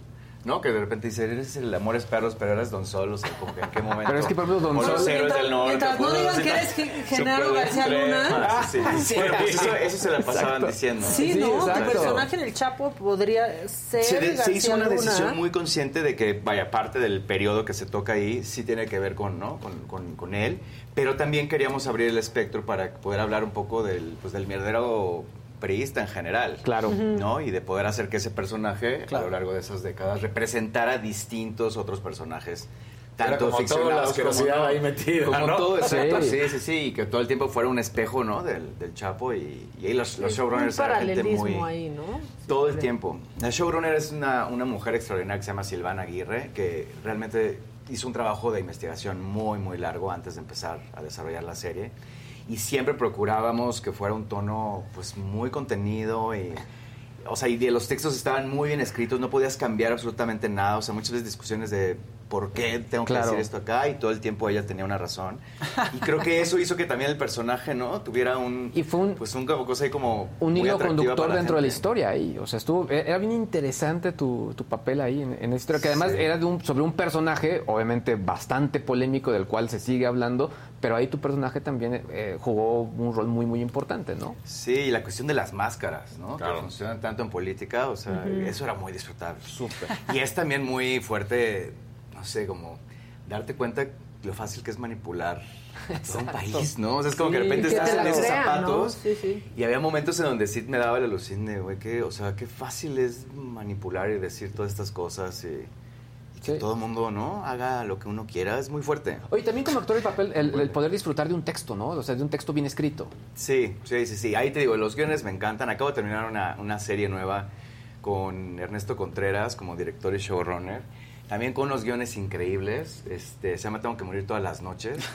¿no? Que de repente dice, eres el Amores Perros, pero eres Don Sol, o sea, como que en qué momento. Pero es que, por ejemplo, Don O los Sol- héroes del norte. mientras no pues, digan que eres Ge- Genaro García Luna. Sí, sí. Bueno, pues eso, eso se la pasaban Exacto. diciendo. Sí, Sí, no, exacto. tu personaje en el Chapo podría ser Se, de- se García hizo una Luna. decisión muy consciente de que, vaya, parte del periodo que se toca ahí sí tiene que ver con, ¿no? con, con- con él, pero también queríamos abrir el espectro para poder hablar un poco del, pues, del mierdero priista en general. Claro. ¿no? Y de poder hacer que ese personaje, a lo largo de esas décadas, representara distintos otros personajes. Era Tanto como toda la ficcionados como no. ahí metida, Como ¿no? todo, exacto. Sí. Sí, sí, sí. Y que todo el tiempo fuera un espejo, ¿no? Del, del Chapo. Y, y ahí los, los showrunners un eran gente paralelismo muy... ahí, ¿no? Todo el Siempre. tiempo. La showrunner es una, una mujer extraordinaria que se llama Silvana Aguirre, que realmente hizo un trabajo de investigación muy, muy largo antes de empezar a desarrollar la serie. Y siempre procurábamos que fuera un tono pues muy contenido y... O sea, y los textos estaban muy bien escritos, no podías cambiar absolutamente nada. O sea, muchas veces discusiones de por qué tengo que Claro. decir esto acá y todo el tiempo ella tenía una razón. Y creo que eso hizo que también el personaje, ¿no? Tuviera un... Y fue un, Pues un cosa ahí como... un hilo conductor dentro de la historia ahí. O sea, estuvo, e, era bien interesante tu, tu papel ahí en, en esta historia, que además Sí. era de un, sobre un personaje, obviamente bastante polémico, del cual se sigue hablando, pero ahí tu personaje también eh, jugó un rol muy, muy importante, ¿no? Sí, y la cuestión de las máscaras, ¿no? Claro. Que funcionan tanto en política, o sea, eso era muy disfrutable. Súper. Y es también muy fuerte, no sé, como darte cuenta lo fácil que es manipular a todo un país, ¿no? O sea, es como que de Sí, repente que estás en esos crean, ¿no? zapatos Sí, sí. y había momentos en donde sí me daba la alucine, güey, que, o sea, qué fácil es manipular y decir todas estas cosas y, y que Sí. todo el mundo, ¿no? Haga lo que uno quiera, es muy fuerte. Oye, también como actor el papel, el, el poder disfrutar de un texto, ¿no? O sea, de un texto bien escrito. Sí, sí, sí, sí. Ahí te digo, los guiones me encantan. Acabo de terminar una, una serie nueva con Ernesto Contreras como director y showrunner. También con unos guiones increíbles. Este, se llama Tengo que morir todas las noches.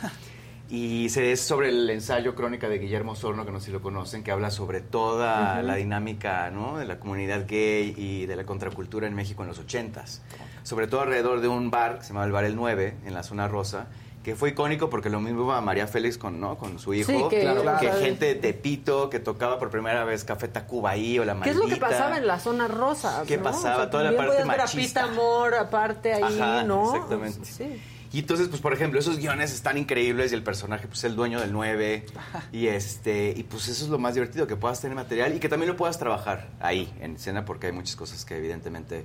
Y se, es sobre el ensayo crónica de Guillermo Sorno, que no sé si lo conocen, que habla sobre toda la dinámica ¿no? de la comunidad gay y de la contracultura en México en los ochentas. Sobre todo alrededor de un bar que se llamaba el Bar El 9, en la zona rosa, que fue icónico porque lo mismo a María Félix con, ¿no? con su hijo, Sí, que- que claro. gente de Tepito que tocaba por primera vez Café Tacuba ahí o La ¿Qué Maldita. es lo que pasaba en la zona rosa? ¿Qué no? pasaba? Toda la parte podías ver a machista. Amor aparte ahí, Ajá, ¿no? exactamente. Sí. Y entonces, pues, por ejemplo, esos guiones están increíbles y el personaje, pues, es el dueño del 9. Y este, y pues eso es lo más divertido, que puedas tener material y que también lo puedas trabajar ahí, en escena, porque hay muchas cosas que evidentemente,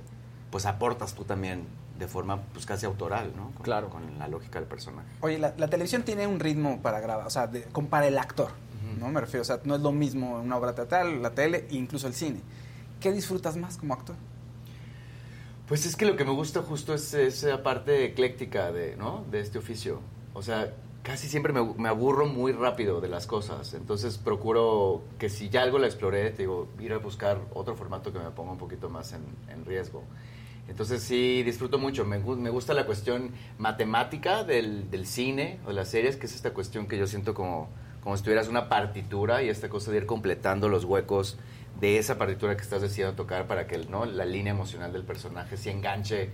pues, aportas tú también, de forma pues casi autoral, ¿no? Con, Claro. Con la lógica del personaje. Oye, la, la televisión tiene un ritmo para grabar, o sea, de- con- para el actor, ¿no? Me refiero, o sea, no es lo mismo una obra teatral, la tele e incluso el cine. ¿Qué disfrutas más como actor? Pues es que lo que me gusta justo es esa parte ecléctica de, ¿no? de este oficio. O sea, casi siempre me, me aburro muy rápido de las cosas. Entonces procuro que si ya algo la exploré, te digo, ir a buscar otro formato que me ponga un poquito más en, en riesgo. Entonces sí, disfruto mucho. Me, me gusta la cuestión matemática del, del cine o de las series, que es esta cuestión que yo siento como, como si tuvieras una partitura y esta cosa de ir completando los huecos de esa partitura que estás decidiendo tocar para que ¿no? la línea emocional del personaje se enganche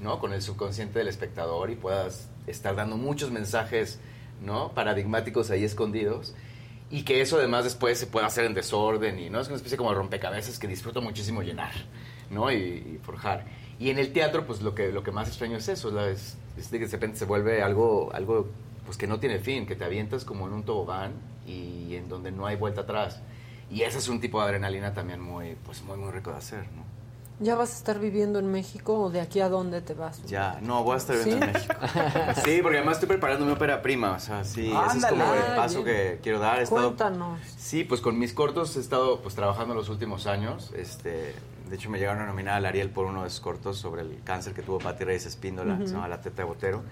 ¿no? con el subconsciente del espectador y puedas estar dando muchos mensajes ¿no? paradigmáticos ahí escondidos y que eso además después se pueda hacer en desorden y no es una especie como de rompecabezas que disfruto muchísimo llenar ¿no? y, y forjar y en el teatro pues lo que lo que más extraño es eso la- es, es de que de repente se vuelve algo algo pues que no tiene fin que te avientas como en un tobogán y en donde no hay vuelta atrás y ese es un tipo de adrenalina también muy pues muy muy rico de hacer ¿no? ¿Ya vas a estar viviendo en México o de aquí a dónde te vas? Ya, no, voy a estar viviendo en ¿Sí? México. Sí, porque además estoy preparando mi ópera prima, o sea, sí, ese es como Ándale. el paso que quiero dar. He estado- Cuéntanos. sí, pues con mis cortos he estado pues trabajando los últimos años. Este, de hecho me llegaron a nominar al Ariel por uno de esos cortos sobre el cáncer que tuvo Patti Reyes Espíndola, Ujú. se llama La Teta de Botero.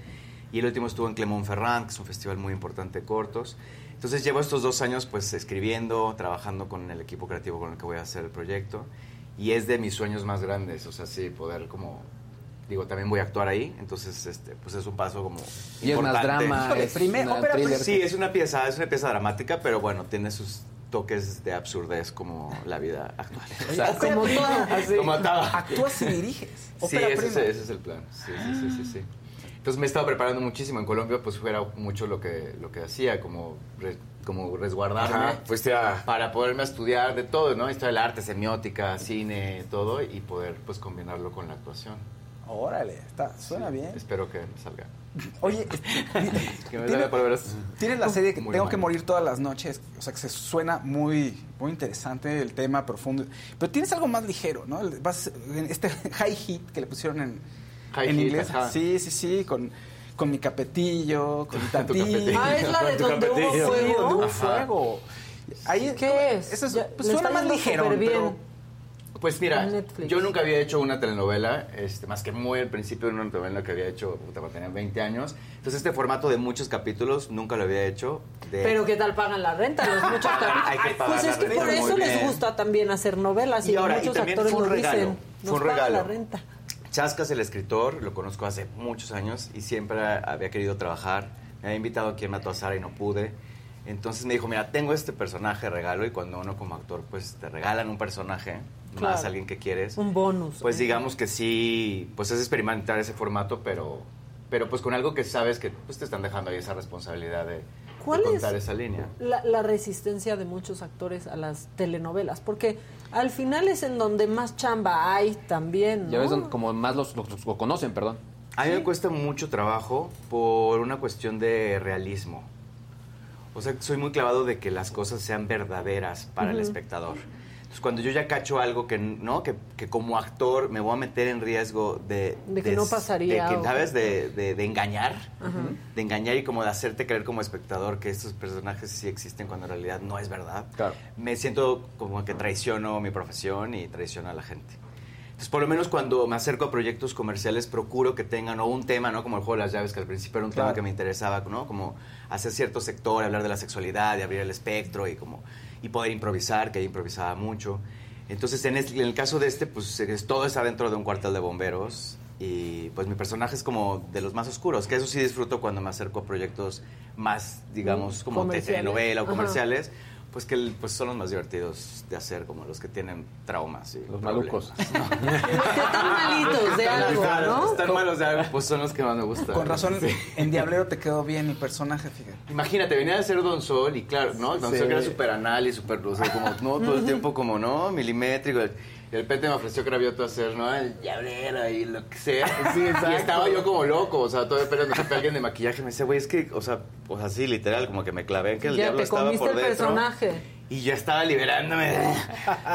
Y el último estuvo en Clermont-Ferrand, que es un festival muy importante de cortos. Entonces llevo estos dos años pues escribiendo, trabajando con el equipo creativo con el que voy a hacer el proyecto. Y es de mis sueños más grandes, o sea, sí, poder como... Digo, también voy a actuar ahí, entonces este, pues es un paso como Y es más importante. drama, es primer- una ópera, pues, sí, es una pieza, es una pieza dramática, pero bueno, tiene sus toques de absurdez como la vida actual. Oye, como todo. Así. Como todo. Actúas y diriges. Sí, ese, es- ese es el plan. Sí, sí, sí, sí, sí. Entonces me he estado preparando muchísimo. En Colombia pues era mucho lo que, lo que hacía, como, re- como resguardarme. Ajá, fuiste a... Para poderme estudiar de todo, ¿no? Historia del arte, semiótica, cine, todo, y poder pues combinarlo con la actuación. Órale, está, suena bien. Espero que salga. Oye, Que me tiene- Tienes la serie que Muy Tengo mal. que morir todas las noches, o sea que se suena muy, muy interesante el tema profundo, pero tienes algo más ligero, ¿no? Vas- este high hit que le pusieron en, High en hit, inglés, ajá. sí, sí, sí, con, con mi capetillo, con mi tatillo. capetillo. Ah, es la de donde hubo fuego. Sí, donde hubo fuego. Ahí, ¿Qué es? Eso es, Ya, pues suena más ligero, pero Pues mira, Netflix. yo nunca había hecho una telenovela, este, más que muy al principio de una telenovela que había hecho puta, cuando tenía 20 años. Entonces este formato de muchos capítulos nunca lo había hecho. De, Pero ¿qué tal pagan la renta? Los muchos Hay que pagar Pues es que por eso les bien. gusta también hacer novelas y, Y ahora, muchos actores fue un lo regalo, dicen. fue un paga la regalo. renta. Chascas, el escritor, lo conozco hace muchos años y siempre había querido trabajar. Me había invitado aquí en Mató a Sara y no pude. Entonces me dijo, mira, tengo este personaje regalo y cuando uno como actor pues te regalan un personaje, más alguien que quieres, Un bonus. pues digamos que sí, pues es experimentar ese formato, pero, pero pues con algo que sabes que pues te están dejando ahí esa responsabilidad de, de ¿Cuál es? contar esa línea. la, la resistencia de muchos actores a las telenovelas, porque al final es en donde más chamba hay también, ¿no? Ya ves donde como más los, los- los- lo conocen, perdón. A mí me cuesta mucho trabajo por una cuestión de realismo. O sea, soy muy clavado de que las cosas sean verdaderas para el espectador. Entonces, cuando yo ya cacho algo que, ¿no? que, que como actor me voy a meter en riesgo de... De que no pasaría, de que, ¿Sabes? De, de- de engañar. Ajá. De engañar y como de hacerte creer como espectador que estos personajes sí existen cuando en realidad no es verdad. Me siento como que traiciono mi profesión y traiciono a la gente. Entonces, por lo menos cuando me acerco a proyectos comerciales, procuro que tengan o un tema, ¿no? Como el juego de las llaves, que al principio era un tema Claro. que me interesaba, ¿no? Como hacer cierto sector, hablar de la sexualidad y abrir el espectro y como y poder improvisar, que ahí improvisaba mucho. Entonces, en, este- en el caso de este, pues es- todo está dentro de un cuartel de bomberos y pues mi personaje es como de los más oscuros, que eso sí disfruto cuando me acerco a proyectos más, digamos, como de Comerciales. telenovela o Ajá. Pues que el- pues son los más divertidos de hacer, como los que tienen traumas. y Los malucos. Que están malitos de algo, ¿no? Están malos de algo, pues son los que más me gustan. con razón Sí. en Diablero te quedó bien mi personaje, fíjate. Imagínate, venía a ser Don Sol y claro, ¿no? Don Sí. Sol que era súper anal y súper, o sea, como, no, todo el tiempo como, ¿no? Milimétrico. Y de repente me ofreció Cravioto hacer, ¿no? El llavrera y lo que sea. Sí, exacto. y estaba yo como loco, o sea, todavía esperando que alguien de maquillaje me decía, güey, es que, o sea, o sea, sí, literal, como que me clavé en que el Ya diablo te estaba comiste por el dentro. personaje. Y yo estaba liberándome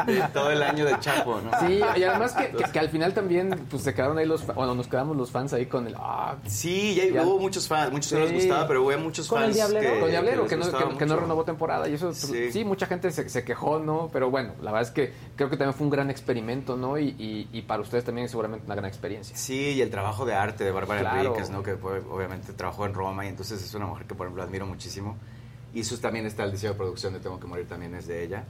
de, de todo el año de Chapo, ¿no? Sí, y además que, que- que al final también pues se quedaron ahí los, fa- bueno, nos quedamos los fans ahí con el, ah, Sí, ya, hubo muchos fans, muchos no les Sí. gustaba, pero hubo muchos con fans el Diablero, que, con Diablero, que, no, que- que no renovó temporada y eso pues, sí, Sí. mucha gente se, se quejó, ¿no? Pero bueno, la verdad es que creo que también fue un gran experimento, ¿no? Y, y- y para ustedes también seguramente una gran experiencia. Sí, y el trabajo de arte de Bárbara Claro. Enríquez, ¿no? Que fue- obviamente trabajó en Roma y entonces es una mujer que, por ejemplo, admiro muchísimo. Y eso también está el diseño de producción de Tengo que morir también es de ella.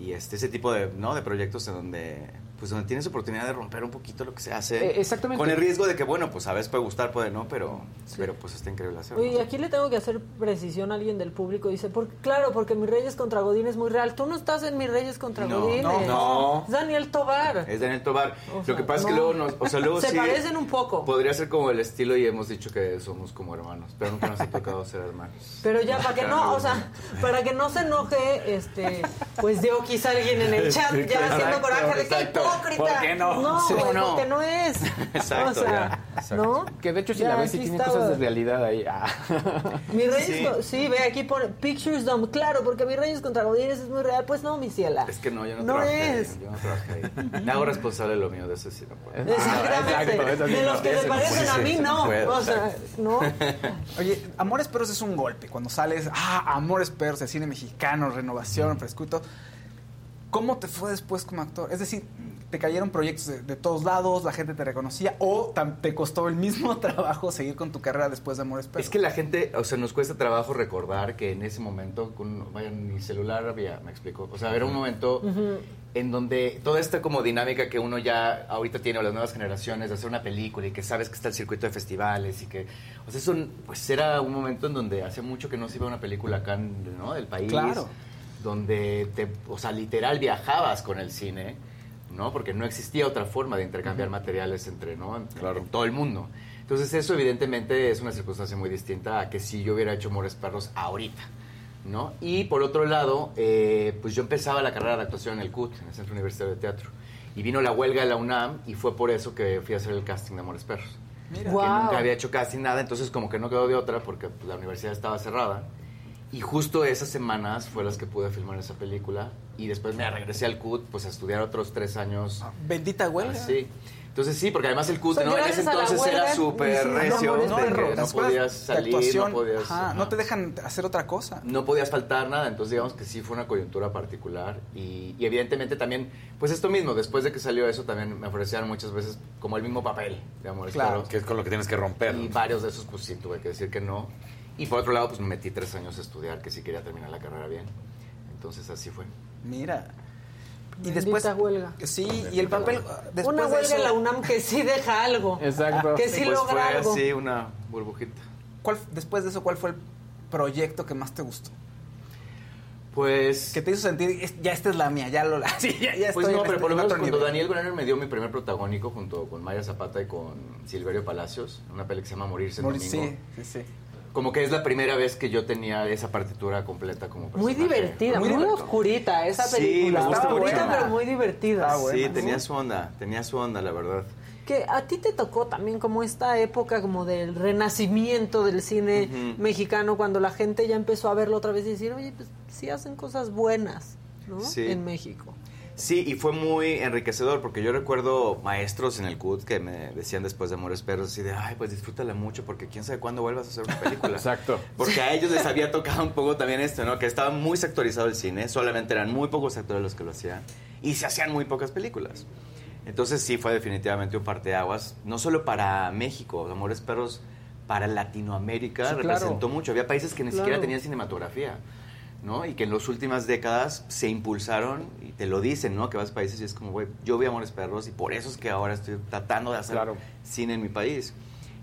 Y este, ese tipo de, ¿no? de proyectos en donde, pues, donde tienes oportunidad de romper un poquito lo que se hace. Eh, exactamente. Con el riesgo de que, bueno, pues a veces puede gustar, puede no, pero, pero pues está increíble hacerlo. Oye, y aquí le tengo que hacer precisión a alguien del público. Dice, claro, porque Mi Reyes contra Godín es muy real. Tú no estás en Mi Reyes contra No, Godín. no, no. Es Daniel Tobar. Es Daniel Tobar. O lo sea, que pasa es que no. luego nos, o sea, luego Se sí parecen un poco. Podría ser como el estilo y hemos dicho que somos como hermanos, pero nunca nos ha tocado ser hermanos. Pero ya, para que no, o sea, para que no se enoje, este, pues dio quizá alguien en el chat ya haciendo coraje de que. Hipócrita. ¿Por qué no? No, Sí, no. porque no es. Exacto, o sea, ya, ¿no? Que de hecho si Ya, la ves sí estaba. cosas de realidad ahí. ah. Mi Reyes, Sí. sí. ve aquí pone Pictures Dumb. Claro, porque Mi Reyes contra Godines es muy real. Pues no, mi ciela. Es que no, yo no, No trabajé es. ahí, Yo no trabajé ahí. Me hago responsable de lo mío, de eso sí no puedo. Exactamente. No, eso sí de los que se parecen puede a mí, no. puede, o sea, exacto. no. Oye, Amores Perros es un golpe. Cuando sales, ah, Amores Perros, el cine mexicano, renovación, frescuto. ¿Cómo te fue después como actor? Es decir, ¿te cayeron proyectos de, de todos lados, la gente te reconocía o te costó el mismo trabajo seguir con tu carrera después de Amores Perros? Es que la gente, o sea, nos cuesta trabajo recordar que en ese momento, con, vaya, ni celular había, me explico. O sea, era un momento en donde toda esta como dinámica que uno ya ahorita tiene, o las nuevas generaciones, de hacer una película y que sabes que está el circuito de festivales y que, o sea, eso, pues era un momento en donde hace mucho que no se iba una película acá, en, ¿no? Del país. Claro. Donde te, o sea, literal viajabas con el cine, ¿no? Porque no existía otra forma de intercambiar materiales entre, ¿no? En, en todo el mundo. Entonces eso evidentemente es una circunstancia muy distinta a que si yo hubiera hecho Mores Perros ahorita, ¿no? Y por otro lado, eh, pues yo empezaba la carrera de actuación en el CUT, en el Centro Universitario de Teatro. Y vino la huelga de la UNAM y fue por eso que fui a hacer el casting de Amores Perros. Mira. Que Guau. nunca había hecho casting nada, entonces como que no quedó de otra porque pues, la universidad estaba cerrada. Y justo esas semanas fue las que pude filmar esa película. Y después me regresé al CUT pues a estudiar otros tres años. Bendita huelga. Sí. Entonces sí, porque además el CUT O sea, ¿no? en ese entonces era huelga, súper hiciste recio, de que Perros. no Las escuelas podías de salir, no podías... ajá, ajá. no te dejan hacer otra cosa. No podías faltar nada, entonces digamos que sí fue una coyuntura particular y, y evidentemente también, pues esto mismo, después de que salió eso también me ofrecían muchas veces como el mismo papel de Claro, Perros. que es con lo que tienes que romper. Y varios de esos pues sí tuve que decir que no. Y por otro lado pues me metí tres años a estudiar, que sí quería terminar la carrera bien. Entonces así fue. Mira. Y Bendita después. huelga. Sí, y el papel. Después Una de huelga eso, en la UNAM que sí deja algo. Exacto. Que sí pues logra fue algo. así una burbujita. ¿cuál- después de eso, ¿cuál fue el proyecto que más te gustó? Pues... Que te hizo sentir, "Es- ya esta es la mía, ya lo sí, ya, ya Pues estoy no, pero por lo en menos cuando nivel". Daniel Brenner me dio mi primer protagónico junto con Maya Zapata y con Silverio Palacios, una peli que se llama Morirse en Morir- Domingo. Sí, sí, sí. Como que es la primera vez que yo tenía esa partitura completa como Muy divertida, muy, Muy oscurita esa Sí, película. me gusta oscurita, pero muy divertida. Buena, Sí, ¿no? tenía su onda, tenía su onda, la verdad. Que a ti te tocó también como esta época como del renacimiento del cine mexicano, cuando la gente ya empezó a verlo otra vez y decir, oye, pues sí hacen cosas buenas, ¿no? Sí. En México. Sí, y fue muy enriquecedor porque yo recuerdo maestros en el CUT que me decían después de Amores Perros así de, ay, pues disfrútala mucho porque quién sabe cuándo vuelvas a hacer una película. Exacto. Porque a ellos les había tocado un poco también esto, ¿no? Que estaba muy sectorizado el cine, solamente eran muy pocos actores los que lo hacían y se hacían muy pocas películas. Entonces sí fue definitivamente un parteaguas, no solo para México, Amores Perros para Latinoamérica Sí, claro. representó mucho. Había países que ni Claro. siquiera tenían cinematografía. ¿No? Y que en las últimas décadas se impulsaron y te lo dicen, ¿no? Que vas a países y es como, güey, yo vi Amores Perros y por eso es que ahora estoy tratando de hacer Claro. cine en mi país.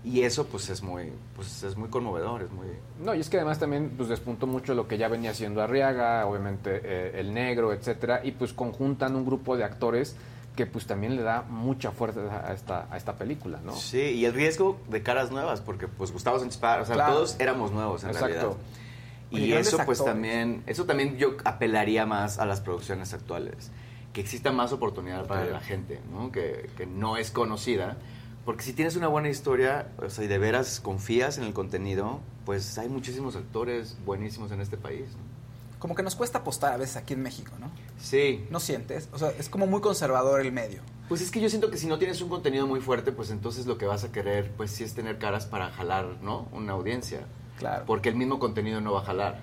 Y eso pues es muy pues es muy conmovedor, es muy No, y es que además también pues despuntó mucho lo que ya venía haciendo Arriaga, obviamente eh, El Negro, etcétera, y pues conjuntan un grupo de actores que pues también le da mucha fuerza a esta, a esta película, ¿no? Sí, y el riesgo de caras nuevas, porque pues Gustavo Sánchez Parra, o sea, Claro. todos éramos nuevos en Exacto. realidad. Y eso pues actores. también, eso también yo apelaría más a las producciones actuales, que exista más oportunidad para la gente, ¿no? Que, que no es conocida, porque si tienes una buena historia, o sea, y de veras confías en el contenido, pues hay muchísimos actores buenísimos en este país. ¿no? como que nos cuesta apostar a veces aquí en México, ¿no? Sí. ¿No sientes? O sea, es como muy conservador el medio. Pues es que yo siento que si no tienes un contenido muy fuerte, pues entonces lo que vas a querer, pues sí es tener caras para jalar, ¿no? Una audiencia. Claro. Porque el mismo contenido no va a jalar.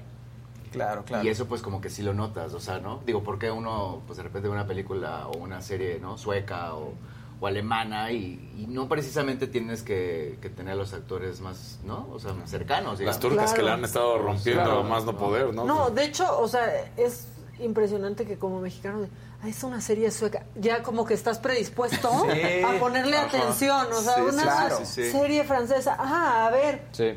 Claro, claro. Y eso pues como que sí lo notas, o sea, ¿no? Digo, ¿por qué uno, pues de repente ve una película o una serie, ¿no? Sueca o, o alemana y, y no precisamente tienes que, que tener a los actores más, ¿no? O sea, más cercanos, digamos. Las turcas que le han estado rompiendo Claro. más no poder, ¿no? No, de hecho, o sea, es impresionante que como mexicano, de, "Ah, es una serie sueca, ya como que estás predispuesto Sí. a ponerle Ajá. atención, o sea, Sí, una claro. Serie francesa, ah, a ver, Sí.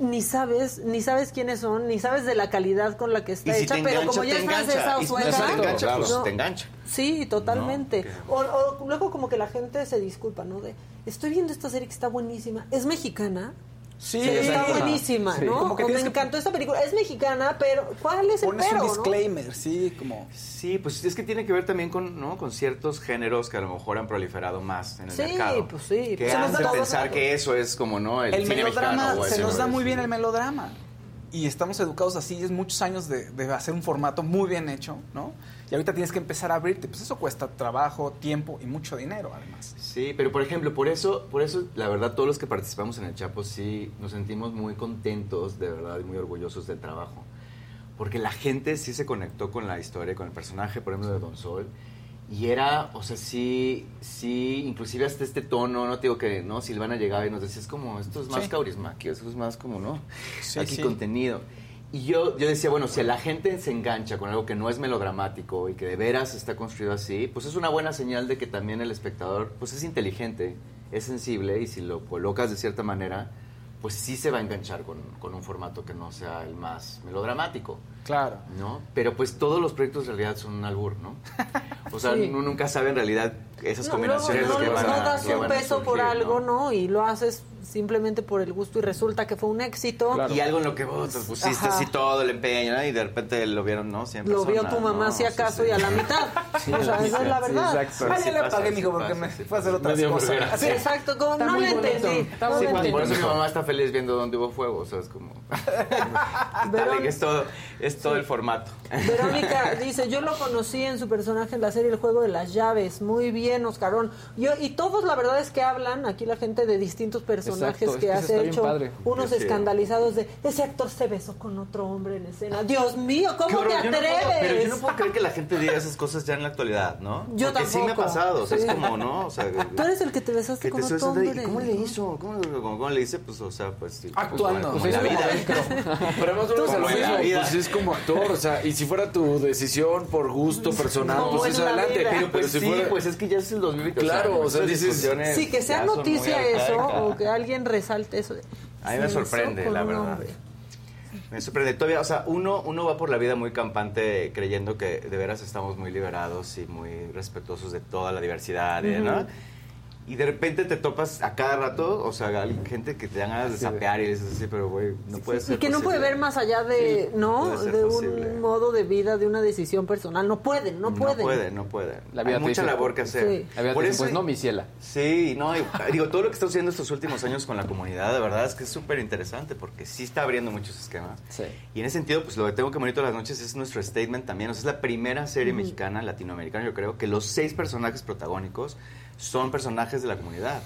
Ni sabes, ni sabes quiénes son, ni sabes de la calidad con la que está si hecha, te pero engancha, como ya es engancha. francesa o Y si sueca, te engancha, pues no. te engancha. Sí, totalmente. No, o, o luego como que la gente se disculpa, ¿no? De, estoy viendo esta serie que está buenísima, es mexicana. Sí, Sí, está buenísima, Sí. ¿no? Como que O me que- encantó esta película. Es mexicana, pero ¿cuál es el Pones pero, un no? disclaimer, sí, como... Sí, pues es que tiene que ver también con, ¿no? con ciertos géneros que a lo mejor han proliferado más en el Sí, mercado. pues sí, Que pues se nos da pensar que eso es como, ¿no? El, El, cine melodrama, mexicano. o se nos da muy bien el melodrama. Y estamos educados así, es muchos años de, de hacer un formato muy bien hecho, ¿no? Y ahorita tienes que empezar a abrirte, pues eso cuesta trabajo, tiempo y mucho dinero, además. Sí, pero por ejemplo, por eso, por eso, la verdad, todos los que participamos en el Chapo sí nos sentimos muy contentos, de verdad, y muy orgullosos del trabajo. Porque la gente sí se conectó con la historia, con el personaje, por ejemplo, de Don Sol. Y era, o sea, sí, sí, inclusive hasta este tono, no te digo que, ¿no? Silvana llegaba y nos decía, es como, esto es más Sí. caurismáqueo, esto es más como, ¿no? Sí, Aquí sí. contenido. Y yo, yo decía, bueno, si la gente se engancha con algo que no es melodramático y que de veras está construido así, pues es una buena señal de que también el espectador, pues es inteligente, es sensible y si lo colocas de cierta manera, pues sí se va a enganchar con, con un formato que no sea el más melodramático. Claro. ¿no? Pero pues todos los proyectos en realidad son un albur, ¿no? O sea, Sí. uno nunca sabe en realidad esas No, combinaciones luego que no, van no a das que un peso por algo, ¿no? ¿no? Y lo haces simplemente por el gusto y resulta que fue un éxito. Y algo en lo que vos te pusiste Ajá. así todo el empeño, ¿no? Y de repente lo vieron, ¿no? 100 Lo vio tu mamá ¿no? si acaso sí. y a la mitad. Sí, o sea, sí, esa es la sí, verdad. exacto. Ah, le pasa, pagué, sí mijo, porque pasa, me fue a hacer otras cosas. Así. Exacto, como Está no le entendí. No. Por eso mi mamá está feliz viendo dónde hubo fuego, o sea, es como... Dale, que es todo, es todo el formato. Verónica dice, yo lo conocí en su personaje en la serie El Juego de las Llaves. Muy bien, Oscarón. Yo, y todos la verdad es que hablan, aquí la gente de distintos personajes Exacto, es que eso has hecho, padre. unos Sí. escandalizados de, ese actor se besó con otro hombre en escena. Dios mío, ¿cómo horror, te yo no puedo- atreves? pero yo no puedo creer que la gente diga esas cosas ya en la actualidad, ¿no? Yo Porque sí me ha tampoco. pasado, o sea, Sí. es como, ¿no? O sea, Tú eres el que te besaste que con te otro hombre. ¿y ¿Cómo le hizo? ¿Cómo, cómo- cómo le hice? Pues, o sea, pues... sí, Actuando. Como, Pues en la es vida. Pero además volvemos a lo Como mismo, pues es como actor, o sea, y si fuera tu decisión por gusto personal, Como pues es adelante. Pero, Pues si sí, fuera... pues es que ya es el 2020. Claro, o sea, dices- Sí, que sea noticia eso o que alguien resalte eso. A mí me "Se besó sorprende, la verdad. hombre". Me sorprende. Todavía, o sea, uno, uno va por la vida muy campante creyendo que de veras estamos muy liberados y muy respetuosos de toda la diversidad. ¿no? Y de repente te topas a cada rato, o sea, hay gente que te dan ganas de sapear y dices así, pero güey, no puede ser Y que no puede ver más allá de, Sí, ¿no? De posible. un modo de vida, de una decisión personal. No pueden, no pueden. No puede, no puede. La vida Hay mucha dice- labor que hacer. Sí. La vida Por te dice, eso- pues no, mi ciela. Sí, no, y- digo, todo lo que está sucediendo estos últimos años con la comunidad, de verdad es que es súper interesante porque sí está abriendo muchos esquemas. Sí. Y en ese sentido, pues lo que tengo que morir todas las noches es nuestro statement también. O sea, es la primera serie mexicana, latinoamericana, yo creo, que los seis personajes protagónicos son personajes de la comunidad.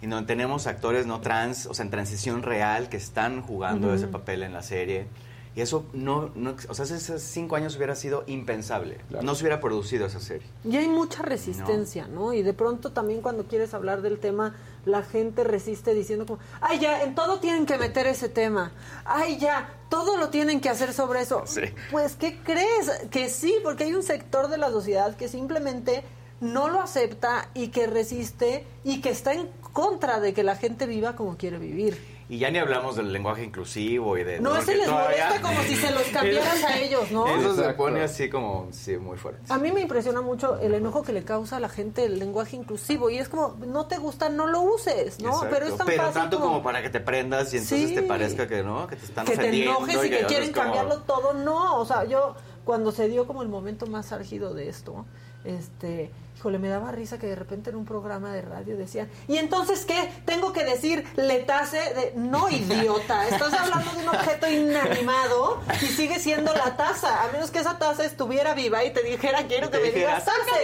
Y donde tenemos actores no trans, o sea, en transición real, que están jugando ese papel en la serie. Y eso no, no o sea, hace cinco años hubiera sido impensable. No se hubiera producido esa serie. Y hay mucha resistencia, ¿no? Y de pronto también cuando quieres hablar del tema, la gente resiste diciendo como, ay ya, en todo tienen que meter ese tema. Ay ya, todo lo tienen que hacer sobre eso. Sí. Pues, ¿qué crees? Que sí, porque hay un sector de la sociedad que simplemente no lo acepta y que resiste y que está en contra de que la gente viva como quiere vivir. Y ya ni hablamos del lenguaje inclusivo y de... No, ese les todavía- molesta como si se los cambiaras a ellos, ¿no? Eso se pone así como, sí, muy fuerte. A mí me impresiona mucho el enojo que le causa a la gente el lenguaje inclusivo y es como, no te gusta, no lo uses, ¿no? Exacto. Pero es tan Pero fácil tanto como... para que te prendas y entonces Sí. te parezca que no, que te están que te enojes y que no quieren como- cambiarlo todo. No, o sea, yo cuando se dio como el momento más álgido de esto, este, híjole, me daba risa que de repente en un programa de radio decían, ¿y entonces qué? Tengo que decir letase de no idiota, estás hablando de un objeto inanimado y sigue siendo la taza, a menos que esa taza estuviera viva y te dijera, quiero que me digas taza.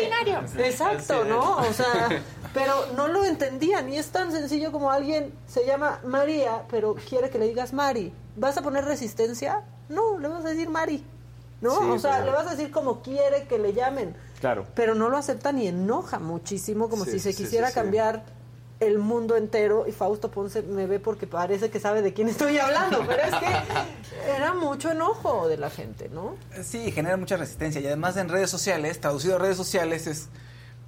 Exacto, ¿no? O sea, pero no lo entendían y es tan sencillo como alguien se llama María, pero quiere que le digas Mari. ¿Vas a poner resistencia? No, le vas a decir Mari. ¿No? Sí, o sea, pero- le vas a decir como quiere que le llamen. Claro. Pero no lo aceptan y enoja muchísimo, como Sí, si se sí, quisiera sí, sí. cambiar el mundo entero. Y Fausto Ponce me ve porque parece que sabe de quién estoy hablando, pero es que era mucho enojo de la gente, ¿no? Sí, genera mucha resistencia. Y además en redes sociales, traducido a redes sociales, es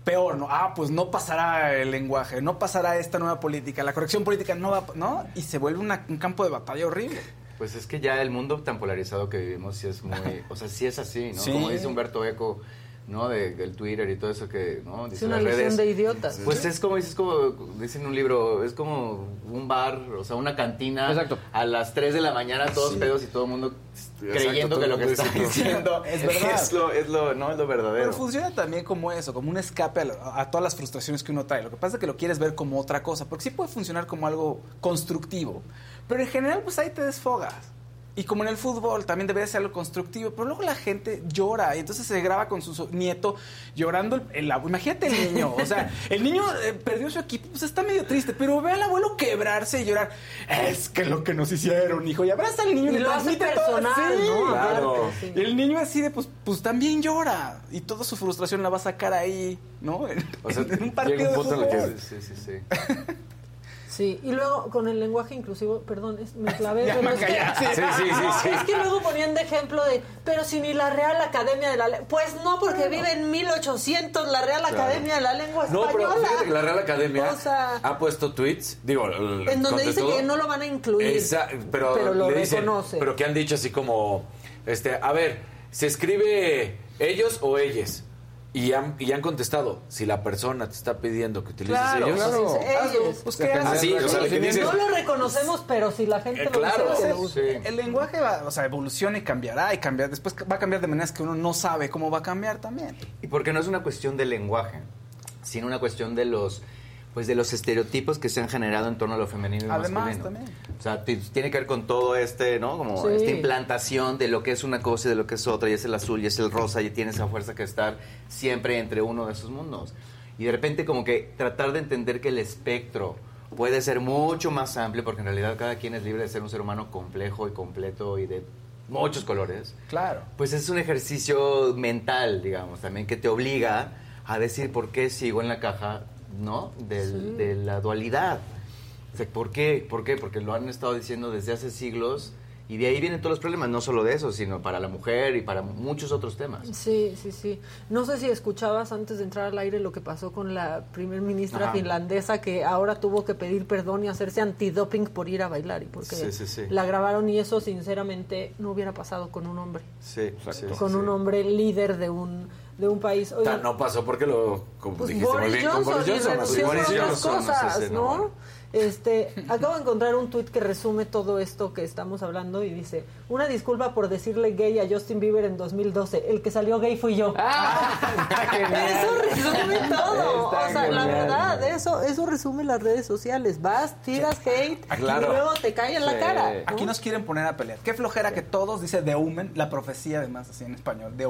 peor, ¿no? Ah, pues no pasará el lenguaje, no pasará esta nueva política, la corrección política no va, ¿no? Y se vuelve una- un campo de batalla horrible. Pues es que ya el mundo tan polarizado que vivimos sí es muy, o sea, sí es así, ¿no? Sí. Como dice Humberto Eco, ¿no? De, del Twitter y todo eso que, ¿no? Dice una las legión redes. de idiotas. Pues es como dices, como dice en un libro, es como un bar, o sea, una cantina. Exacto. A las 3 de la mañana todos Sí. pedos y todo el mundo Exacto, creyendo que lo que está diciendo- diciendo Es verdad. es lo, es lo, no es lo verdadero. Pero funciona también como eso, como un escape a, a todas las frustraciones que uno trae. Lo que pasa es que lo quieres ver como otra cosa, porque sí puede funcionar como algo constructivo. Pero en general, pues ahí te desfogas. Y como en el fútbol, también debería ser algo constructivo. Pero luego la gente llora y entonces se graba con su nieto llorando el, el abuelo. Imagínate el niño. O sea, el niño eh, perdió su equipo, pues está medio triste. Pero ve al abuelo quebrarse y llorar. Es que lo que nos hicieron, hijo. Y abraza al niño Y le lo hace transmite todo. personal, Sí, ¿no? claro. Sí. Y el niño así de, pues, pues también llora. Y toda su frustración la va a sacar ahí, ¿no? En, O sea, en un partido llega un de punto en el que fútbol. sí, sí, sí. Sí, y luego con el lenguaje inclusivo, perdón, es- me clavé. Ya, pero es que-. Sí, sí, sí, sí. Es que luego ponían de ejemplo de, pero si ni la Real Academia de la Lengua. Pues no, porque vive en 1800 la Real Academia de la Lengua No, Española. pero fíjate que la Real Academia O sea, ha puesto tweets, digo, el- en donde dice que no lo van a incluir. Esa- pero, pero lo le dicen- reconoce. pero que han dicho así como, este, a ver, ¿se escribe ellos o ellas? Y han, y han contestado, si la persona te está pidiendo que utilices Claro, ellos, claro. Dice ellos. Pues, ¿qué haces? Así, o sea, lo que dices- no lo reconocemos, pero si la gente Eh, lo claro. El lenguaje va, o sea, evoluciona y cambiará y cambiar. Después va a cambiar de maneras que uno no sabe cómo va a cambiar también. Y porque no es una cuestión del lenguaje, sino una cuestión de los pues de los estereotipos que se han generado en torno a lo femenino y Además, masculino. también. O sea, tiene que ver con todo este, ¿no? Como Sí. esta implantación de lo que es una cosa y de lo que es otra, y es el azul y es el rosa, y tiene esa fuerza que estar siempre entre uno de esos mundos. Y de repente como que tratar de entender que el espectro puede ser mucho más amplio, porque en realidad cada quien es libre de ser un ser humano complejo y completo y de muchos colores Claro. pues es un ejercicio mental, digamos, también que te obliga a decir por qué sigo en la caja, ¿no? Del- De la dualidad. O sea, ¿por qué? ¿Por qué? Porque lo han estado diciendo desde hace siglos y de ahí vienen todos los problemas, no solo de eso, sino para la mujer y para muchos otros temas. Sí, sí, sí. No sé si escuchabas antes de entrar al aire lo que pasó con la primer ministra Ajá. finlandesa que ahora tuvo que pedir perdón y hacerse antidoping por ir a bailar y porque Sí, sí, sí. la grabaron y eso sinceramente no hubiera pasado con un hombre, Sí, con sí, un hombre líder de un de un país. Oigan, no pasó porque lo, como pues dijiste muy Boris bien, con Johnson, Boris y Johnson. por Boris Johnson, cosas, no, ¿no? Este, acabo de encontrar un tuit que resume todo esto que estamos hablando y dice, una disculpa por decirle gay a Justin Bieber en 2012, el que salió gay fui yo. eso resume todo. Está o sea, la verdad, eso, eso resume las redes sociales. Vas, tiras hate Claro. y luego te cae en la cara. ¿no? Aquí nos quieren poner a pelear. Qué flojera que todos, dice The Omen, la profecía además así en español, The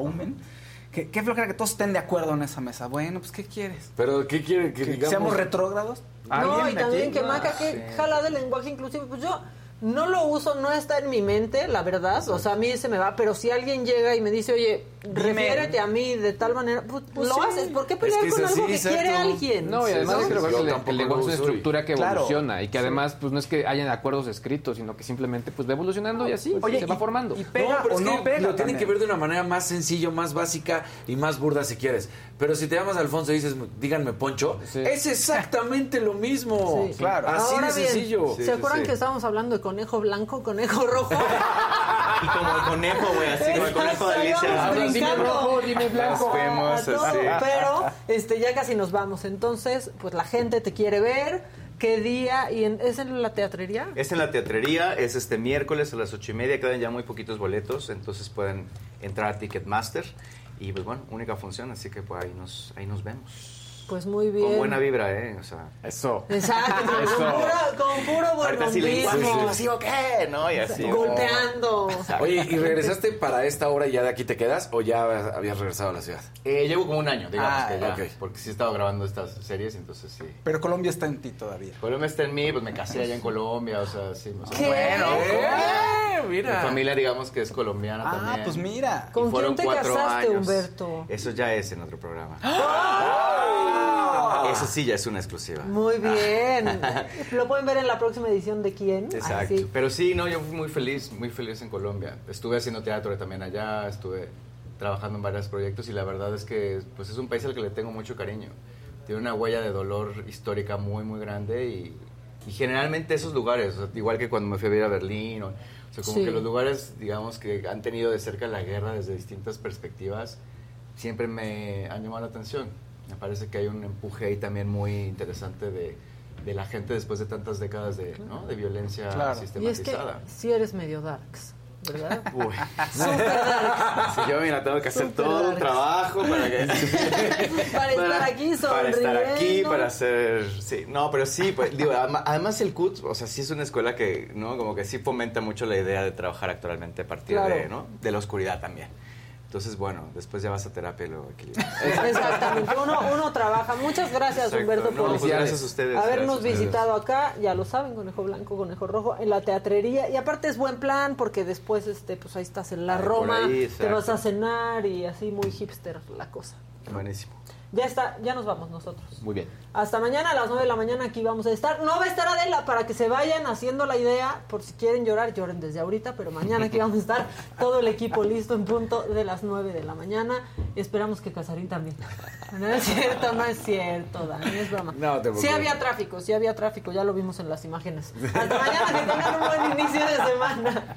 qué flojera que todos estén de acuerdo en esa mesa. Bueno, pues ¿qué quieres? Pero, ¿qué quiere que ¿Que digamos? seamos retrógrados? No, ¿Alguien y también aquí? que No. Maca, que jala del lenguaje inclusivo. Pues yo no lo uso, no está en mi mente, la verdad. O sea, a mí se me va. Pero si alguien llega y me dice, oye, refiérete a mí de tal manera, pues, Pues lo sí. haces. ¿Por qué Es pelear que es con algo que quiere alguien? No, y además Sí, creo que el, lenguaje es una estructura que Claro. evoluciona y que además pues no es que hayan acuerdos escritos, sino que simplemente pues va evolucionando y así Oye, se va formando. y No, pega pero o es no que pega lo tienen también. que ver de una manera más sencillo, más básica y más burda si quieres. Pero si te llamas Alfonso y dices, díganme Poncho, Sí. es exactamente lo mismo. Sí. Claro. Así Ahora de bien, sencillo. ¿Se sí, acuerdan sí. que estábamos hablando de conejo blanco, conejo rojo? Y como el conejo, güey, así como el conejo de Alicia. Dime brincando. rojo, dime blanco. Nos fuimos a todo, así. Pero este, ya casi nos vamos. Entonces, pues la gente te quiere ver. ¿Qué día? y en- ¿Es en la teatrería? Es en la teatrería, es este miércoles a las ocho y media, quedan ya muy poquitos boletos, entonces pueden entrar a Ticketmaster. Y pues bueno, única función, así que pues ahí nos, ahí nos vemos. Pues muy bien. Con buena vibra, ¿eh? O sea, eso. Exacto, con Eso. puro, con puro Ahorita sí le digo, buenismo. ¿sí o qué? ¿No? Y así. Golpeando. Oye, ¿y regresaste para esta hora y ya de aquí te quedas o ya habías regresado a la ciudad? Eh, llevo como un año, digamos Ah, que ya. Porque sí he estado grabando estas series, entonces sí. Pero Colombia está en ti todavía. Colombia está en mí, pues me casé allá en Colombia, o sea, sí. o sea, ¿Qué? Bueno, Eh, Mi familia, digamos que es colombiana Ah, también. pues mira. ¿Con fueron quién te casaste, años. Humberto? Eso ya es en otro programa. ¡Ah! Eso sí ya es una exclusiva. Muy bien. Lo pueden ver en la próxima edición de quién. Exacto. Así. Pero sí, no, yo fui muy feliz, muy feliz en Colombia. Estuve haciendo teatro también allá, estuve trabajando en varios proyectos y la verdad es que pues es un país al que le tengo mucho cariño. Tiene una huella de dolor histórica muy, muy grande y, y generalmente esos lugares, o sea, igual que cuando me fui a vivir a Berlín, o, o sea, como Sí. que los lugares, digamos, que han tenido de cerca la guerra desde distintas perspectivas, siempre me han llamado la atención. Me parece que hay un empuje ahí también muy interesante de, de la gente después de tantas décadas de, ¿no? de violencia Claro. Y es que sistematizada. sí eres medio darks, ¿verdad? Uy. Súper darks. Si yo, mira, tengo que hacer todo un darks. trabajo para que... Para estar aquí Para estar aquí, sonriendo. para hacer... Sí, no, pero sí, pues, digo, adem- además el CUT, o sea, sí es una escuela que, ¿no? Como que sí fomenta mucho la idea de trabajar actualmente a partir Claro. de, ¿no? De la oscuridad también. Entonces, bueno, después ya vas a terapia y equilibras. Exactamente, uno, uno trabaja. Muchas gracias, Exacto. Humberto, No, por pues gracias a ustedes, habernos gracias visitado acá. Ya lo saben, Conejo Blanco, Conejo Rojo, en la teatrería. Y aparte es buen plan porque después, este, pues ahí estás en la Roma, ahí, te vas a cenar y así muy hipster la cosa. Buenísimo. Ya está, ya nos vamos nosotros. Muy bien. Hasta mañana a las 9 de la mañana aquí vamos a estar. No va a estar Adela para que se vayan haciendo la idea. Por si quieren llorar, lloren desde ahorita. Pero mañana aquí vamos a estar todo el equipo listo en punto de las 9 de la mañana. Esperamos que Casarín también. No es cierto, no es cierto, Dani, es broma. No te sí había tráfico, sí había tráfico. Ya lo vimos en las imágenes. Hasta mañana, que tengan un buen inicio de semana.